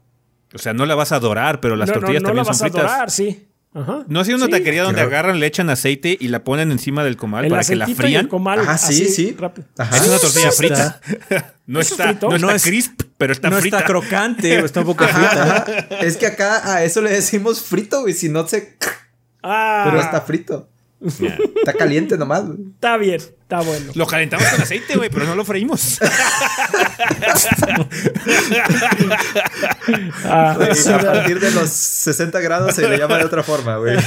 O sea, no la vas a adorar, pero las no, no, tortillas no también la vas son a fritas. adorar, sí. Ajá. ¿No ha sido una Sí. taquería donde agarran, le echan aceite y la ponen encima del comal El para que la y frían? comal. Ajá, sí, así, sí. Ajá. Es una tortilla frita. <laughs> no ¿Eso es está, no está No es- crisp, pero está no frita. está crocante, está un poco Ajá, frita. ajá. Es que acá a eso le decimos frito, güey. Si no se. Ah, Pero está frito. <laughs> Está caliente nomás, está bien, está bueno. Lo calentamos con aceite, güey, pero no lo freímos. <laughs> Ah, a partir de los 60 grados se le llama de otra forma, güey.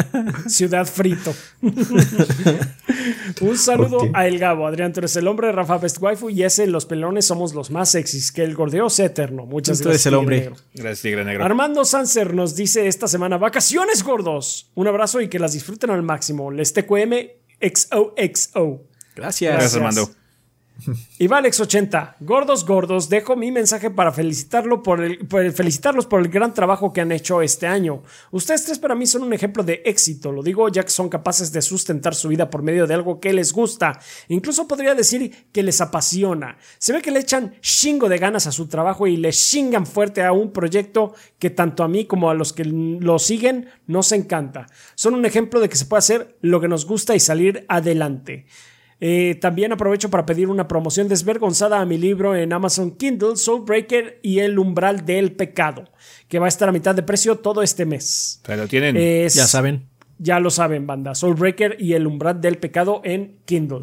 <laughs> ciudad frito. Un saludo Ok. a El Gabo. Adrián, tú eres el hombre, Rafa Best Waifu y ese, los pelones somos los más sexys. Que el gordeo sea eterno. Muchas Tú gracias. eres el hombre. Negro. Gracias, Tigre Negro. Armando Sanser nos dice esta semana, vacaciones gordos. Un abrazo y que las disfruten al máximo. Les TQM XOXO. Gracias. Gracias, Armando. <laughs> Y Valex80, gordos, gordos, dejo mi mensaje para felicitarlo por el, por el- felicitarlos por el gran trabajo que han hecho este año. Ustedes tres para mí son un ejemplo de éxito, lo digo ya que son capaces de sustentar su vida por medio de algo que les gusta. Incluso podría decir que les apasiona. Se ve que le echan chingo de ganas a su trabajo y le chingan fuerte a un proyecto que tanto a mí como a los que lo siguen nos encanta. Son un ejemplo de que se puede hacer lo que nos gusta y salir adelante. Eh, también aprovecho para pedir una promoción desvergonzada a mi libro en Amazon Kindle, Soulbreaker y el umbral del pecado, que va a estar a mitad de precio todo este mes. Pero tienen. Es- Ya saben. Ya lo saben, banda. Soulbreaker y el umbral del pecado en Kindle.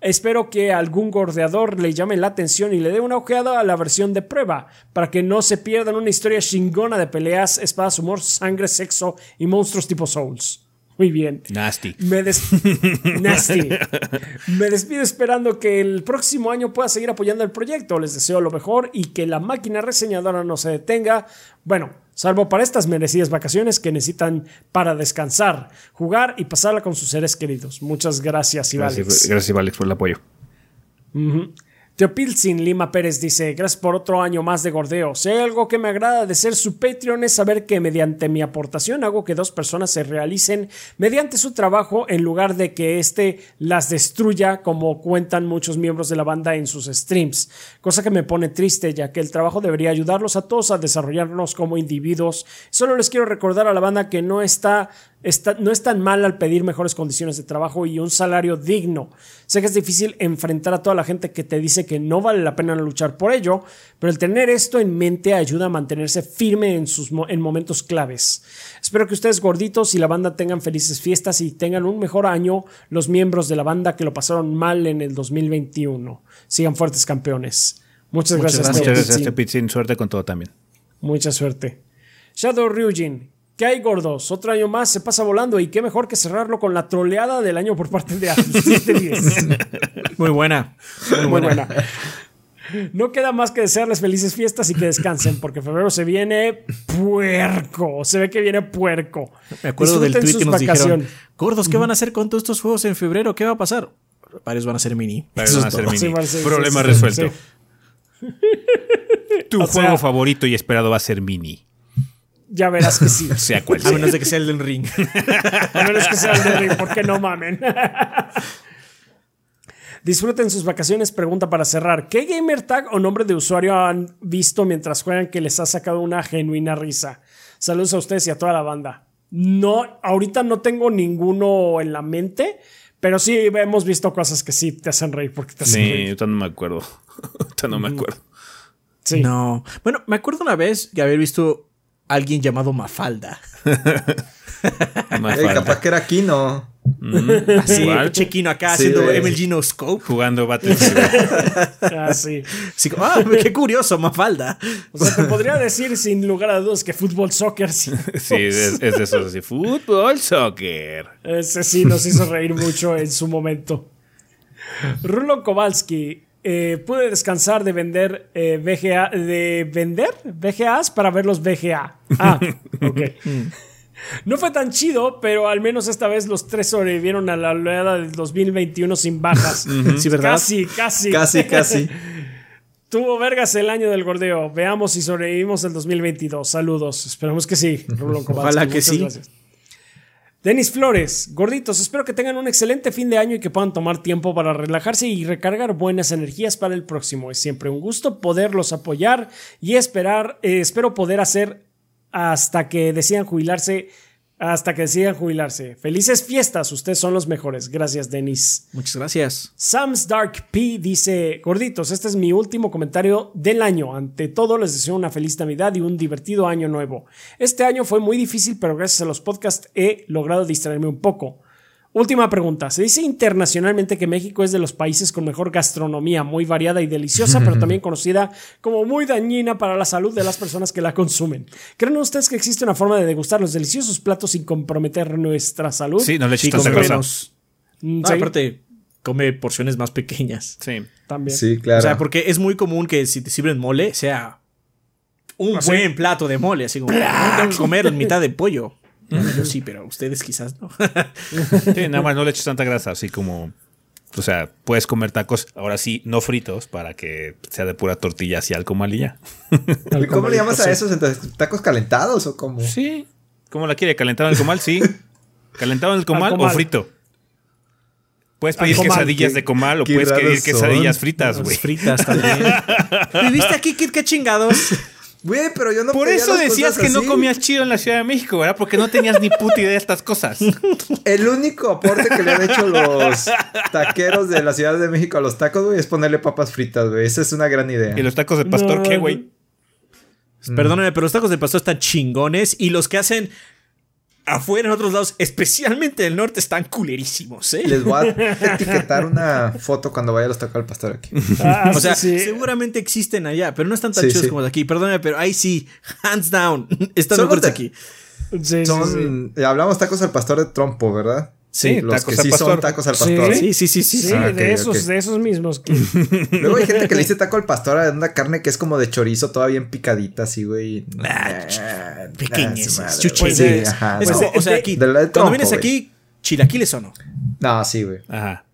Espero que algún gordeador le llame la atención y le dé una ojeada a la versión de prueba, para que no se pierdan una historia chingona de peleas, espadas, humor, sangre, sexo y monstruos tipo Souls. Muy bien. Nasty. Me des- <laughs> Nasty. Me despido esperando que el próximo año pueda seguir apoyando el proyecto. Les deseo lo mejor y que la máquina reseñadora no se detenga. Bueno, salvo para estas merecidas vacaciones que necesitan para descansar, jugar y pasarla con sus seres queridos. Muchas gracias, Ivalex. Gracias, gracias, Alex, por el apoyo. Teopilzin Lima Pérez dice, gracias por otro año más de gordeo. Si algo que me agrada de ser su Patreon es saber que mediante mi aportación hago que dos personas se realicen mediante su trabajo en lugar de que éste las destruya como cuentan muchos miembros de la banda en sus streams. Cosa que me pone triste ya que el trabajo debería ayudarlos a todos a desarrollarnos como individuos. Solo les quiero recordar a la banda que no está Está- no es tan mal al pedir mejores condiciones de trabajo y un salario digno. Sé que es difícil enfrentar a toda la gente que te dice que no vale la pena luchar por ello, pero el tener esto en mente ayuda a mantenerse firme en, sus mo- en momentos claves. Espero que ustedes gorditos y la banda tengan felices fiestas y tengan un mejor año los miembros de la banda que lo pasaron mal en el 2021. Sigan fuertes campeones. Muchas, gracias. Muchas Teo gracias, Pizzin. Pizzin. Suerte con todo también. Mucha suerte. Shadow Ryujin. ¿Qué hay, gordos? Otro año más se pasa volando y qué mejor que cerrarlo con la troleada del año por parte de Asus 710. Muy buena. Muy buena. No queda más que desearles felices fiestas y que descansen, porque febrero se viene puerco. Se ve que viene puerco. Me acuerdo del tweet que nos dijeron. vacaciones. Gordos, ¿qué van a hacer con todos estos juegos en febrero? ¿Qué va a pasar? Varios van a ser mini. Varios van a ser mini. Sí, Problema sí, resuelto. sí. Tu <laughs> O sea- juego favorito y esperado va a ser mini. Ya verás que sí. <laughs> Sea cual A sea. <laughs> menos de que sea el del ring. A menos que sea el de Ring, porque no mamen. <laughs> Disfruten sus vacaciones. Pregunta para cerrar. ¿Qué gamer tag o nombre de usuario han visto mientras juegan que les ha sacado una genuina risa? Saludos a ustedes y a toda la banda. No, ahorita no tengo ninguno en la mente, pero sí hemos visto cosas que sí te hacen reír porque te hacen Sí, reír. ahorita no me acuerdo. Ahorita no me acuerdo. Sí. No. Bueno, me acuerdo una vez que haber visto a alguien llamado Mafalda. <laughs> Más Ey, falta. capaz que era Kino. Así, Igual. chequino acá Sí, haciendo güey. MLG No Scope. Jugando <laughs> Battlefield. Ah, sí. Así como, ah, qué curioso, Mafalda. O sea, te podría decir sin lugar a dudas que fútbol, soccer, sí. sí, es, es así. Fútbol, soccer. Ese sí nos hizo reír mucho en su momento. Rulo Kowalski. Eh, pude descansar de vender eh, VGA, de vender VGAs para ver los VGA. Ah, <laughs> ok. No fue tan chido, pero al menos esta vez los tres sobrevivieron a la oleada del 2021 sin bajas. <laughs> Sí, ¿verdad? Casi, casi. Casi, casi. <laughs> Tuvo vergas el año del gordeo. Veamos si sobrevivimos el 2022. Saludos. Esperamos que sí. Rulo. Ojalá que Muchas sí. gracias. Denis Flores, gorditos, espero que tengan un excelente fin de año y que puedan tomar tiempo para relajarse y recargar buenas energías para el próximo. Es siempre un gusto poderlos apoyar y esperar, eh, espero poder hacer hasta que decidan jubilarse, hasta que decidan jubilarse. Felices fiestas, ustedes son los mejores. Gracias, Denis. Muchas gracias. Sam's Dark P dice, gorditos, este es mi último comentario del año. Ante todo, les deseo una feliz Navidad y un divertido año nuevo. Este año fue muy difícil, pero gracias a los podcasts he logrado distraerme un poco. Última pregunta. Se dice internacionalmente que México es de los países con mejor gastronomía, muy variada y deliciosa, pero también <laughs> conocida como muy dañina para la salud de las personas que la consumen. ¿Creen ustedes que existe una forma de degustar los deliciosos platos sin comprometer nuestra salud? Sí, no le Sí, menos. Mm, sí, aparte, come porciones más pequeñas. Sí. también. Sí, claro. O sea, porque es muy común que si te sirven mole, sea un buen plato de mole. Así como, no tengo que comer mitad de pollo. Bueno, yo sí, pero ustedes quizás no. <laughs> Sí, nada más no le eches tanta grasa, así como. O sea, puedes comer tacos, ahora sí, no fritos, para que sea de pura tortilla así al comal y ya. ¿Y ¿Cómo le llamas a esos entonces? ¿Tacos calentados o cómo? Sí. ¿Cómo la quiere? ¿Calentado en el comal? Sí. <laughs> ¿Calentado en el comal, comal. o frito? Puedes pedir comal. quesadillas Qué- de comal o puedes pedir quesadillas son. fritas, güey. fritas también. <laughs> ¿Viviste aquí? ¿Qué, qué chingados? Güey, pero yo no Por eso decías cosas que no comías chido en la Ciudad de México, ¿verdad? Porque no tenías ni puta idea de estas cosas. <laughs> El único aporte que le han hecho los taqueros de la Ciudad de México a los tacos, güey, es ponerle papas fritas, güey. Esa es una gran idea. ¿Y los tacos de pastor No, qué, güey? Perdóname, pero los tacos de pastor están chingones y los que hacen afuera en otros lados, especialmente del norte, están culerísimos, ¿eh? Les voy a <laughs> etiquetar una foto cuando vaya a los tacos al pastor aquí. Ah, O sea, sí, sí. seguramente existen allá, pero no están tan Sí, chidos sí. como de aquí. Perdóname, pero ahí sí, hands down, <laughs> están mejores aquí. Sí, sí, sí. Son, eh, hablamos tacos al pastor de trompo, ¿verdad? Sí, los tacos que al sí son pastor. tacos al Sí. pastor. Sí, sí, sí, sí. Sí, sí. Ah, de, esos, de esos mismos. que- <laughs> Luego hay gente que le dice <laughs> taco al pastor a una carne que es como de chorizo, toda bien picadita, así, güey. Ah, Ah, su madre, chuches. güey. Sí, ajá, no. o sea, aquí, de la de cuando trompo, vienes güey. aquí, chilaquiles o no. No, sí, güey. Ajá.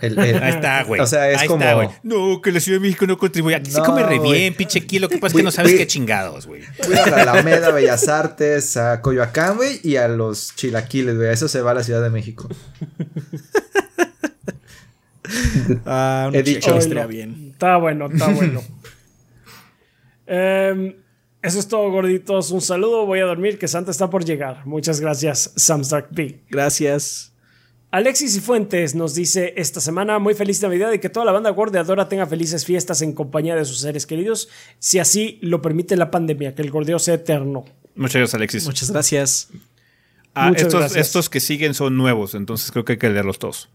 El- el- Ahí está, güey. O sea, es Ahí como- está, güey. No, que la Ciudad de México no contribuye. Aquí se No, come re bien, pinche aquí. Lo que pasa es que no sabes qué chingados, güey. Fui a la Alameda, Bellas Artes, a Coyoacán, güey, y a los chilaquiles, güey. A eso se va a la Ciudad de México. <laughs> Ah, He dicho. chilaquiles estaría bien. Está bueno, está bueno. Em, eso es todo, gorditos. Un saludo. Voy a dormir, que Santa está por llegar. Muchas gracias, Samstark B. Gracias. Alexis y Fuentes nos dice esta semana muy feliz Navidad y que toda la banda gordeadora tenga felices fiestas en compañía de sus seres queridos, si así lo permite la pandemia, que el gordeo sea eterno. Muchas gracias, Alexis. Muchas gracias. Ah, Muchas estos, gracias. estos que siguen son nuevos, entonces creo que hay que leerlos todos.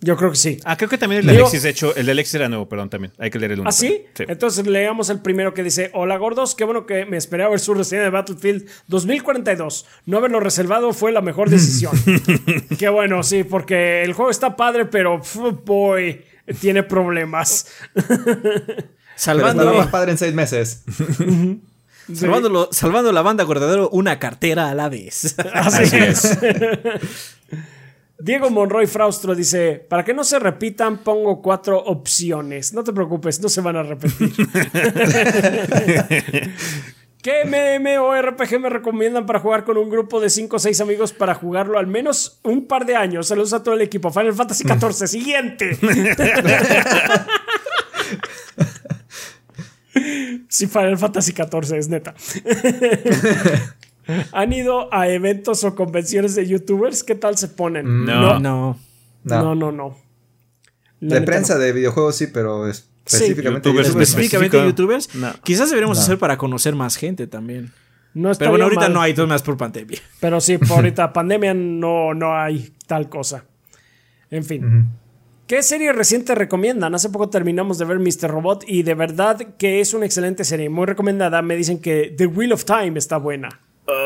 Yo creo que sí. Ah, creo que también el de Digo- Alexis, de hecho, el de Alexis era nuevo, perdón, también. Hay que leer el uno. ¿Ah, sí? Sí. Entonces leamos el primero que dice: Hola gordos, qué bueno que me esperé a ver su reseña de Battlefield 2042. No haberlo reservado fue la mejor decisión. <laughs> qué bueno, sí, porque el juego está padre, pero boy, tiene problemas. <laughs> Salvando, más padre en seis meses. <laughs> salvándolo- salvando la banda guardadero una cartera a la vez. Así es. Diego Monroy Fraustro dice: Para que no se repitan, pongo cuatro opciones. No te preocupes, no se van a repetir. <laughs> ¿Qué MM o RPG me recomiendan para jugar con un grupo de 5 o 6 amigos para jugarlo al menos un par de años? Saludos a todo el equipo. Final Fantasy <laughs> XIV, siguiente. <laughs> sí, Final Fantasy XIV, es neta. ¿Han ido a eventos o convenciones de youtubers? ¿Qué tal se ponen? No. no. No. no, no. no. La De prensa, no. de videojuegos sí, pero es- específicamente. youtubers youtubers, Específicamente youtubers. No. Quizás deberíamos No. hacer para conocer más gente también. No Pero bueno, ahorita mal. no hay, todo más por pandemia. Pero sí, por <laughs> ahorita pandemia no, no hay tal cosa. En fin. ¿Qué serie reciente recomiendan? Hace poco terminamos de ver Mr. Robot y de verdad que es una excelente serie, muy recomendada. Me dicen que The Wheel of Time está buena.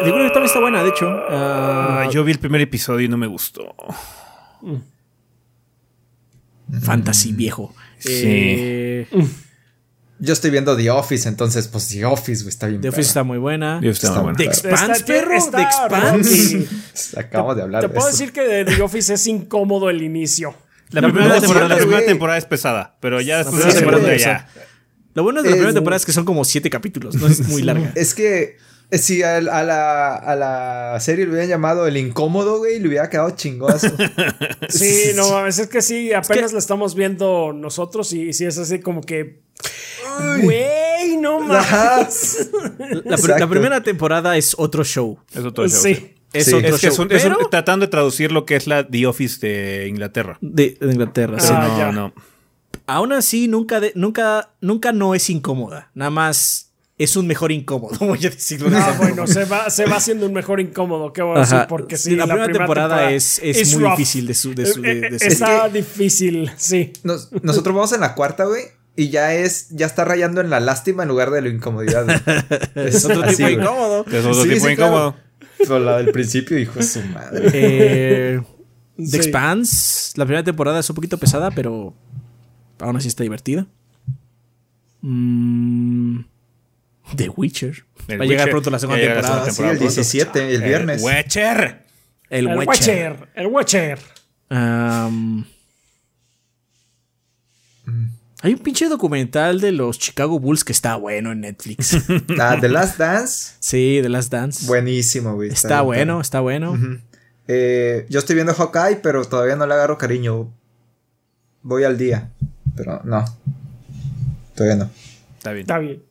Digo que también está buena, de hecho. Ah, yo vi el primer episodio y no me gustó. Fantasy viejo. Sí. Eh, Yo estoy viendo The Office, entonces, pues The Office, güey, está bien. The Office perra. está muy buena. Dios, está Está bueno. The bueno. Expanse, Está- perro. está- The Expanse. <laughs> sí. Acabamos de hablar Te de puedo eso. decir que de The Office es incómodo el inicio. La, La primera, temporada, la siempre, primera güey. temporada es pesada, pero ya después de la temporada ya. Lo bueno de la Es- primera temporada es que son como siete capítulos, no es muy <laughs> larga. Es que Si a, a la, a la serie le hubieran llamado El Incómodo, güey, le hubiera quedado chingoso. <laughs> Sí, no mames, es que sí, apenas la estamos viendo nosotros y sí es así como que. Güey, no mames. La, pr- la Exacto. primera temporada es otro show. Es otro show, Sí. Es Sí. otro Es que es show. es un- pero tratando de traducir lo que es la The Office de Inglaterra. de, de Inglaterra. sí. Ah, no, ya. no. Aún así, nunca, de- nunca, nunca no es incómoda. Nada más es un mejor incómodo, <laughs> voy a decirlo. de Ah, bueno, se va, se va haciendo un mejor incómodo, ¿qué voy a decir? Porque sí, Sí, la primera temporada es- es muy rough. difícil de su- de su- de- Eh, eh, Está seguir. difícil, sí. Nos- nosotros vamos en la cuarta, güey. Y ya es, ya está rayando en la lástima en lugar de la incomodidad. <laughs> Es otro así, tipo güey. incómodo. Es otro Sí, tipo sí, de claro. incómodo. Pero la del principio, hijo de su madre. Eh, The Sí. Expanse, la primera temporada es un poquito pesada, pero aún así está divertida. Mm, The Witcher. El Va a llegar Witcher. pronto la segunda la temporada. Ah, sí, el 17, el viernes. Witcher. El, El Witcher. El Watcher. Um, hay un pinche documental de los Chicago Bulls que está bueno en Netflix. <laughs> Ah, The Last Dance, sí, The Last Dance. buenísimo, güey. está bien bueno, está bueno. Eh, yo estoy viendo Hawkeye, pero todavía no le agarro cariño. Voy al día, pero no. Todavía no. Está bien. Está bien.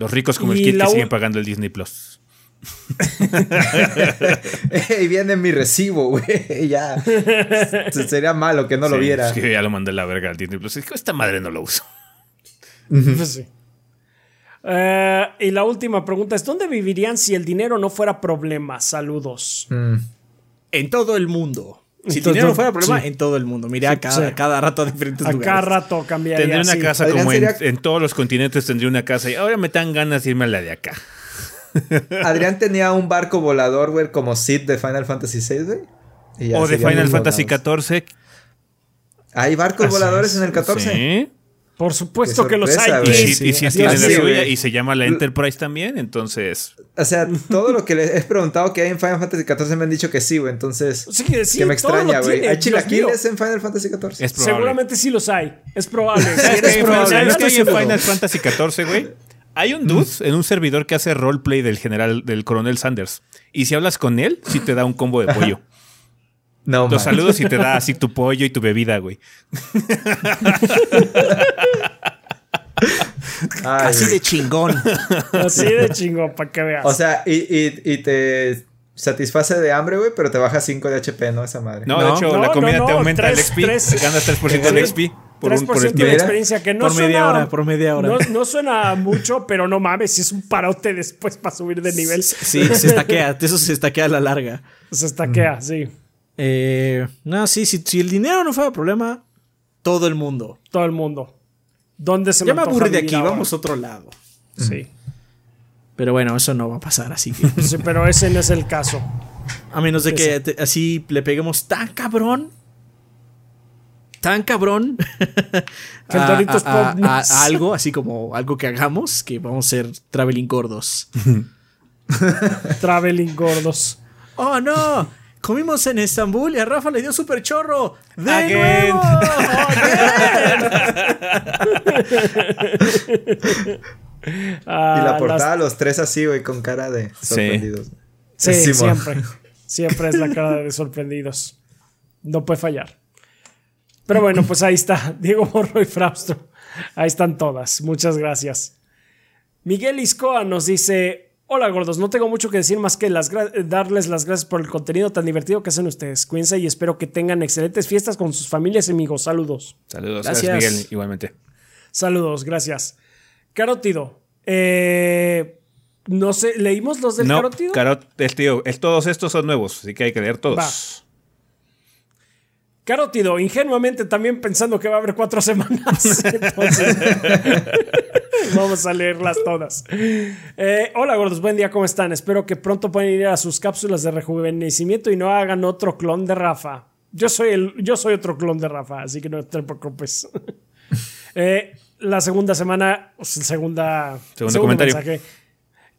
Los ricos como el Kid la que siguen pagando el Disney Plus. <laughs> y viene mi recibo, güey. <laughs> Ya. Se- Sería malo que no lo viera. Es que ya lo mandé a la verga al Disney Plus. Es que esta madre no lo uso. Pues sí. Eh, y la última pregunta es: ¿dónde vivirían si el dinero no fuera problema? Saludos. Mm. En todo el mundo. Si En todo- dinero no fuera problema, sí. en todo el mundo. Mira, Sí, cada, sí. cada rato a diferentes A lugares. cada rato cambiaría. Tendría una sí. casa Adrián como en, sería- en todos los continentes tendría una casa y ahora me dan ganas de irme a la de acá. <laughs> Adrián tenía un barco volador, güey, como Sid de Final Fantasy VI, güey. O de Final Fantasy. XIV. Hay barcos Así voladores es. en el 14. Sí. Por supuesto que los hay. Y, sí, y si así tiene es. la suya y se llama la Enterprise también, entonces O sea, todo lo que les he preguntado que hay en Final Fantasy XIV me han dicho que sí, güey. Entonces, Sí, sí, que me extraña, güey. ¿Hay chilaquiles en Final Fantasy XIV? es probable. Seguramente sí los hay. Es probable. <laughs> Sí, ¿Sabes es qué hay en probable. Final- No ¿sabes qué estoy hay en seguro. Final Fantasy XIV, güey? Hay un dude en un servidor que hace roleplay del general, del coronel Sanders. Y si hablas con él, sí te da un combo de pollo. <laughs> No, Los man. saludos y te da así tu pollo y tu bebida, güey. Ay, Así güey. de chingón. Así de chingo, para que veas. O sea, y, y, y te satisface de hambre, güey, pero te baja 5 de HP, ¿no? Esa madre. No, No, de hecho, no, la comida no, te aumenta el XP. tres- ganas 3% de XP por, un, por 3% el de tiempo. experiencia que no por media suena- hora, por media hora. No, no suena mucho, pero no mames, si es un parote después para subir de nivel. Sí, se estaquea. Eso se estaquea a la larga. Se estaquea, sí. Eh, no, sí, si, si el dinero no fuera problema, todo el mundo. Todo el mundo. ¿Dónde se Ya me aburrí de aquí, ahora? vamos a otro lado. Sí. Pero bueno, eso no va a pasar, así que. Sí, pero ese no es el caso. A menos de que te- así le peguemos tan cabrón. Tan cabrón. A, a- a algo, así como algo que hagamos, que vamos a ser traveling gordos. Traveling gordos. ¡Oh, no! Comimos en Estambul y a Rafa le dio super chorro. ¡De Again. nuevo! Ah, y la las- portada, los tres así, güey, con cara de sorprendidos. Sí, Simón. siempre. <laughs> Siempre es la cara de sorprendidos. No puede fallar. Pero bueno, pues ahí está. <laughs> Diego Morro y Fraustro. Ahí están todas. Muchas gracias. Miguel Iscoa nos dice: Hola gordos, no tengo mucho que decir más que las darles las gracias por el contenido tan divertido que hacen ustedes. Cuídense y espero que tengan excelentes fiestas con sus familias y amigos. Saludos. Saludos, Gracias. gracias Miguel, igualmente. Saludos, gracias. Carótido. Eh, no sé, ¿leímos los del No, carótido? Carot, el tío, es- todos estos son nuevos, así que hay que leer todos. Va. Carótido, ingenuamente también pensando que va a haber cuatro semanas. <laughs> Entonces, <laughs> vamos a leerlas todas. Eh, hola gordos, buen día, ¿cómo están? Espero que pronto puedan ir a sus cápsulas de rejuvenecimiento y no hagan otro clon de Rafa. Yo soy, el, yo soy otro clon de Rafa, así que no te preocupes. <laughs> Eh, la segunda semana, segunda, Segundo comentario. mensaje.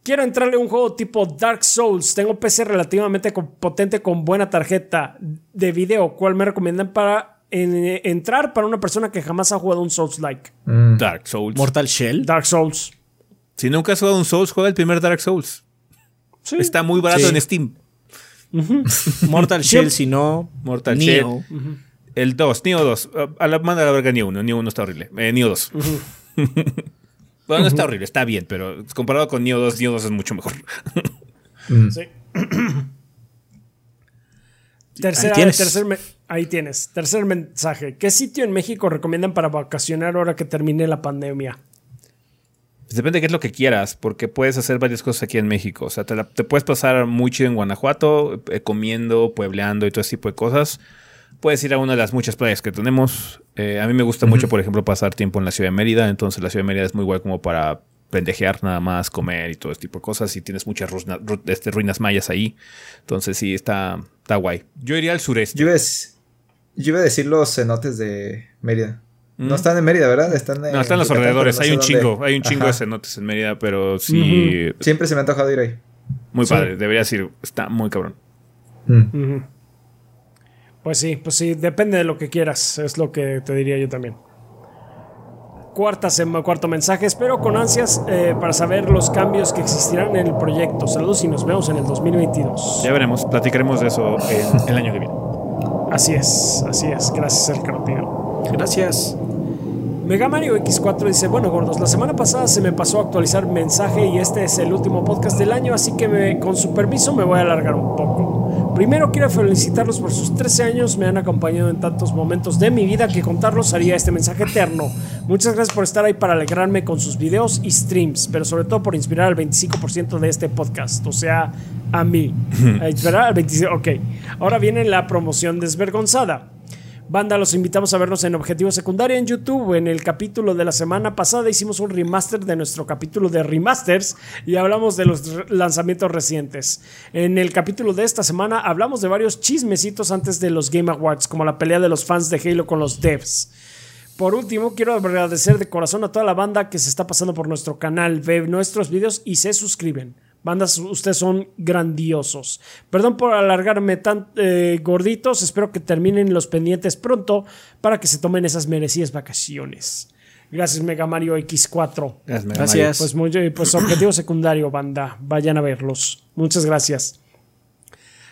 Quiero entrarle a un juego tipo Dark Souls. Tengo PC relativamente potente con buena tarjeta de video. ¿Cuál me recomiendan para en- entrar para una persona que jamás ha jugado un Souls-like? Mm. Dark Souls. Mortal Shell. Dark Souls. Si nunca has jugado un Souls, juega el primer Dark Souls. Sí. Está muy barato Sí. en Steam. <laughs> Mortal Shell, si no. Mortal Neo. Shell. El 2, Neo 2. A la manda a la verga Neo 1. Neo 1 está horrible. Eh, Neo 2. <laughs> bueno, no está horrible, está bien, pero comparado con Neo 2, Neo 2 es mucho mejor. <laughs> Sí. <clears throat> Tercera- Ahí tienes. tercer me- ahí tienes. Tercer mensaje. ¿Qué sitio en México recomiendan para vacacionar ahora que termine la pandemia? Pues depende de qué es lo que quieras, porque puedes hacer varias cosas aquí en México. O sea, te, la- te puedes pasar muy chido en Guanajuato, eh, comiendo, puebleando y todo ese tipo de cosas. Puedes ir a una de las muchas playas que tenemos. Eh, a mí me gusta mucho, por ejemplo, pasar tiempo en la ciudad de Mérida. Entonces, la ciudad de Mérida es muy guay como para pendejear nada más, comer y todo ese tipo de cosas. Y tienes muchas rusna- ru- este, ruinas mayas ahí. Entonces, sí, está, está guay. Yo iría al sureste. Yo iba, a, dec- yo iba a decir los cenotes de Mérida. No están en Mérida, ¿verdad? Están en, Mm. No, están en los Yucatán, alrededores. hay un dónde. chingo. Hay un chingo Ajá. de cenotes en Mérida, pero sí. Siempre se me ha antojado ir ahí. Muy Sí. padre. Deberías ir. Está muy cabrón. Ujú. Pues sí, pues sí, depende de lo que quieras, es lo que te diría yo también. Cuarta sema- cuarto mensaje, espero con ansias eh, para saber los cambios que existirán en el proyecto. Saludos y nos vemos en el 2022. Ya veremos, platicaremos de eso el, <laughs> el año que viene. Así es, así es. Gracias, El Carotino. Gracias. Mega Mario X4 dice, bueno gordos, la semana pasada se me pasó a actualizar mensaje y este es el último podcast del año, así que me- con su permiso me voy a alargar un poco. Primero quiero felicitarlos por sus 13 años, me han acompañado en tantos momentos de mi vida que contarlos haría este mensaje eterno. Muchas gracias por estar ahí para alegrarme con sus videos y streams, pero sobre todo por inspirar al 25% de este podcast, o sea, a mí. <laughs> Inspirar al 25%, ok. Ahora viene la promoción desvergonzada. Banda, los invitamos a vernos en Objetivo Secundario en YouTube. En el capítulo de la semana pasada hicimos un remaster de nuestro capítulo de remasters y hablamos de los lanzamientos recientes. En el capítulo de esta semana hablamos de varios chismecitos antes de los Game Awards, como la pelea de los fans de Halo con los devs. Por último, quiero agradecer de corazón a toda la banda que se está pasando por nuestro canal, ve nuestros videos y se suscriben. Bandas, ustedes son grandiosos. Perdón por alargarme tan eh, gorditos. Espero que terminen los pendientes pronto para que se tomen esas merecidas vacaciones. Gracias, Mega Mario X4. Gracias, Mega Gracias. Pues, muy, pues objetivo secundario, banda. Vayan a verlos. Muchas gracias.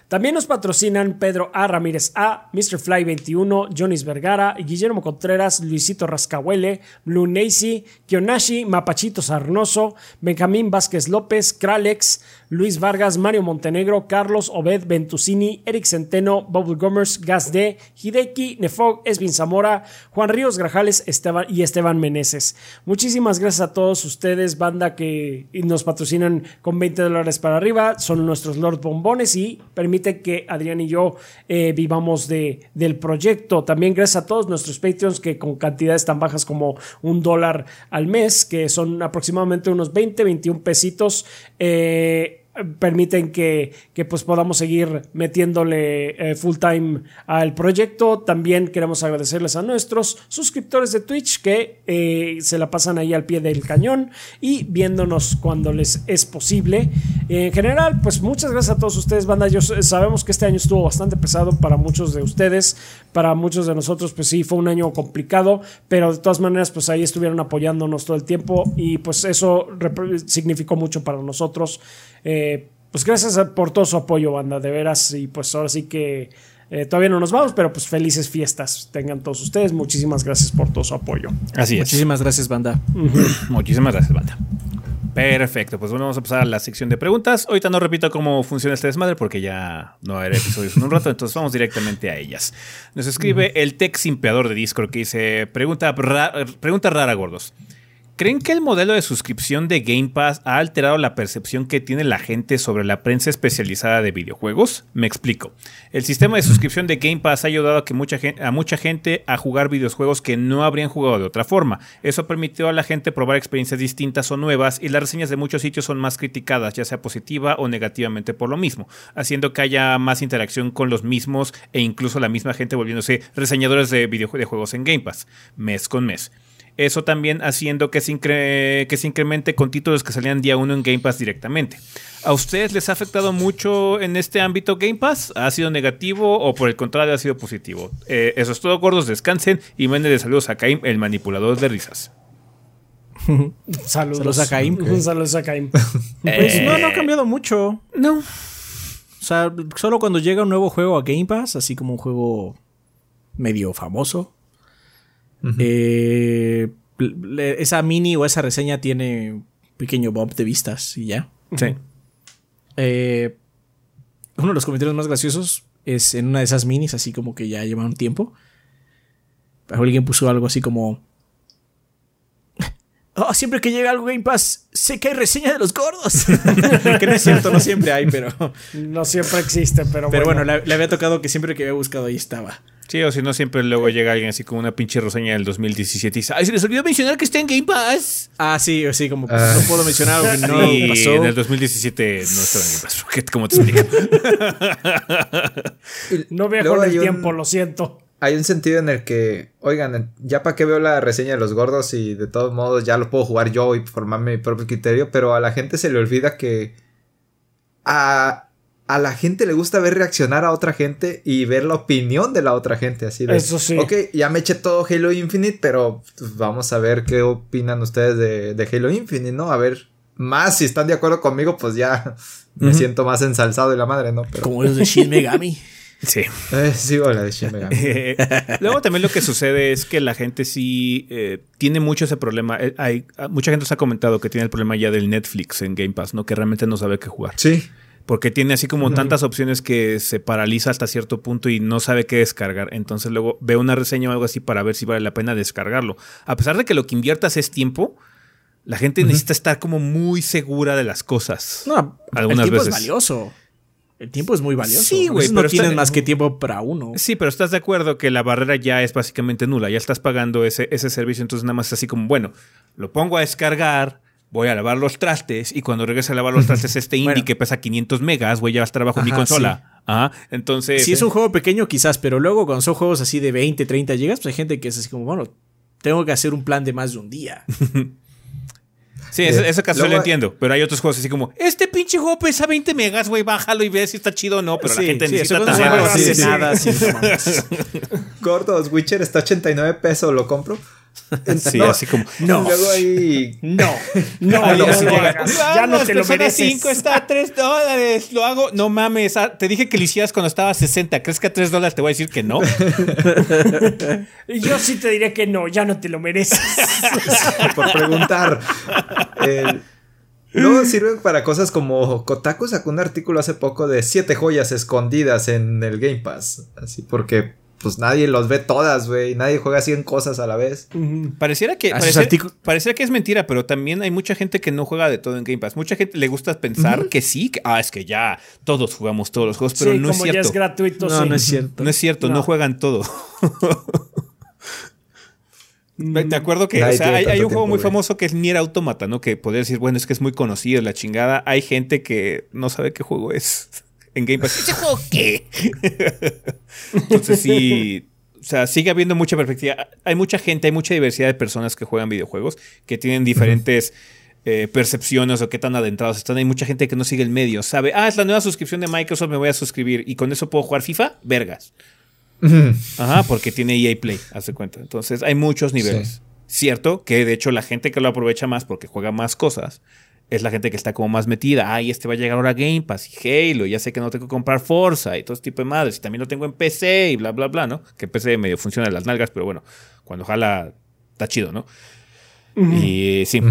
También nos patrocinan Pedro A. Ramírez A, Mr. Fly 21, Jonis Vergara, Guillermo Contreras, Luisito Rascahuele, Blue Nacy, Kionashi, Mapachito Sarnoso, Benjamín Vázquez López, Kralex, Luis Vargas, Mario Montenegro, Carlos Obed Ventusini, Eric Centeno, Bubble Gomers, Gas D, Hideki, Nefog, Esvin Zamora, Juan Ríos Grajales Esteban y Esteban Meneses. Muchísimas gracias a todos ustedes, banda que nos patrocinan con 20 dólares para arriba. Son nuestros Lord Bombones y permite que Adrián y yo eh, vivamos de, del proyecto. También gracias a todos nuestros Patreons que con cantidades tan bajas como un dólar al mes, que son aproximadamente unos 20, 21 pesitos. Eh, permiten que, que, pues podamos seguir metiéndole eh, full time al proyecto. También queremos agradecerles a nuestros suscriptores de Twitch que eh, se la pasan ahí al pie del cañón y viéndonos cuando les es posible. en general, pues muchas gracias a todos ustedes, banda. Yo sabemos que este año estuvo bastante pesado para muchos de ustedes, para muchos de nosotros, pues sí, fue un año complicado, pero de todas maneras, pues ahí estuvieron apoyándonos todo el tiempo y pues eso significó mucho para nosotros. Eh, pues gracias por todo su apoyo, banda, de veras. Y pues ahora sí que eh, todavía no nos vamos, pero pues felices fiestas tengan todos ustedes. Muchísimas gracias por todo su apoyo. Así es. Muchísimas gracias, banda. Muchísimas gracias, banda. Perfecto, pues bueno, vamos a pasar a la sección de preguntas. Ahorita no repito cómo funciona este desmadre porque ya no va a haber episodios en un rato, entonces vamos directamente a ellas. Nos escribe el tech simpeador de Discord que dice: Pregunta, ra pregunta rara, gordos. ¿Creen que el modelo de suscripción de Game Pass ha alterado la percepción que tiene la gente sobre la prensa especializada de videojuegos? Me explico. El sistema de suscripción de Game Pass ha ayudado a, que mucha gente, a mucha gente a jugar videojuegos que no habrían jugado de otra forma. Eso permitió a la gente probar experiencias distintas o nuevas y las reseñas de muchos sitios son más criticadas, ya sea positiva o negativamente por lo mismo, haciendo que haya más interacción con los mismos e incluso la misma gente volviéndose reseñadores de videojuegos en Game Pass, mes con mes. Eso también haciendo que se, incre que se incremente con títulos que salían día uno en Game Pass directamente. ¿A ustedes les ha afectado mucho en este ámbito Game Pass? ¿Ha sido negativo o por el contrario ha sido positivo? Eh, eso es todo, gordos, descansen y manden de saludos a Caim, el manipulador de risas. <laughs> Saludos. Saludos a Caim. Un saludo a Caim. <laughs> Pues no, no ha cambiado mucho. No. O sea, solo cuando llega un nuevo juego a Game Pass, así como un juego medio famoso, eh, esa mini o esa reseña tiene un pequeño bump de vistas y ya. Sí. Eh, uno de los comentarios más graciosos es en una de esas minis, así como que ya lleva un tiempo. Alguien puso algo así como. <laughs> Oh, siempre que llega algo Game Pass, sé que hay reseña de los gordos. <laughs> que no es cierto, no siempre hay, pero. No siempre existe, pero, Pero bueno, bueno. le, le había tocado que siempre que había buscado ahí estaba. Sí, o si no, siempre luego llega alguien así con una pinche reseña del 2017 y dice, ¡ay, se les olvidó mencionar que está en Game Pass! Ah, sí, sí, como Ah. no puedo mencionar algo que no y pasó. en el 2017 no estaba en Game Pass. ¿Qué- ¿Cómo te explico? <laughs> No viajo en el un- tiempo, lo siento. Hay un sentido en el que, oigan, ya para qué veo la reseña de los gordos y de todos modos ya lo puedo jugar yo y formarme mi propio criterio, pero a la gente se le olvida que a, a la gente le gusta ver reaccionar a otra gente y ver la opinión de la otra gente, así de, Eso sí. ok, ya me eché todo Halo Infinite, pero vamos a ver qué opinan ustedes de, de Halo Infinite, ¿no? A ver, más si están de acuerdo conmigo, pues ya me siento más ensalzado de la madre, ¿no? Pero, Como los de Shin Megami. <laughs> Sí. eh, sigo la de Shin Megami. <laughs> Luego también lo que sucede es que la gente sí eh, tiene mucho ese problema. Eh, hay, mucha gente se ha comentado que tiene el problema ya del Netflix en Game Pass, ¿no? Que realmente no sabe qué jugar. Sí, Porque tiene así como tantas opciones que se paraliza hasta cierto punto y no sabe qué descargar. Entonces luego ve una reseña o algo así para ver si vale la pena descargarlo. A pesar de que lo que inviertas es tiempo, la gente necesita estar como muy segura de las cosas. No, Algunas el tiempo veces. es valioso. El tiempo es muy valioso. Sí, güey, no tienes más que tiempo para uno. Sí, pero estás de acuerdo que la barrera ya es básicamente nula. Ya estás pagando ese, ese servicio, entonces nada más es así como, bueno, lo pongo a descargar, voy a lavar los trastes y cuando regrese a lavar los trastes este indie Bueno. que pesa 500 megas, voy a estar bajo mi consola. Ajá, entonces... Si es un juego pequeño, quizás, pero luego cuando son juegos así de 20, 30 gigas, pues hay gente que es así como, bueno, tengo que hacer un plan de más de un día. <laughs> Sí, ese, Eh, ese caso luego- lo entiendo, pero hay otros juegos así como, este pinche juego pesa 20 megas, güey, bájalo y ve si está chido o no, pero la gente sí, necesita eso Sí, sí. nada, no. <laughs> Gordos, Witcher está 89 pesos, ¿lo compro? <laughs> Sí, No, así como, No. Luego hay... No. No, <laughs> no, lo llega, hagas. Ya no "Vamos, te lo mereces. 5 está a <laughs> 3 dólares, lo hago. No mames, ah, te dije que lo hicieras cuando estaba a 60. ¿Crees que a 3 dólares te voy a decir que no? Y Yo sí te diré que no, ya no te lo mereces. por preguntar. El- Luego sirven para cosas como Kotaku sacó un artículo hace poco de siete joyas escondidas en el Game Pass. Así porque pues nadie los ve todas, güey. Nadie juega 100 cosas a la vez. Pareciera que, pareciera, que es mentira, pero también hay mucha gente que no juega de todo en Game Pass. Mucha gente le gusta pensar que sí, que, ah, es que ya todos jugamos todos los juegos, pero sí, no es como ya cierto. es gratuito, No, sí. no es cierto. No es cierto, no, No. juegan todo. <laughs> Me acuerdo que o sea, hay, un juego tiempo, muy güey. famoso que es Nier Automata, ¿no? Que podría decir, bueno, es que es muy conocido, la chingada. Hay gente que no sabe qué juego es en Game Pass. ¿Ese juego qué? <laughs> Entonces sí, o sea, sigue habiendo mucha perspectiva. Hay mucha gente, hay mucha diversidad de personas que juegan videojuegos, que tienen diferentes eh, percepciones o qué tan adentrados están. Hay mucha gente que no sigue el medio, sabe, ah, es la nueva suscripción de Microsoft, me voy a suscribir y con eso puedo jugar FIFA, vergas. Ajá, porque tiene EA Play, hace cuenta. Entonces hay muchos niveles. Sí. Cierto que de hecho la gente que lo aprovecha más porque juega más cosas es la gente que está como más metida. Ay, este va a llegar ahora a Game Pass y Halo. Ya sé que no tengo que comprar Forza y todo ese tipo de madres. Y también lo tengo en PC y bla, bla, bla, ¿no? Que PC medio funciona en las nalgas, pero bueno, cuando jala está chido, ¿no? Y sí.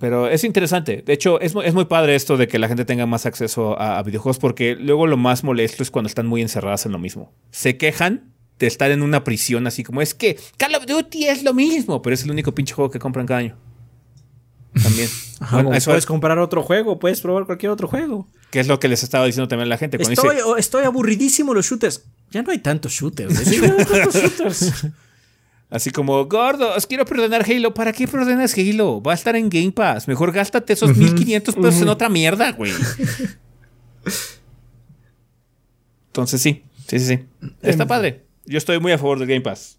Pero es interesante. De hecho, es, es muy padre esto de que la gente tenga más acceso a, a videojuegos porque luego lo más molesto es cuando están muy encerradas en lo mismo. Se quejan de estar en una prisión así como es que Call of Duty es lo mismo, pero es el único pinche juego que compran cada año. También. <laughs> Ajá, Bueno, eso puedes es, comprar otro juego, puedes probar cualquier otro juego. que es lo que les estaba diciendo también la gente. Cuando Estoy, dice, o- estoy aburridísimo los shooters. Ya no hay tantos shooters. ¿eh? tantos shooters. <laughs> así como, gordo, os quiero perdonar Halo. ¿Para qué perdonas Halo? Va a estar en Game Pass. Mejor gástate esos 1500 pesos en otra mierda, güey. Entonces sí, sí, sí, sí. Está padre. Yo estoy muy a favor del Game Pass.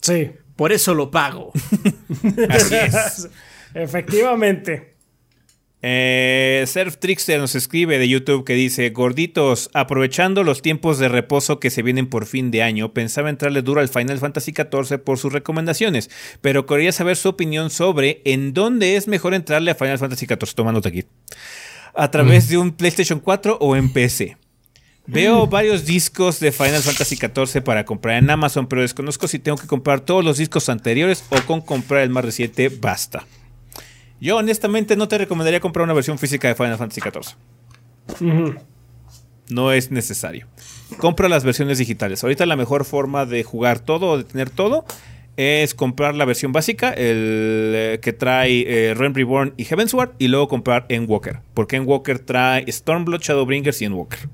Sí, Por eso lo pago. <laughs> Así es. Efectivamente. Eh, Surf Trickster nos escribe de YouTube que dice: Gorditos, aprovechando los tiempos de reposo que se vienen por fin de año, pensaba entrarle duro al Final Fantasy XIV por sus recomendaciones, pero quería saber su opinión sobre en dónde es mejor entrarle a Final Fantasy XIV. Tomándote aquí. ¿A través de un PlayStation 4 o en PC? Veo varios discos de Final Fantasy XIV para comprar en Amazon, pero desconozco si tengo que comprar todos los discos anteriores o con comprar el más reciente basta. Yo honestamente no te recomendaría comprar una versión física de Final Fantasy XIV. No es necesario. Compra las versiones digitales. Ahorita la mejor forma de jugar todo o de tener todo es comprar la versión básica, el eh, que trae eh, Realm Reborn y Heavensward, y luego comprar Endwalker. Porque Endwalker trae Stormblood, Shadowbringers y Endwalker.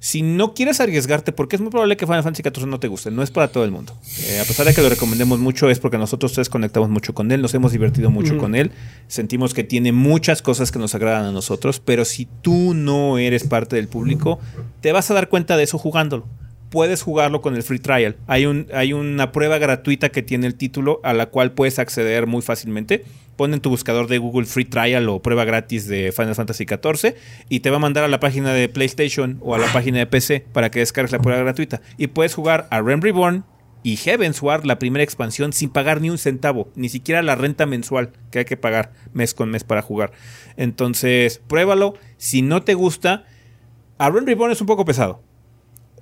Si no quieres arriesgarte, porque es muy probable que Final Fantasy XIV no te guste, no es para todo el mundo. Eh, a pesar de que lo recomendemos mucho, es porque nosotros tres conectamos mucho con él, nos hemos divertido mucho con él, sentimos que tiene muchas cosas que nos agradan a nosotros, pero si tú no eres parte del público, te vas a dar cuenta de eso jugándolo. Puedes jugarlo con el free trial. Hay, un, hay una prueba gratuita que tiene el título a la cual puedes acceder muy fácilmente pon en tu buscador de Google Free Trial o prueba gratis de Final Fantasy XIV y te va a mandar a la página de PlayStation o a la página de PC para que descargues la prueba gratuita. Y puedes jugar a Realm Reborn y Heavensward, la primera expansión, sin pagar ni un centavo, ni siquiera la renta mensual que hay que pagar mes con mes para jugar. Entonces, pruébalo. Si no te gusta, a Realm Reborn es un poco pesado.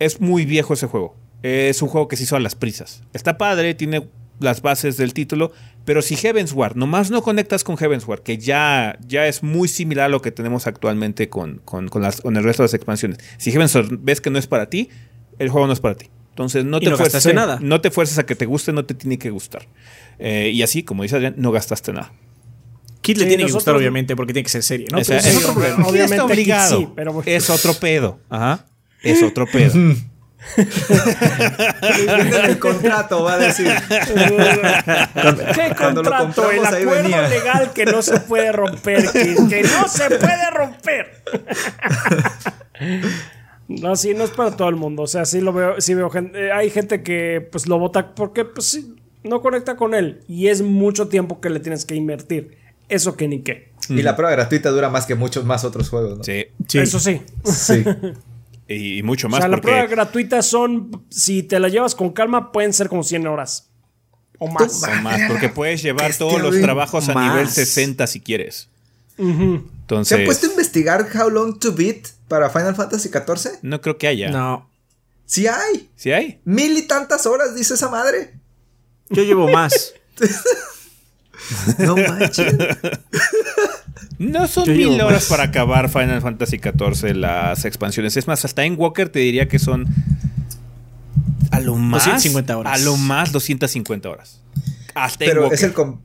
Es muy viejo ese juego. Es un juego que se hizo a las prisas. Está padre, tiene las bases del título, pero si Heavensward, nomás no conectas con Heavensward, que ya, ya es muy similar a lo que tenemos actualmente con, con, las, con el resto de las expansiones. Si Heavensward ves que no es para ti, el juego no es para ti. Entonces no te, no fuerces, nada. no te fuerces a que te guste, no te tiene que gustar. Eh, y así, como dice Adrián, no gastaste nada. Kid le Sí, tiene que nosotros- gustar, obviamente, porque tiene que ser serie, es es otro. Obviamente obligado. sí, pero bueno. Es otro pedo. Ajá. Es otro pedo. El contrato va a decir. ¿Qué Cuando lo contrato? El acuerdo venía. legal que no se puede romper. Que, que no se puede romper. No, sí, no es para todo el mundo. O sea, sí lo veo, sí veo gente. eh, Hay gente que pues lo vota porque pues sí, no conecta con él. Y es mucho tiempo que le tienes que invertir. Eso que ni qué. Y la prueba gratuita dura más que muchos más otros juegos, ¿no? Sí. Sí. Eso sí. Sí. <laughs> Y, y mucho O más sea, la porque prueba gratuita son, si te la llevas con calma, pueden ser como 100 horas. O más. o más, porque puedes <laughs> llevar todos los trabajos a nivel 60 si quieres. ¿Se han Entonces, puesto a investigar How Long to Beat para Final Fantasy XIV? no creo que haya. No. Sí hay. ¿Sí hay? Mil y tantas horas, dice esa madre. Yo llevo más. <laughs> No manches. <laughs> No son Yo mil horas más. para acabar Final Fantasy XIV las expansiones. Es más, hasta en Walker te diría que son a lo más 250 horas. A lo más 250 horas. Hasta en Pero Walker. es el, com-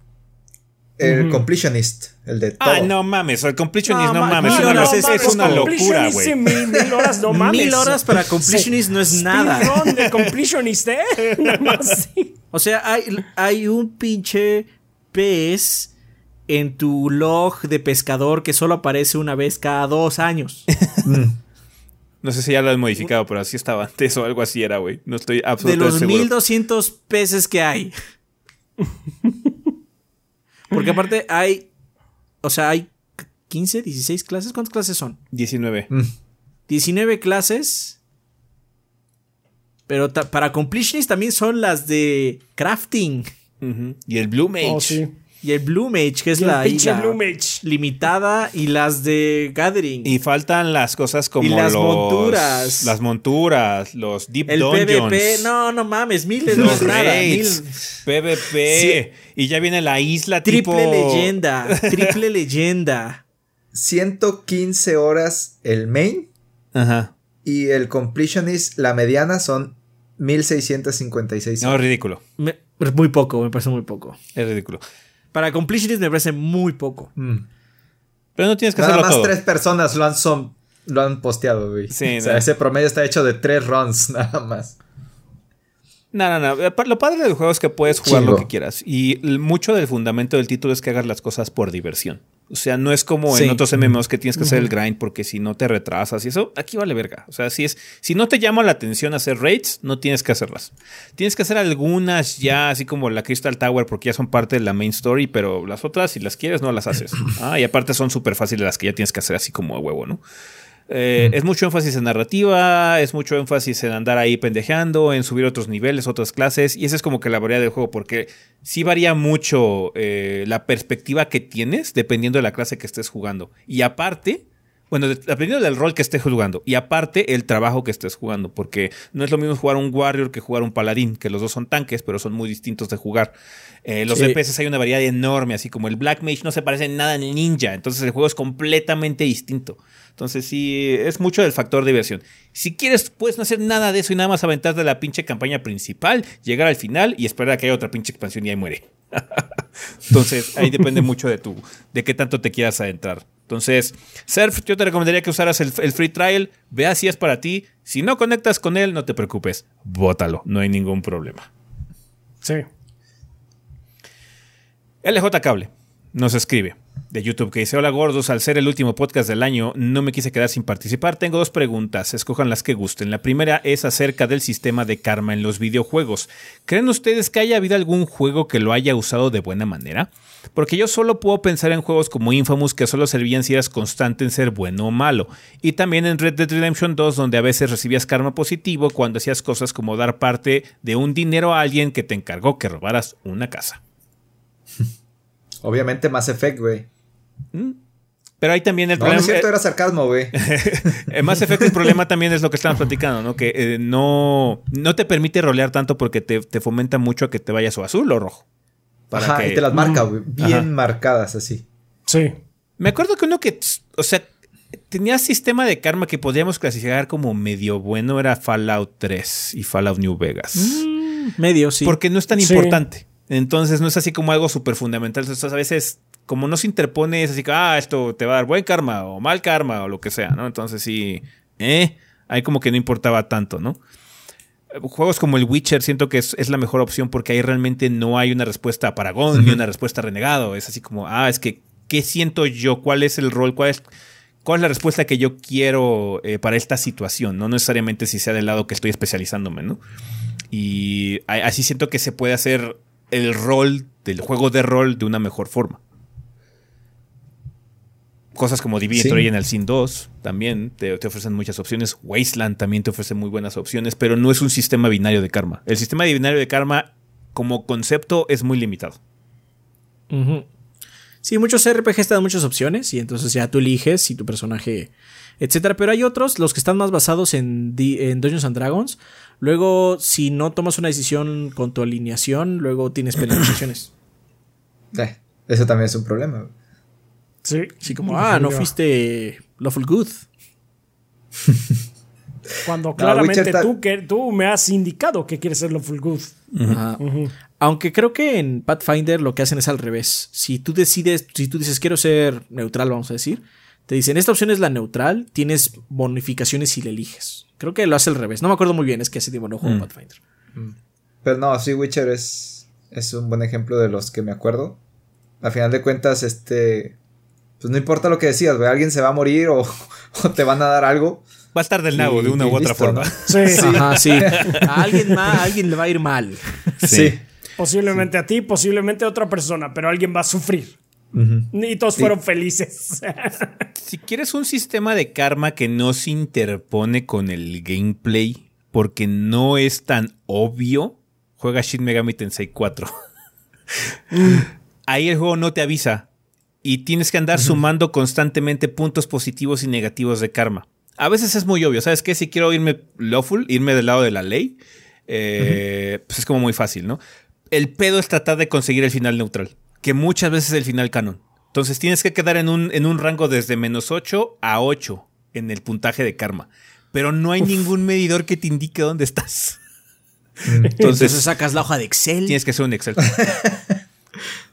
el completionist, el de todo. Ah, no mames, el completionist, no, ma- mames, mil es horas es- una locura, güey. Mil, mil horas, no <laughs> mames. Mil horas para completionist no es nada. De completionist, ¿eh? <laughs> Nada más sí. O sea, hay, hay un pinche pez en tu log de pescador que solo aparece una vez cada dos años. <laughs> No sé si ya lo han modificado, pero así estaba antes o algo así era, güey. No estoy De absolutamente los seguro. 1200 peces que hay. Porque aparte hay. O sea, hay 15, 16 clases. ¿Cuántas clases son? 19. Mm. 19 clases. Pero ta- para completionist también son las de crafting. Y el Blue Mage. Oh, sí. Y el Blue Mage, que es Y la pinche isla Blue Mage. limitada. Y las de Gathering. Y faltan las cosas como Y las los- monturas. Las monturas, los Deep el Dungeons. PvP. No, no mames. Miles Los es nada. Mil- PvP. Y ya viene la isla Triple tipo... leyenda. <laughs> Triple leyenda. 115 horas el main Ajá. y el completionist, la mediana, son 1656 No, ridículo. Me- es muy poco, me parece muy poco. Es ridículo. Para completionist me parece muy poco. Mm. Pero no tienes que Nada hacerlo más todo. tres personas lo han, son, lo han posteado, güey. Sí, o sea, no. ese promedio está hecho de tres runs, <laughs> nada más. No, no, no. Lo padre del juego es que puedes jugar lo que quieras. Y mucho del fundamento del título es que hagas las cosas por diversión. O sea, no es como Sí. en otros MMOs que tienes que hacer el grind porque si no te retrasas y eso, aquí vale verga. O sea, si es, si no te llama la atención hacer raids, no tienes que hacerlas. Tienes que hacer algunas ya, así como la Crystal Tower, porque ya son parte de la main story, pero las otras, si las quieres, no las haces. <coughs> Ah, y aparte son súper fáciles las que ya tienes que hacer así como a huevo, ¿no? Eh, Es mucho énfasis en narrativa, es mucho énfasis en andar ahí pendejeando, en subir otros niveles, otras clases, y esa es como que la variedad del juego, porque sí varía mucho eh, la perspectiva que tienes dependiendo de la clase que estés jugando. Y aparte, bueno, de- dependiendo del rol que estés jugando, y aparte el trabajo que estés jugando, porque no es lo mismo jugar un warrior que jugar un paladín, que los dos son tanques, pero son muy distintos de jugar. Eh, los Sí. DPS hay una variedad enorme, así como el Black Mage no se parece en nada al ninja, entonces el juego es completamente distinto. Entonces sí, es mucho del factor diversión. Si quieres, puedes no hacer nada de eso y nada más aventarte la pinche campaña principal, llegar al final y esperar a que haya otra pinche expansión y ahí muere. <laughs> Entonces ahí depende mucho de tu, de qué tanto te quieras adentrar. Entonces, Surf, yo te recomendaría que usaras el, el free trial, vea si es para ti. Si no conectas con él, no te preocupes, bótalo, no hay ningún problema. Sí. LJ Cable nos escribe de YouTube que dice: Hola gordos, al ser el último podcast del año, no me quise quedar sin participar. Tengo dos preguntas, escojan las que gusten. La primera es acerca del sistema de karma en los videojuegos. ¿Creen ustedes que haya habido algún juego que lo haya usado de buena manera? Porque yo solo puedo pensar en juegos como Infamous que solo servían si eras constante en ser bueno o malo. Y también en Red Dead Redemption 2 donde a veces recibías karma positivo cuando hacías cosas como dar parte de un dinero a alguien que te encargó que robaras una casa. Obviamente Mass Effect, güey. Pero ahí también el No, no problema... es cierto, era sarcasmo, güey. <laughs> En Mass Effect el problema también es lo que estamos platicando, ¿no? Que eh, no, no te permite rolear tanto porque te, te fomenta mucho a que te vayas o azul o rojo. Para Ajá, que- y te las marca, güey. Bien Ajá. marcadas así. Sí. Me acuerdo que uno que, o sea, tenía sistema de karma que podríamos clasificar como medio bueno era Fallout 3 y Fallout New Vegas. Medio, sí. Porque no es tan Sí. importante. Entonces no es así como algo súper fundamental. Entonces a veces, como no se interpone, es así que, ah, esto te va a dar buen karma o mal karma o lo que sea, ¿no? Entonces sí, eh, ahí como que no importaba tanto, ¿no? Juegos como el Witcher siento que es, es la mejor opción porque ahí realmente no hay una respuesta a Paragón ni una respuesta a Renegado. Es así como, ah, es que, ¿qué siento yo? ¿Cuál es el rol? ¿Cuál es, cuál es la respuesta que yo quiero eh, para esta situación? No necesariamente si sea del lado que estoy especializándome, ¿no? Y así siento que se puede hacer el rol del juego de rol de una mejor forma. Cosas como Divinity Sí. en el Sin 2 también te, te ofrecen muchas opciones. Wasteland también te ofrece muy buenas opciones, pero no es un sistema binario de karma. El sistema binario de karma como concepto es muy limitado. Sí, muchos RPGs te dan muchas opciones y entonces ya tú eliges si tu personaje, etcétera. Pero hay otros, los que están más basados en, Di- en Dungeons and Dragons. Luego, si no tomas una decisión con tu alineación, luego tienes penalizaciones. Eh, eso también es un problema. Sí. Así como, ah, no fuiste Lawful Good. <laughs> Cuando claramente tú, que, tú me has indicado que quieres ser lo full good. Ajá. Aunque creo que en Pathfinder lo que hacen es al revés. Si tú decides, si tú dices quiero ser neutral, vamos a decir, te dicen esta opción es la neutral, tienes bonificaciones si la eliges. Creo que lo hace al revés. No me acuerdo muy bien, es que hace tiempo no juego Mm. Pathfinder. Pero no, sí, Witcher es, es un buen ejemplo de los que me acuerdo. A final de cuentas, este. Pues no importa lo que decías, güey. Alguien se va a morir o, <laughs> o te van a dar algo. Va a estar del nabo de una u otra listo, forma. ¿no? <laughs> Sí. Ajá, sí. A alguien más, a alguien le va a ir mal. Sí. Posiblemente a ti, posiblemente a otra persona, pero alguien va a sufrir. Ujú. Y todos fueron felices. <laughs> Si quieres un sistema de karma que no se interpone con el gameplay porque no es tan obvio, juega Shin Megami Tensei 4. <laughs> Ahí el juego no te avisa y tienes que andar sumando constantemente puntos positivos y negativos de karma. A veces es muy obvio, ¿sabes qué? Si quiero irme lawful, irme del lado de la ley, eh, pues es como muy fácil, ¿no? El pedo es tratar de conseguir el final neutral, que muchas veces es el final canon. Entonces tienes que quedar en un, en un rango desde menos 8 a 8 en el puntaje de karma. Pero no hay ningún medidor que te indique dónde estás. Entonces, Entonces sacas la hoja de Excel. tienes que hacer un Excel.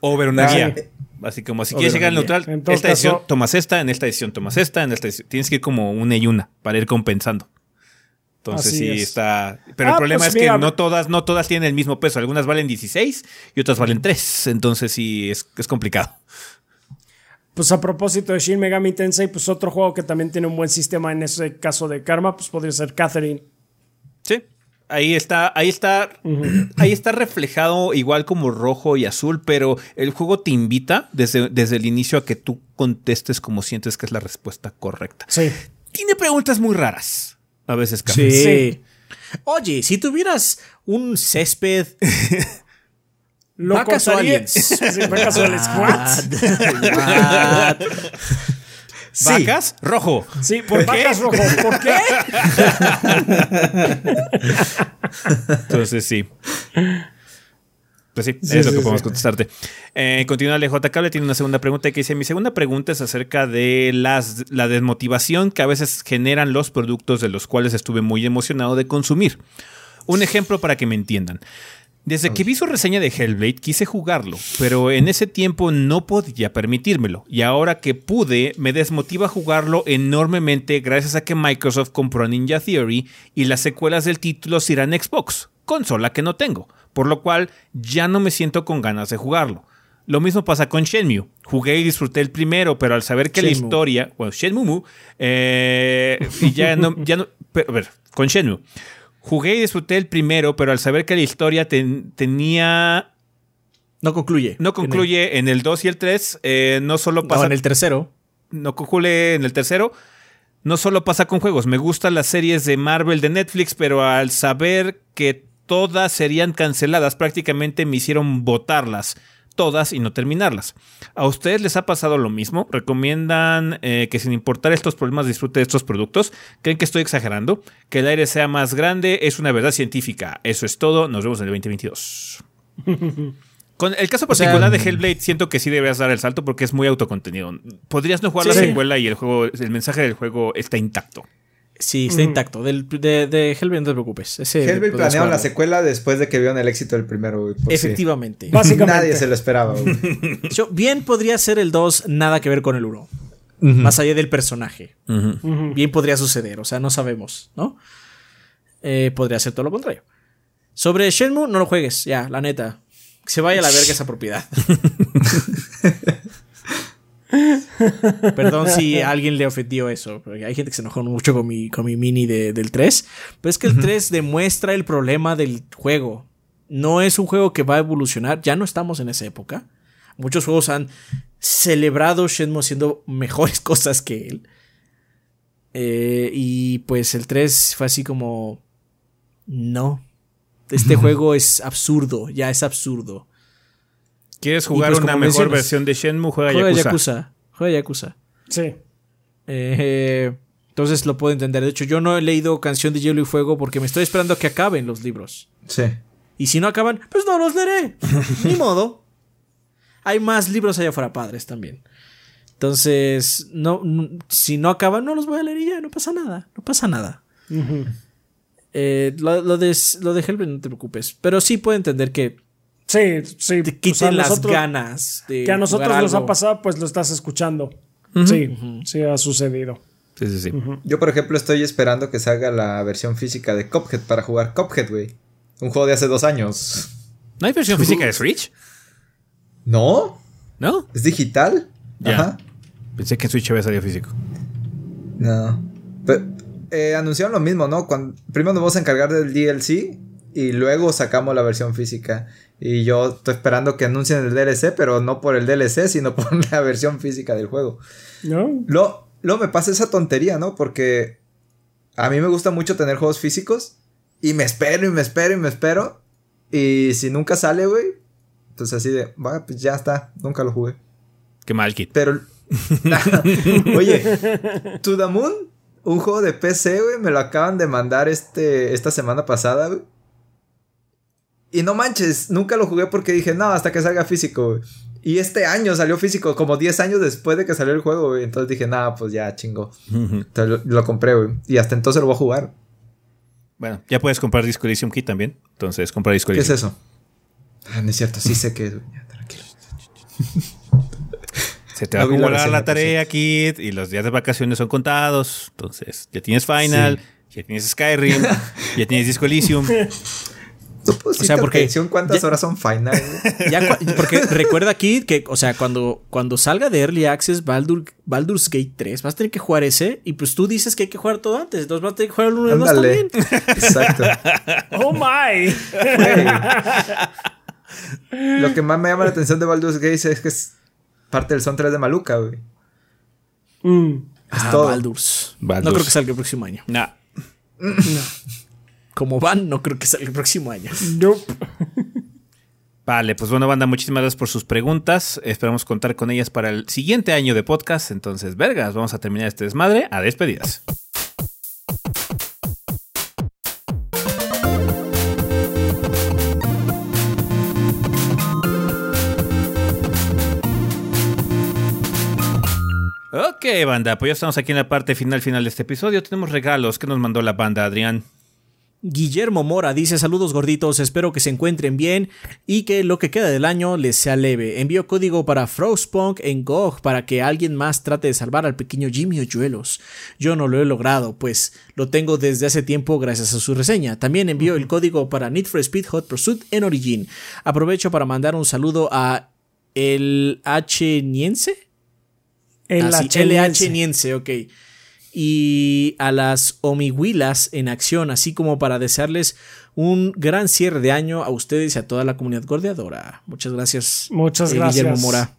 o ver una guía. Así como si quieres llegar al neutral, En esta decisión caso- tomas esta, en esta decisión tomas esta, en esta decisión. Tienes que ir como una y una para ir compensando. Entonces Así sí es. está. Pero el Ah, problema pues es mira, que no todas, no todas tienen el mismo peso. Algunas valen 16 y otras valen 3. Entonces sí es, es complicado. pues a propósito de Shin Megami Tensei, pues otro juego que también tiene un buen sistema en ese caso de karma, pues podría ser Catherine. Sí. Ahí está, ahí está, <clears throat> ahí está reflejado igual como rojo y azul, pero el juego te invita desde, desde el inicio a que tú contestes como sientes que es la respuesta correcta. Sí. Tiene preguntas muy raras. A veces, Carlos. Sí. Sí. Oye, si tuvieras un césped. Lo ¿Vacas aliens? <laughs> Sí, vacas o aliens. What? What? <laughs> ¿Vacas? Rojo. Sí, por vacas rojo. ¿Por qué? <laughs> Entonces sí. Pues sí, Sí, es lo que podemos contestarte. Eh, continúa LJ Cable, tiene una segunda pregunta que dice, mi segunda pregunta es acerca de las, la desmotivación que a veces generan los productos de los cuales estuve muy emocionado de consumir. Un ejemplo para que me entiendan. Desde que vi su reseña de Hellblade quise jugarlo, pero en ese tiempo no podía permitírmelo. Y ahora que pude, me desmotiva jugarlo enormemente gracias a que Microsoft compró Ninja Theory y las secuelas del título se irán a Xbox, consola que no tengo, por lo cual ya no me siento con ganas de jugarlo. Lo mismo pasa con Shenmue. Jugué y disfruté el primero, pero al saber que la historia, bueno, Shenmue, eh, y ya no, ya no, pero, a ver, con Shenmue. Jugué y disfruté el primero, pero al saber que la historia ten- tenía. No concluye. No concluye en el 2 y el 3, eh, no solo pasa. no, en el tercero. no concluye en el tercero. No solo pasa con juegos. Me gustan las series de Marvel de Netflix, pero al saber que todas serían canceladas, prácticamente me hicieron votarlas. Todas y no terminarlas. ¿A ustedes les ha pasado lo mismo? ¿Recomiendan eh, que sin importar estos problemas disfrute de estos productos? ¿Creen que estoy exagerando? ¿Que el aire sea más grande? Es una verdad científica. Eso es todo. Nos vemos en el 2022. <laughs> Con el caso sea, particular de Hellblade, siento que sí deberías dar el salto porque es muy autocontenido. Podrías no jugar la Sí. secuela y el juego, el mensaje del juego está intacto. Sí, está intacto. Del, de, de Hellblade no te preocupes. Ese planearon la secuela después de que vieron el éxito del primero, güey. pues sí. Efectivamente. Básicamente. Nadie se lo esperaba, güey. <laughs> Yo- bien podría ser el 2 nada que ver con el 1. Más allá del personaje. Bien podría suceder, o sea, no sabemos, ¿no? Eh, podría ser todo lo contrario. Sobre Shenmue, no lo juegues, ya, la neta. Que se vaya a la verga esa propiedad. <laughs> <laughs> Perdón si a alguien le ofendió eso, porque hay gente que se enojó mucho con mi, con mi mini de- del 3. Pero es que el 3 demuestra el problema del juego. No es un juego que va a evolucionar, ya no estamos en esa época. Muchos juegos han celebrado Shenmue haciendo mejores <laughs> cosas que él. Eh, y pues el 3 fue así como... No. Este juego es absurdo, ya es absurdo. ¿Quieres jugar pues, una mejor versión de Shenmue? Juega, Juega Yakuza. Yakuza. Juega Yakuza. Sí. Eh, entonces lo puedo entender. De hecho, yo no he leído Canción de Hielo y Fuego porque me estoy esperando a que acaben los libros. Sí. Y si no acaban, pues no los leeré. <laughs> Ni modo. Hay más libros allá afuera padres también. Entonces, no, si no acaban, no los voy a leer y ya, no pasa nada. No pasa nada. Eh, lo, lo de, lo de Hellblade no te preocupes. Pero sí puedo entender que Sí, sí. te pues, quiten las nosotros- ganas de. Que a nosotros nos ha pasado, pues lo estás escuchando. Sí, sí ha sucedido. Sí, sí, sí. Yo, por ejemplo, estoy esperando que salga la versión física de Cuphead para jugar Cuphead, güey. Un juego de hace dos años. ¿No hay versión física de Switch? ¿No? ¿No? ¿Es digital? Ya. Ajá. Pensé que en Switch había salido físico. No. Pero, eh, anunciaron lo mismo, ¿no? Cuando, primero nos vamos a encargar del DLC y luego sacamos la versión física. Y yo estoy esperando que anuncien el DLC, pero no por el DLC, <laughs> sino por la versión física del juego. ¿No? Luego, luego me pasa esa tontería, ¿no? Porque a mí me gusta mucho tener juegos físicos y me espero y me espero y me espero. Y si nunca sale, güey, pues así de, va, pues ya está, nunca lo jugué. Qué mal, Kit. Pero. <laughs> <laughs> Oye, To the Moon, un juego de PC, güey, me lo acaban de mandar este, esta semana pasada, güey. Y no manches, nunca lo jugué porque dije, no, hasta que salga físico. Y este año salió físico, como 10 años después de que salió el juego, güey. Entonces dije, nada, pues ya, chingo. Entonces lo, lo compré, güey. Y hasta entonces lo voy a jugar. Bueno, ya puedes comprar Disco Elysium Kit también. Entonces, compra Disco ¿Qué es Elysium. eso? Ah, no es cierto, sí sé que es. Ya, tranquilo. <laughs> Se te va a No vi la acumular la tarea, Kit, y los días de vacaciones son contados. Entonces, ya tienes Final, ya tienes Skyrim, <laughs> ya tienes Disco Elysium. <laughs> No puedo O sea, porque atención cuántas ya- horas son final. <laughs> Ya porque recuerda aquí que, o sea, cuando, cuando salga de Early Access Baldur, Baldur's Gate 3, vas a tener que jugar ese. Y pues tú dices que hay que jugar todo antes. Entonces vas a tener que jugar el 1 y el 2 Ándale. también. Exacto. <laughs> ¡Oh, my! Lo que más me llama la atención de Baldur's Gate es que es parte del soundtrack de Maluca, güey. Mm. Es Ah, todo. Baldur's. Baldur's. No creo que salga el próximo año. Nah. Como van, no creo que salga el próximo año. Nope. Vale, pues bueno, banda, muchísimas gracias por sus preguntas. Esperamos contar con ellas para el siguiente año de podcast. Entonces, vergas, vamos a terminar este desmadre a despedidas. Ok, banda, pues ya estamos aquí en la parte final final de este episodio. Tenemos regalos que nos mandó la banda, Adrián. Guillermo Mora dice saludos gorditos, espero que se encuentren bien y que lo que queda del año les sea leve. Envío código para Frostpunk en GOG para que alguien más trate de salvar al pequeño Jimmy Oyuelos. Yo no lo he logrado, pues lo tengo desde hace tiempo gracias a su reseña. También envío el código para Need for Speed Hot Pursuit en Origin. Aprovecho para mandar un saludo a el H Niense. El Ah, sí. LH Niense, ok. Y a las Omihuilas en acción, así como para desearles un gran cierre de año a ustedes y a toda la comunidad gordeadora. Muchas gracias. Muchas eh, gracias. Guillermo Mora.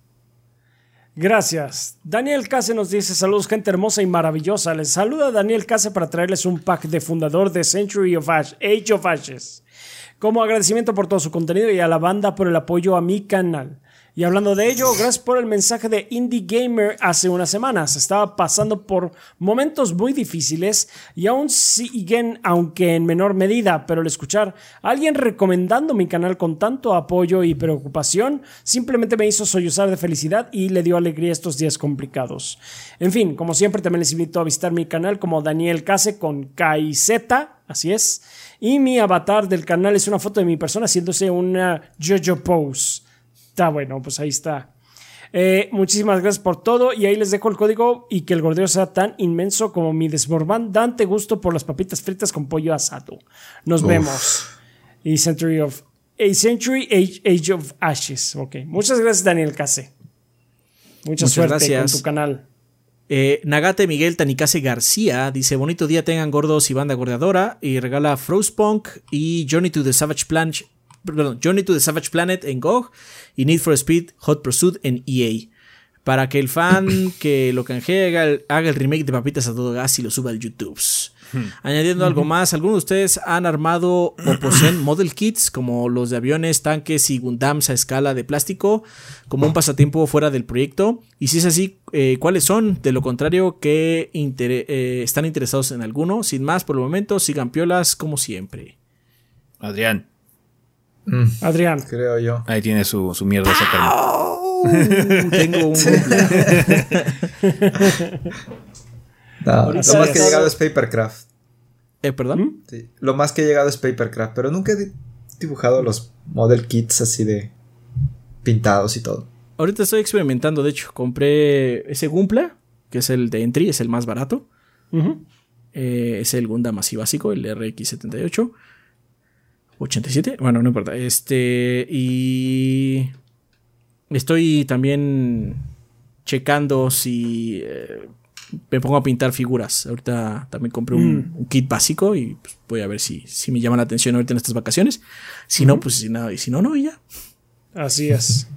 Gracias. Daniel Case nos dice saludos gente hermosa y maravillosa. Les saluda Daniel Case para traerles un pack de fundador de Century of Ash, Age of Ashes. Como agradecimiento por todo su contenido y a la banda por el apoyo a mi canal. Y hablando de ello, gracias por el mensaje de Indie Gamer hace unas semanas. Estaba pasando por momentos muy difíciles y aún siguen, aunque en menor medida, pero el escuchar a alguien recomendando mi canal con tanto apoyo y preocupación simplemente me hizo sollozar de felicidad y le dio alegría estos días complicados. En fin, como siempre, también les invito a visitar mi canal como Daniel Case con KZ, así es. Y mi avatar del canal es una foto de mi persona haciéndose una JoJo pose. Está bueno, pues ahí está. Eh, muchísimas gracias por todo y ahí les dejo el código y que el gordeo sea tan inmenso como mi desbordante gusto por las papitas fritas con pollo asado. Nos vemos. Y Century of a Century Age, Age of Ashes. Ok. Muchas gracias Daniel Case. Mucha Muchas suerte gracias. con tu canal. Eh, Nagate Miguel Tanicase García dice: Bonito día tengan gordos y banda gordeadora. Y regala Frostpunk y Journey to the Savage Planet. Perdón, Journey to the Savage Planet en GOG y Need for Speed Hot Pursuit en EA. Para que el fan <coughs> que lo canjee haga el, haga el remake de Papitas a todo gas y lo suba al YouTube. Añadiendo algo más, ¿algunos de ustedes han armado o poseen <coughs> model kits como los de aviones, tanques y Gundams a escala de plástico como un pasatiempo fuera del proyecto? Y si es así, eh, ¿cuáles son? De lo contrario, ¿qué inter- eh, están interesados en alguno? Sin más, por el momento, sigan piolas como siempre. Adrián, Adrián. Creo yo. ahí tiene su, su mierda esa. Tengo un <laughs> No, lo más que he llegado es Papercraft. Eh, ¿Perdón? Sí, Lo más que he llegado es Papercraft, pero nunca he di- dibujado los model kits así de pintados y todo. Ahorita estoy experimentando, de hecho, compré ese Gumpla, que es el de Entry, es el más barato. Eh, es el Gundam así básico, el RX78. 87, bueno, no importa. Este, y estoy también checando si eh, me pongo a pintar figuras. Ahorita también compré un, un kit básico y pues, voy a ver si, si me llama la atención ahorita en estas vacaciones. Si no, pues si no, y si no, no, y ya. Así es.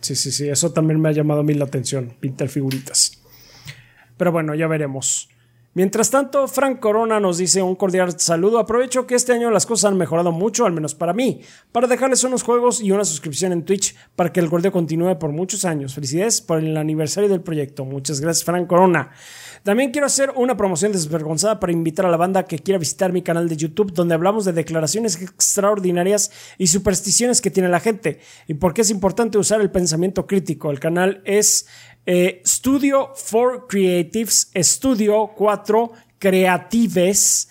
Sí, sí, sí. Eso también me ha llamado a mí la atención, pintar figuritas. Pero bueno, ya veremos. Mientras tanto, Frank Corona nos dice un cordial saludo. Aprovecho que este año las cosas han mejorado mucho, al menos para mí, para dejarles unos juegos y una suscripción en Twitch para que el gordeo continúe por muchos años. Felicidades por el aniversario del proyecto. Muchas gracias, Frank Corona. También quiero hacer una promoción desvergonzada para invitar a la banda que quiera visitar mi canal de YouTube, donde hablamos de declaraciones extraordinarias y supersticiones que tiene la gente y por qué es importante usar el pensamiento crítico. El canal es eh, Studio for Creatives, Studio 4 Creatives,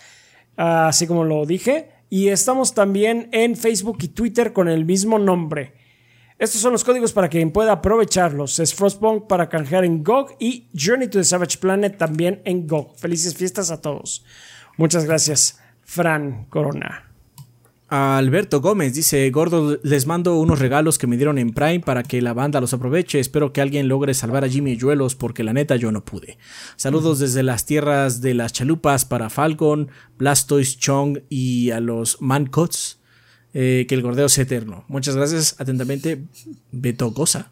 ah, así como lo dije. Y estamos también en Facebook y Twitter con el mismo nombre. Estos son los códigos para quien pueda aprovecharlos. Es Frostpunk para canjear en GOG y Journey to the Savage Planet también en GOG. Felices fiestas a todos. Muchas gracias, Fran Corona. Alberto Gómez dice, Gordo, les mando unos regalos que me dieron en Prime para que la banda los aproveche. Espero que alguien logre salvar a Jimmy Yuelos porque la neta yo no pude. Saludos desde las tierras de las chalupas para Falcon, Blastoise, Chong y a los Mancots. Eh, que el gordeo sea eterno. Muchas gracias. Atentamente, Beto Goza.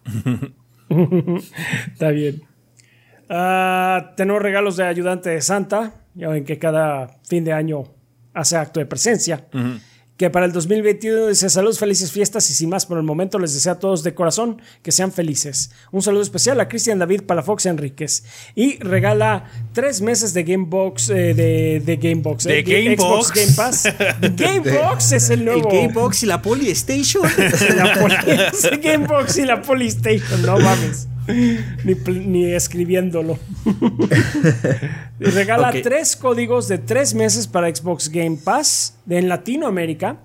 <laughs> Está bien. Ah, tenemos regalos de ayudante de Santa. Ya ven que cada fin de año hace acto de presencia. Que para el 2021 dice saludos, felices fiestas y sin más por el momento les deseo a todos de corazón que sean felices. Un saludo especial a Cristian David Palafox Enríquez. Y regala tres meses de Gamebox, eh, de, de Gamebox, ¿De eh, de Gamebox? Xbox Game Pass. <laughs> Gamebox es el El nuevo. Gamebox y la Polystation. <laughs> <laughs> La Gamebox y la Polystation, no mames. <laughs> Ni, escribiéndolo. <laughs> y regala tres códigos de tres meses para Xbox Game Pass de- en Latinoamérica.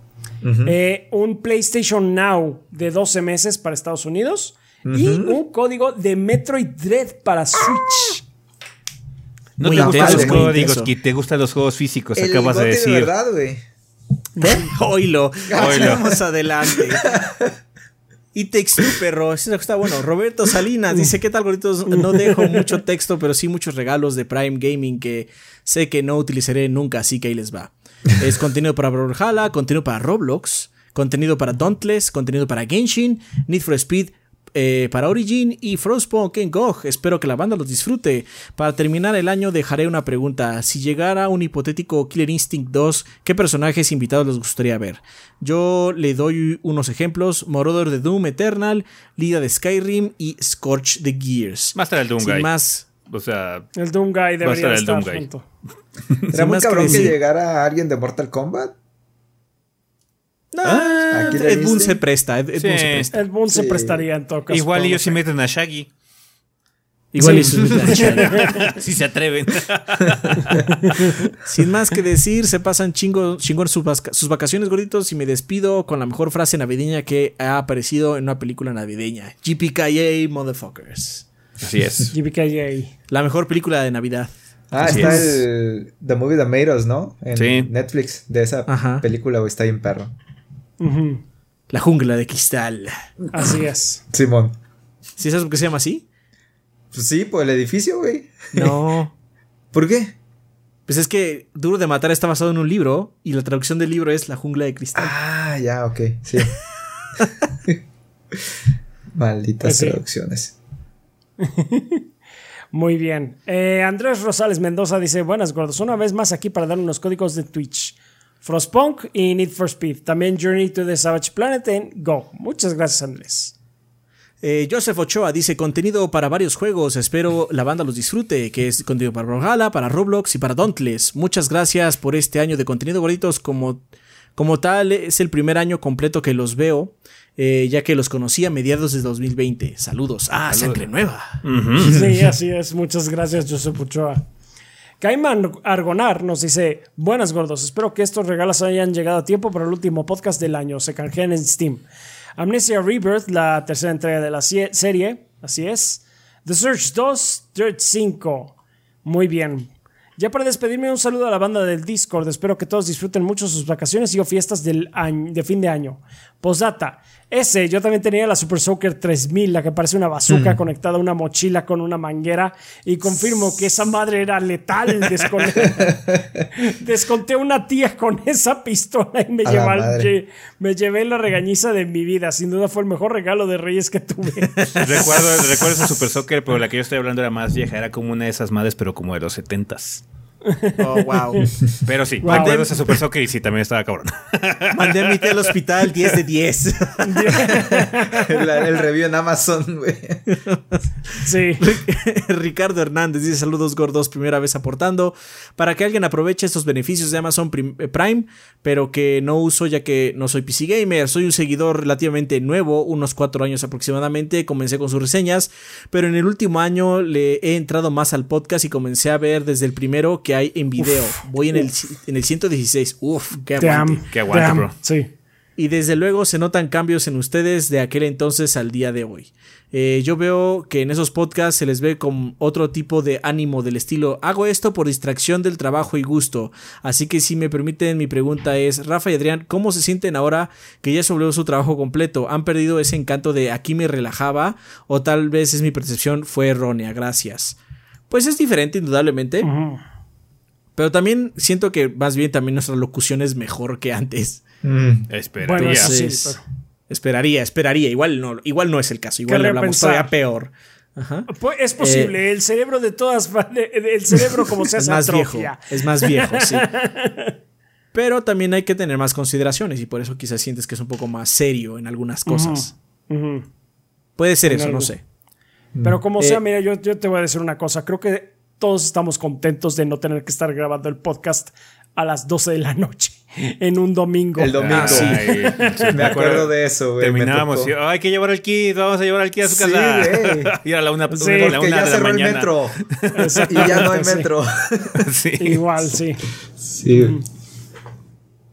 Eh, un PlayStation Now de 12 meses para Estados Unidos. Y un código de Metroid Dread para Switch. No Muy te gustan los códigos. Kit, te gustan los juegos físicos, El acabas de decir. verdad, güey. Oilo. Oilo. Vamos adelante. <laughs> Y Takes Two, perro. Eso está bueno. Roberto Salinas dice: ¿Qué tal, gorditos? No dejo mucho texto, pero sí muchos regalos de Prime Gaming que sé que no utilizaré nunca, así que ahí les va. Es contenido para Brawlhalla, contenido para Roblox, contenido para Dauntless, contenido para Genshin, Need for Speed. Eh, para Origin y Frostpunk en GOG. Espero que la banda los disfrute. Para terminar el año dejaré una pregunta. Si llegara un hipotético Killer Instinct 2, ¿qué personajes invitados les gustaría ver? Yo le doy unos ejemplos. Moroder de Doom Eternal, Lida de Skyrim y Scorch the Gears. Estar el Doomguy. Sin más... O sea, El Doom Guy debería estar el Doom Guy. junto. Era muy más que cabrón que, decir. llegara alguien de Mortal Kombat. Ah, ¿a Killer Ed Boon se presta. Ed, Ed Sí. Boon se presta. El Boon se prestaría en todo caso. igual ellos que- meten a Shaggy. Igual Sí. y <laughs> si se atreven. <laughs> Sin más que decir, se pasan chingo, chingón sus, vacaciones gorditos y me despido con la mejor frase navideña que ha aparecido en una película navideña. GPKA Motherfuckers. Así es. <laughs> GBKJ. La mejor película de Navidad. Ah, Así está es. el The Movie That Made Us, ¿no? En Sí. Netflix de esa Ajá. película, güey, está bien perro. La jungla de cristal. Así es. Simón. ¿Sí sabes por qué se llama así? Pues sí, por el edificio, güey. No. <laughs> ¿Por qué? Pues es que Duro de Matar está basado en un libro y la traducción del libro es La jungla de cristal. Ah, ya, ok, sí. <laughs> Malditas traducciones. <laughs> Muy bien. Eh, Andrés Rosales Mendoza dice: Buenas gordos, una vez más aquí para dar unos códigos de Twitch. Frostpunk y Need for Speed. También Journey to the Savage Planet en Go. Muchas gracias, Andrés. Eh, Joseph Ochoa dice contenido para varios juegos, espero la banda los disfrute, que es contenido para Brawlhalla, para Roblox y para Dauntless. Muchas gracias por este año de contenido gorditos, como, como tal es el primer año completo que los veo, eh, ya que los conocí a mediados de 2020. Saludos. Ah, sangre nueva. Sí, así es. Muchas gracias, Joseph Ochoa. Caiman Argonar nos dice: Buenas gordos, espero que estos regalos hayan llegado a tiempo para el último podcast del año. Se canjean en Steam. Amnesia Rebirth, la tercera entrega de la serie, así es. The Search 2, Dirt 5. Muy bien. Ya para despedirme, un saludo a la banda del Discord. Espero que todos disfruten mucho sus vacaciones y o fiestas del de fin de año. Postdata. Ese, yo también tenía la Super Soaker 3000, la que parece una bazooka conectada a una mochila con una manguera. Y confirmo que esa madre era letal. Desconté, <laughs> desconté una tía con esa pistola y me, A la lleva- madre. lle- me llevé la regañiza de mi vida. Sin duda fue el mejor regalo de Reyes que tuve. <laughs> recuerdo, recuerdo esa Super Soccer, pero la que yo estoy hablando era más vieja. Era como una de esas madres, pero como de los 70s. Oh, wow. <laughs> Pero sí, Wow. recuerdo esa Super Soccer y sí, también estaba cabrón. <laughs> Mandé a mi tía al hospital 10 de 10. el, <laughs> el review en Amazon, güey. Sí. Ricardo Hernández dice saludos gordos, primera vez aportando para que alguien aproveche estos beneficios de Amazon eh, Prime, pero que no uso ya que no soy PC Gamer, soy un seguidor relativamente nuevo, unos cuatro años aproximadamente, comencé con sus reseñas, pero en el último año le he entrado más al podcast y comencé a ver desde el primero que hay en video. Voy en el, en el 116. Uf, qué aguante. Damn, Qué aguante, damn. bro. Sí. Y desde luego se notan cambios en ustedes de aquel entonces al día de hoy. Eh, yo veo que en esos podcasts se les ve con otro tipo de ánimo del estilo, hago esto por distracción del trabajo y gusto. Así que si me permiten, mi pregunta es, Rafa y Adrián, ¿cómo se sienten ahora que ya volvió su trabajo completo? ¿Han perdido ese encanto de aquí me relajaba? ¿O tal vez es mi percepción fue errónea? Gracias. Pues es diferente, indudablemente. Ujú. Pero también siento que más bien también nuestra locución es mejor que antes. Mm. Espera. Bueno, ya. sí, Entonces, pero- Esperaría, esperaría. Igual no, igual no es el caso. Igual hablamos todavía peor. Ajá. Es posible, el cerebro de todas, el cerebro como se Eh, <laughs> Es hace más viejo. Es más viejo, sí. <laughs> Pero también hay que tener más consideraciones y por eso quizás sientes que es un poco más serio en algunas cosas. Puede ser En eso, no sé. Pero como sea, Eh, mira, yo, yo te voy a decir una cosa. Creo que todos estamos contentos de no tener que estar grabando el podcast a las 12 de la noche <laughs> en un domingo. El domingo. Ah, sí. Sí, <laughs> Me acuerdo de eso, güey. Terminábamos. y, "Oh, hay que llevar al kit, vamos a llevar al kit a su Sí, casa. güey. <laughs> y a la una, Sí, a la una ya de la cerró el metro. y ya no hay sí. metro. sí. Igual, sí. Sí.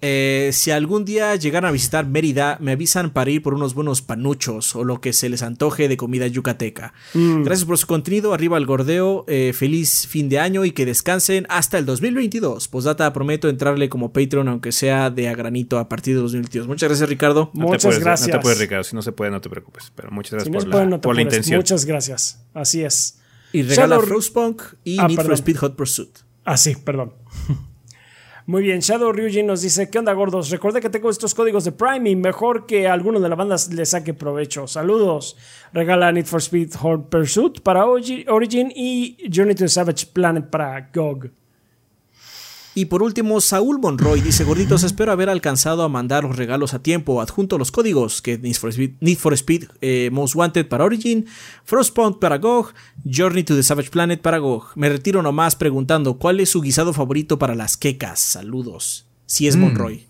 Eh, si algún día llegaran a visitar Mérida, me avisan para ir por unos buenos panuchos o lo que se les antoje de comida yucateca. Gracias por su contenido, arriba el gordeo, eh, feliz fin de año y que descansen hasta el 2022. Postdata, prometo entrarle como Patreon, aunque sea de a granito a partir de 2022. Muchas gracias, Ricardo. No te Muchas puedes- gracias. No te puedes, Ricardo. Si no se puede, no te preocupes. Pero muchas gracias Si no por, la, puede, no te por la apures. intención. Muchas gracias. Así es. Y regala Shadow- Frostpunk y Ah, Need for. Speed Hot Pursuit. Ah, sí, perdón. Muy bien, Shadow Ryujin nos dice, ¿qué onda gordos? Recuerda que tengo estos códigos de Prime y mejor que alguno de la banda le saque provecho. Saludos. Regala Need for Speed Hot Pursuit para Origi- Origin y Journey to the Savage Planet para GOG. Y por último, Saúl Monroy dice: Gorditos, espero haber alcanzado a mandar los regalos a tiempo. Adjunto los códigos que Need for Speed, Need for Speed, eh, Most Wanted para Origin, Frostpunk para GOG, Journey to the Savage Planet para GOG. Me retiro nomás preguntando: ¿cuál es su guisado favorito para las quecas? Saludos. Si es Monroy.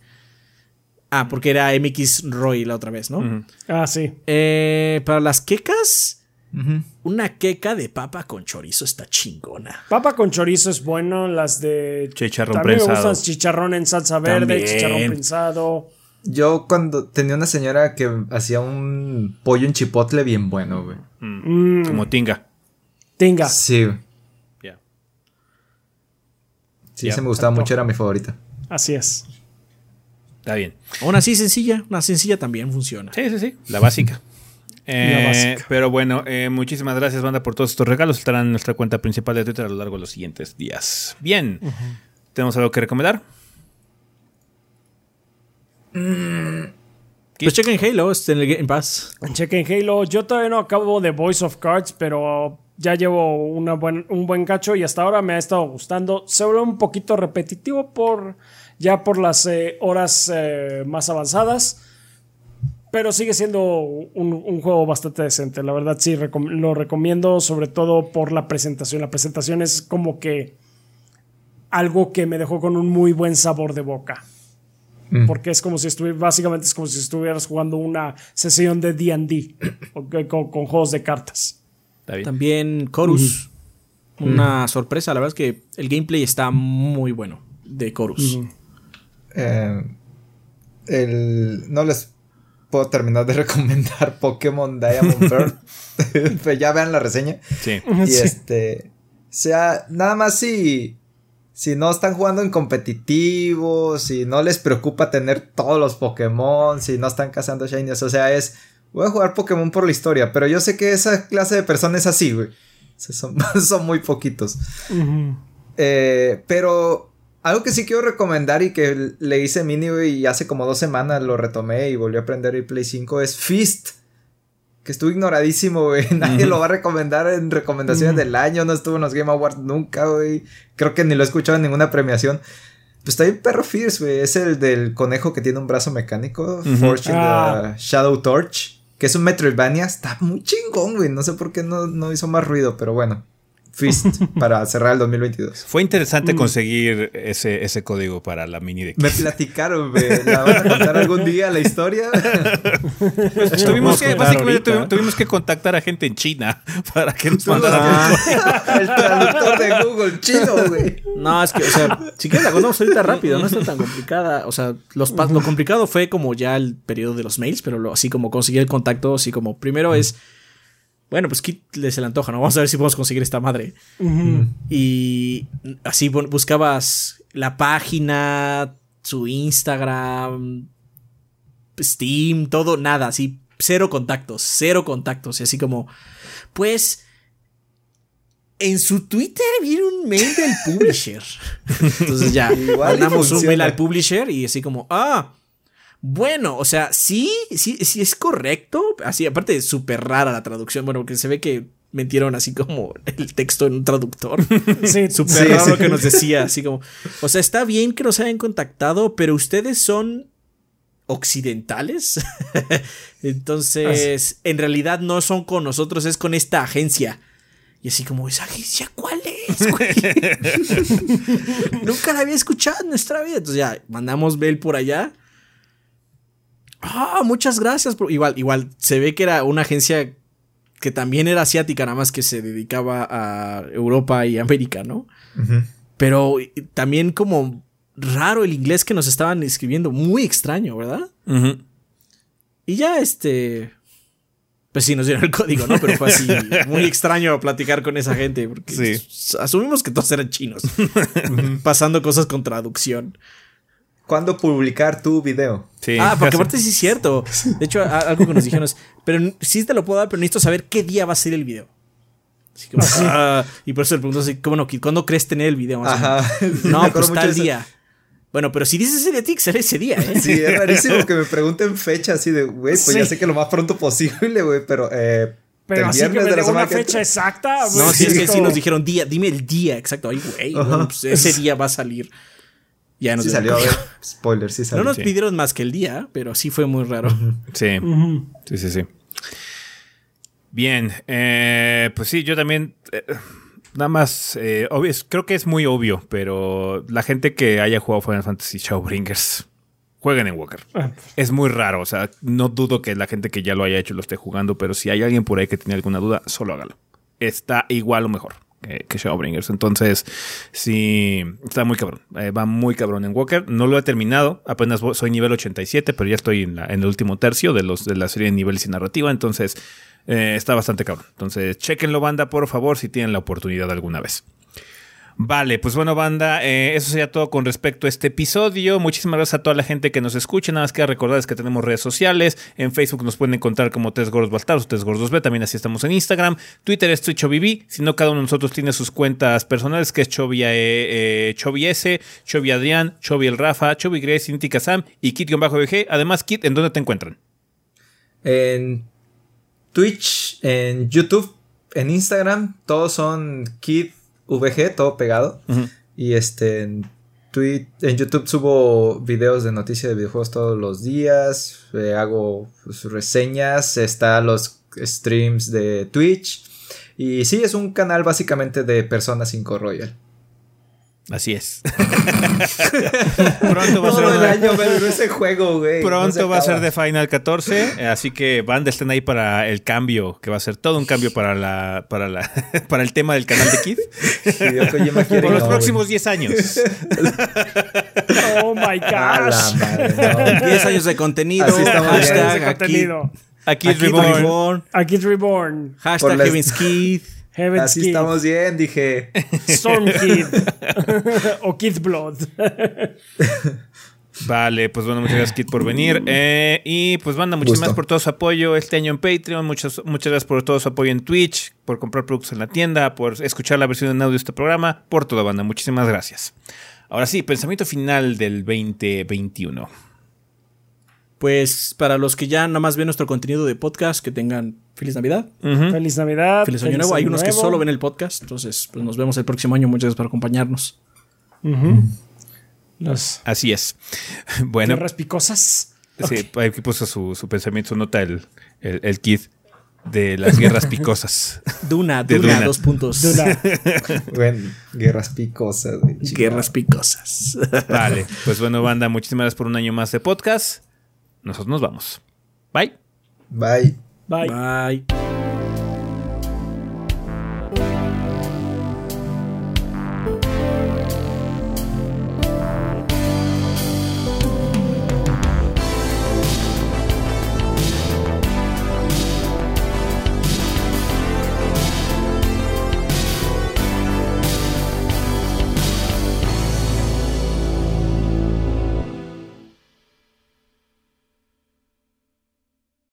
Ah, porque era MX Roy la otra vez, ¿no? Ah, sí. Eh, para las quecas, una queca de papa con chorizo está chingona. Papa con chorizo es bueno, las de... Chicharrón También me prensado. gustan chicharrón en salsa verde, También. chicharrón prensado. Yo cuando tenía una señora que hacía un pollo en chipotle bien bueno, güey. Mm. Como tinga. Tinga. Sí, Ya. sí, Ya. se me gustaba mucho, era mi favorita. Así es. Está bien. Aún así sencilla, una sencilla también funciona. Sí, sí, sí. La básica. Eh. Pero bueno, eh, muchísimas gracias, banda, por todos estos regalos. Estarán en nuestra cuenta principal de Twitter a lo largo de los siguientes días. Bien. ¿Tenemos algo que recomendar? Pues chequen Halo, está en el Game Pass. Chequen Halo. Yo todavía no acabo de Voice of Cards, pero ya llevo una buen, un buen cacho y hasta ahora me ha estado gustando. Se vuelve un poquito repetitivo por ya por las eh, horas eh, más avanzadas. Pero sigue siendo un, un juego bastante decente. La verdad, sí, recom- lo recomiendo, sobre todo por la presentación. La presentación es como que algo que me dejó con un muy buen sabor de boca. Porque es como si estuvieras, básicamente es como si estuvieras jugando una sesión de D&D <coughs> con, con juegos de cartas. También Chorus. Una sorpresa, la verdad es que el gameplay está muy bueno de Chorus. Eh, el, no les puedo terminar de <laughs> recomendar Pokémon Diamond Pearl. <laughs> Pero ya vean la reseña. Sí. <laughs> Y Sí. este. O sea, nada más si. Si no están jugando en competitivo, si no les preocupa tener todos los Pokémon, si no están cazando Shinies, o sea, es. Voy a jugar Pokémon por la historia, pero yo sé que esa clase de personas es así, güey. O sea, son, son muy poquitos. Eh, pero algo que sí quiero recomendar y que le hice mini güey, y hace como dos semanas lo retomé y volví a aprender el Play 5 es Fist. Que estuvo ignoradísimo, güey. <laughs> Nadie lo va a recomendar en recomendaciones del año. No estuvo en los Game Awards nunca, güey. Creo que ni lo he escuchado en ninguna premiación. Pues está bien perro Fierce, güey. Es el del conejo que tiene un brazo mecánico. Fortune Ah. Shadow Torch. Que es un Metroidvania. Está muy chingón, güey. No sé por qué no, no hizo más ruido, pero bueno. Fist <laughs> para cerrar el 2022. Fue interesante conseguir ese, ese código para la mini de Me platicaron, güey. ¿La van a contar algún día la historia? Pues tuvimos que, básicamente ahorita. tuvimos, tuvimos que contactar a gente en China <laughs> para que nos mandaran el código. <laughs> el traductor de Google chino, güey. No, es que, o sea, si quieres la contamos ahorita rápido, no está tan complicada. O sea, los lo complicado fue como ya el periodo de los mails, pero lo, así como conseguir el contacto, así como primero es. Bueno, pues Kit se le antoja, ¿no? Vamos a ver si podemos conseguir esta madre. Y así bu- buscabas la página, su Instagram, Steam, todo, nada, así, cero contactos, cero contactos. Y así como, pues, en su Twitter viene un mail del publisher. <laughs> Entonces ya, mandamos un mail al publisher y así como, ah, bueno, o sea, sí, sí, sí es correcto. Así, aparte, súper rara la traducción. Bueno, porque se ve que metieron así como el texto en un traductor. <laughs> Sí, Súper Sí, raro sí. lo que nos decía, así como, o sea, está bien que nos hayan contactado, pero ustedes son occidentales. <laughs> Entonces, en realidad no son con nosotros, es con esta agencia. Y así como, ¿esa agencia cuál es, güey? <laughs> Nunca la había escuchado en nuestra vida. Entonces ya, mandamos mail por allá. Ah, muchas gracias. por-". Igual, igual, se ve que era una agencia que también era asiática, nada más que se dedicaba a Europa y América, ¿no? Pero eh, también como raro el inglés que nos estaban escribiendo, muy extraño, ¿verdad? Y ya este... Pues sí, nos dieron el código, ¿no? Pero fue así <laughs> muy extraño platicar con esa gente, porque Sí. asumimos que todos eran chinos, <laughs> pasando cosas con traducción. ¿Cuándo publicar tu video? Sí, ah, porque aparte sí es cierto. De hecho, algo que nos dijeron es, pero sí te lo puedo dar, pero necesito saber qué día va a ser el video. Así como, ah, y por eso le pregunto así, ¿cómo no? ¿Cuándo crees tener el video? Ajá. <laughs> No, pues tal de día. Bueno, pero si dices ese día, tiene que ser ese día, ¿eh? Sí, es rarísimo <laughs> que me pregunten fecha así de, güey, pues ya sé que lo más pronto posible, güey, pero eh, Pero así que me de la una que fecha exacta. No, sí, es que sí nos dijeron día, dime el día exacto. Ay, güey, bueno, pues ese día va a salir. Ya nos Sí salió, a código. ver, <laughs> spoiler, sí No salió. nos Sí. pidieron más que el día, pero sí fue muy raro. Sí. sí, sí, sí. Bien, eh, pues sí, yo también, eh, nada más, eh, obvio, creo que es muy obvio, pero la gente que haya jugado Final Fantasy Shadowbringers, jueguen en Walker. Ah. Es muy raro, o sea, no dudo que la gente que ya lo haya hecho lo esté jugando, pero si hay alguien por ahí que tiene alguna duda, solo hágalo. Está igual o mejor que, que Shadowbringers. Entonces, sí, está muy cabrón. Eh, va muy cabrón en Walker. No lo he terminado, apenas soy nivel 87, pero ya estoy en, la- en el último tercio de, los, de la serie de niveles y narrativa, entonces eh, está bastante cabrón. Entonces, chequenlo, banda, por favor, si tienen la oportunidad alguna vez. Vale, pues bueno, banda, eh, eso sería todo con respecto a este episodio. Muchísimas gracias a toda la gente que nos escucha. Nada más que recordarles que tenemos redes sociales. En Facebook nos pueden encontrar como Tres Gordos Bastardos, Tres Gordos B. También así estamos en Instagram. Twitter es TwitchOBB. Si no, cada uno de nosotros tiene sus cuentas personales, que es Chovia, eh, eh, Chovi S, Chovi Adrián, Chovi El Rafa, Chovi Grace, Inti Kazam y Kit-BG. Además, Kit, ¿en dónde te encuentran? En Twitch, en YouTube, en Instagram, todos son KidVG, todo pegado. Y este, en, Twi- en YouTube subo videos de noticias de videojuegos todos los días. eh, hago pues, reseñas. Está los streams de Twitch. Y sí, es un canal básicamente de Persona 5 Royal. Así es. <laughs> Pronto va a ser Todo el año me duró ese juego, güey. Pronto No va a ser de Final 14, eh, así que banda estén ahí para el cambio, que va a ser todo un cambio para la para la <laughs> para el tema del canal de Kid por los próximos 10 años. Oh my <laughs> gosh. madre, no. 10 años de contenido. Así estamos hashtag aquí, contenido. Aquí es aquí Reborn. Reborn, Aquí es Reborn. Hashtag Heaven's Kid. Heaven's Así Kid. estamos bien, dije. <laughs> Storm Kid. <laughs> o Kid Blood. <laughs> Vale, pues bueno, muchas gracias Kid por venir. Eh, y pues banda, muchísimas gracias por todo su apoyo este año en Patreon, muchas, muchas gracias por todo su apoyo en Twitch, por comprar productos en la tienda, por escuchar la versión en audio de este programa, por todo banda, muchísimas gracias. Ahora sí, pensamiento final del 2021. Pues para los que ya nada más ven nuestro contenido de podcast, que tengan feliz Navidad. Feliz Navidad. feliz Año Nuevo. Hay unos que solo ven el podcast, entonces pues nos vemos el próximo año. Muchas gracias por acompañarnos. Así es. <laughs> Bueno, tierras picosas. Sí, aquí puso su, su pensamiento, su nota el, el, el kid de las guerras picosas. <laughs> Duna, De Duna, Duna. dos puntos. Duna. <laughs> Bueno, guerras picosas. Guerras picosas. Vale, pues bueno, banda, muchísimas gracias por un año más de podcast. Nosotros nos vamos. Bye. Bye. Bye. Bye.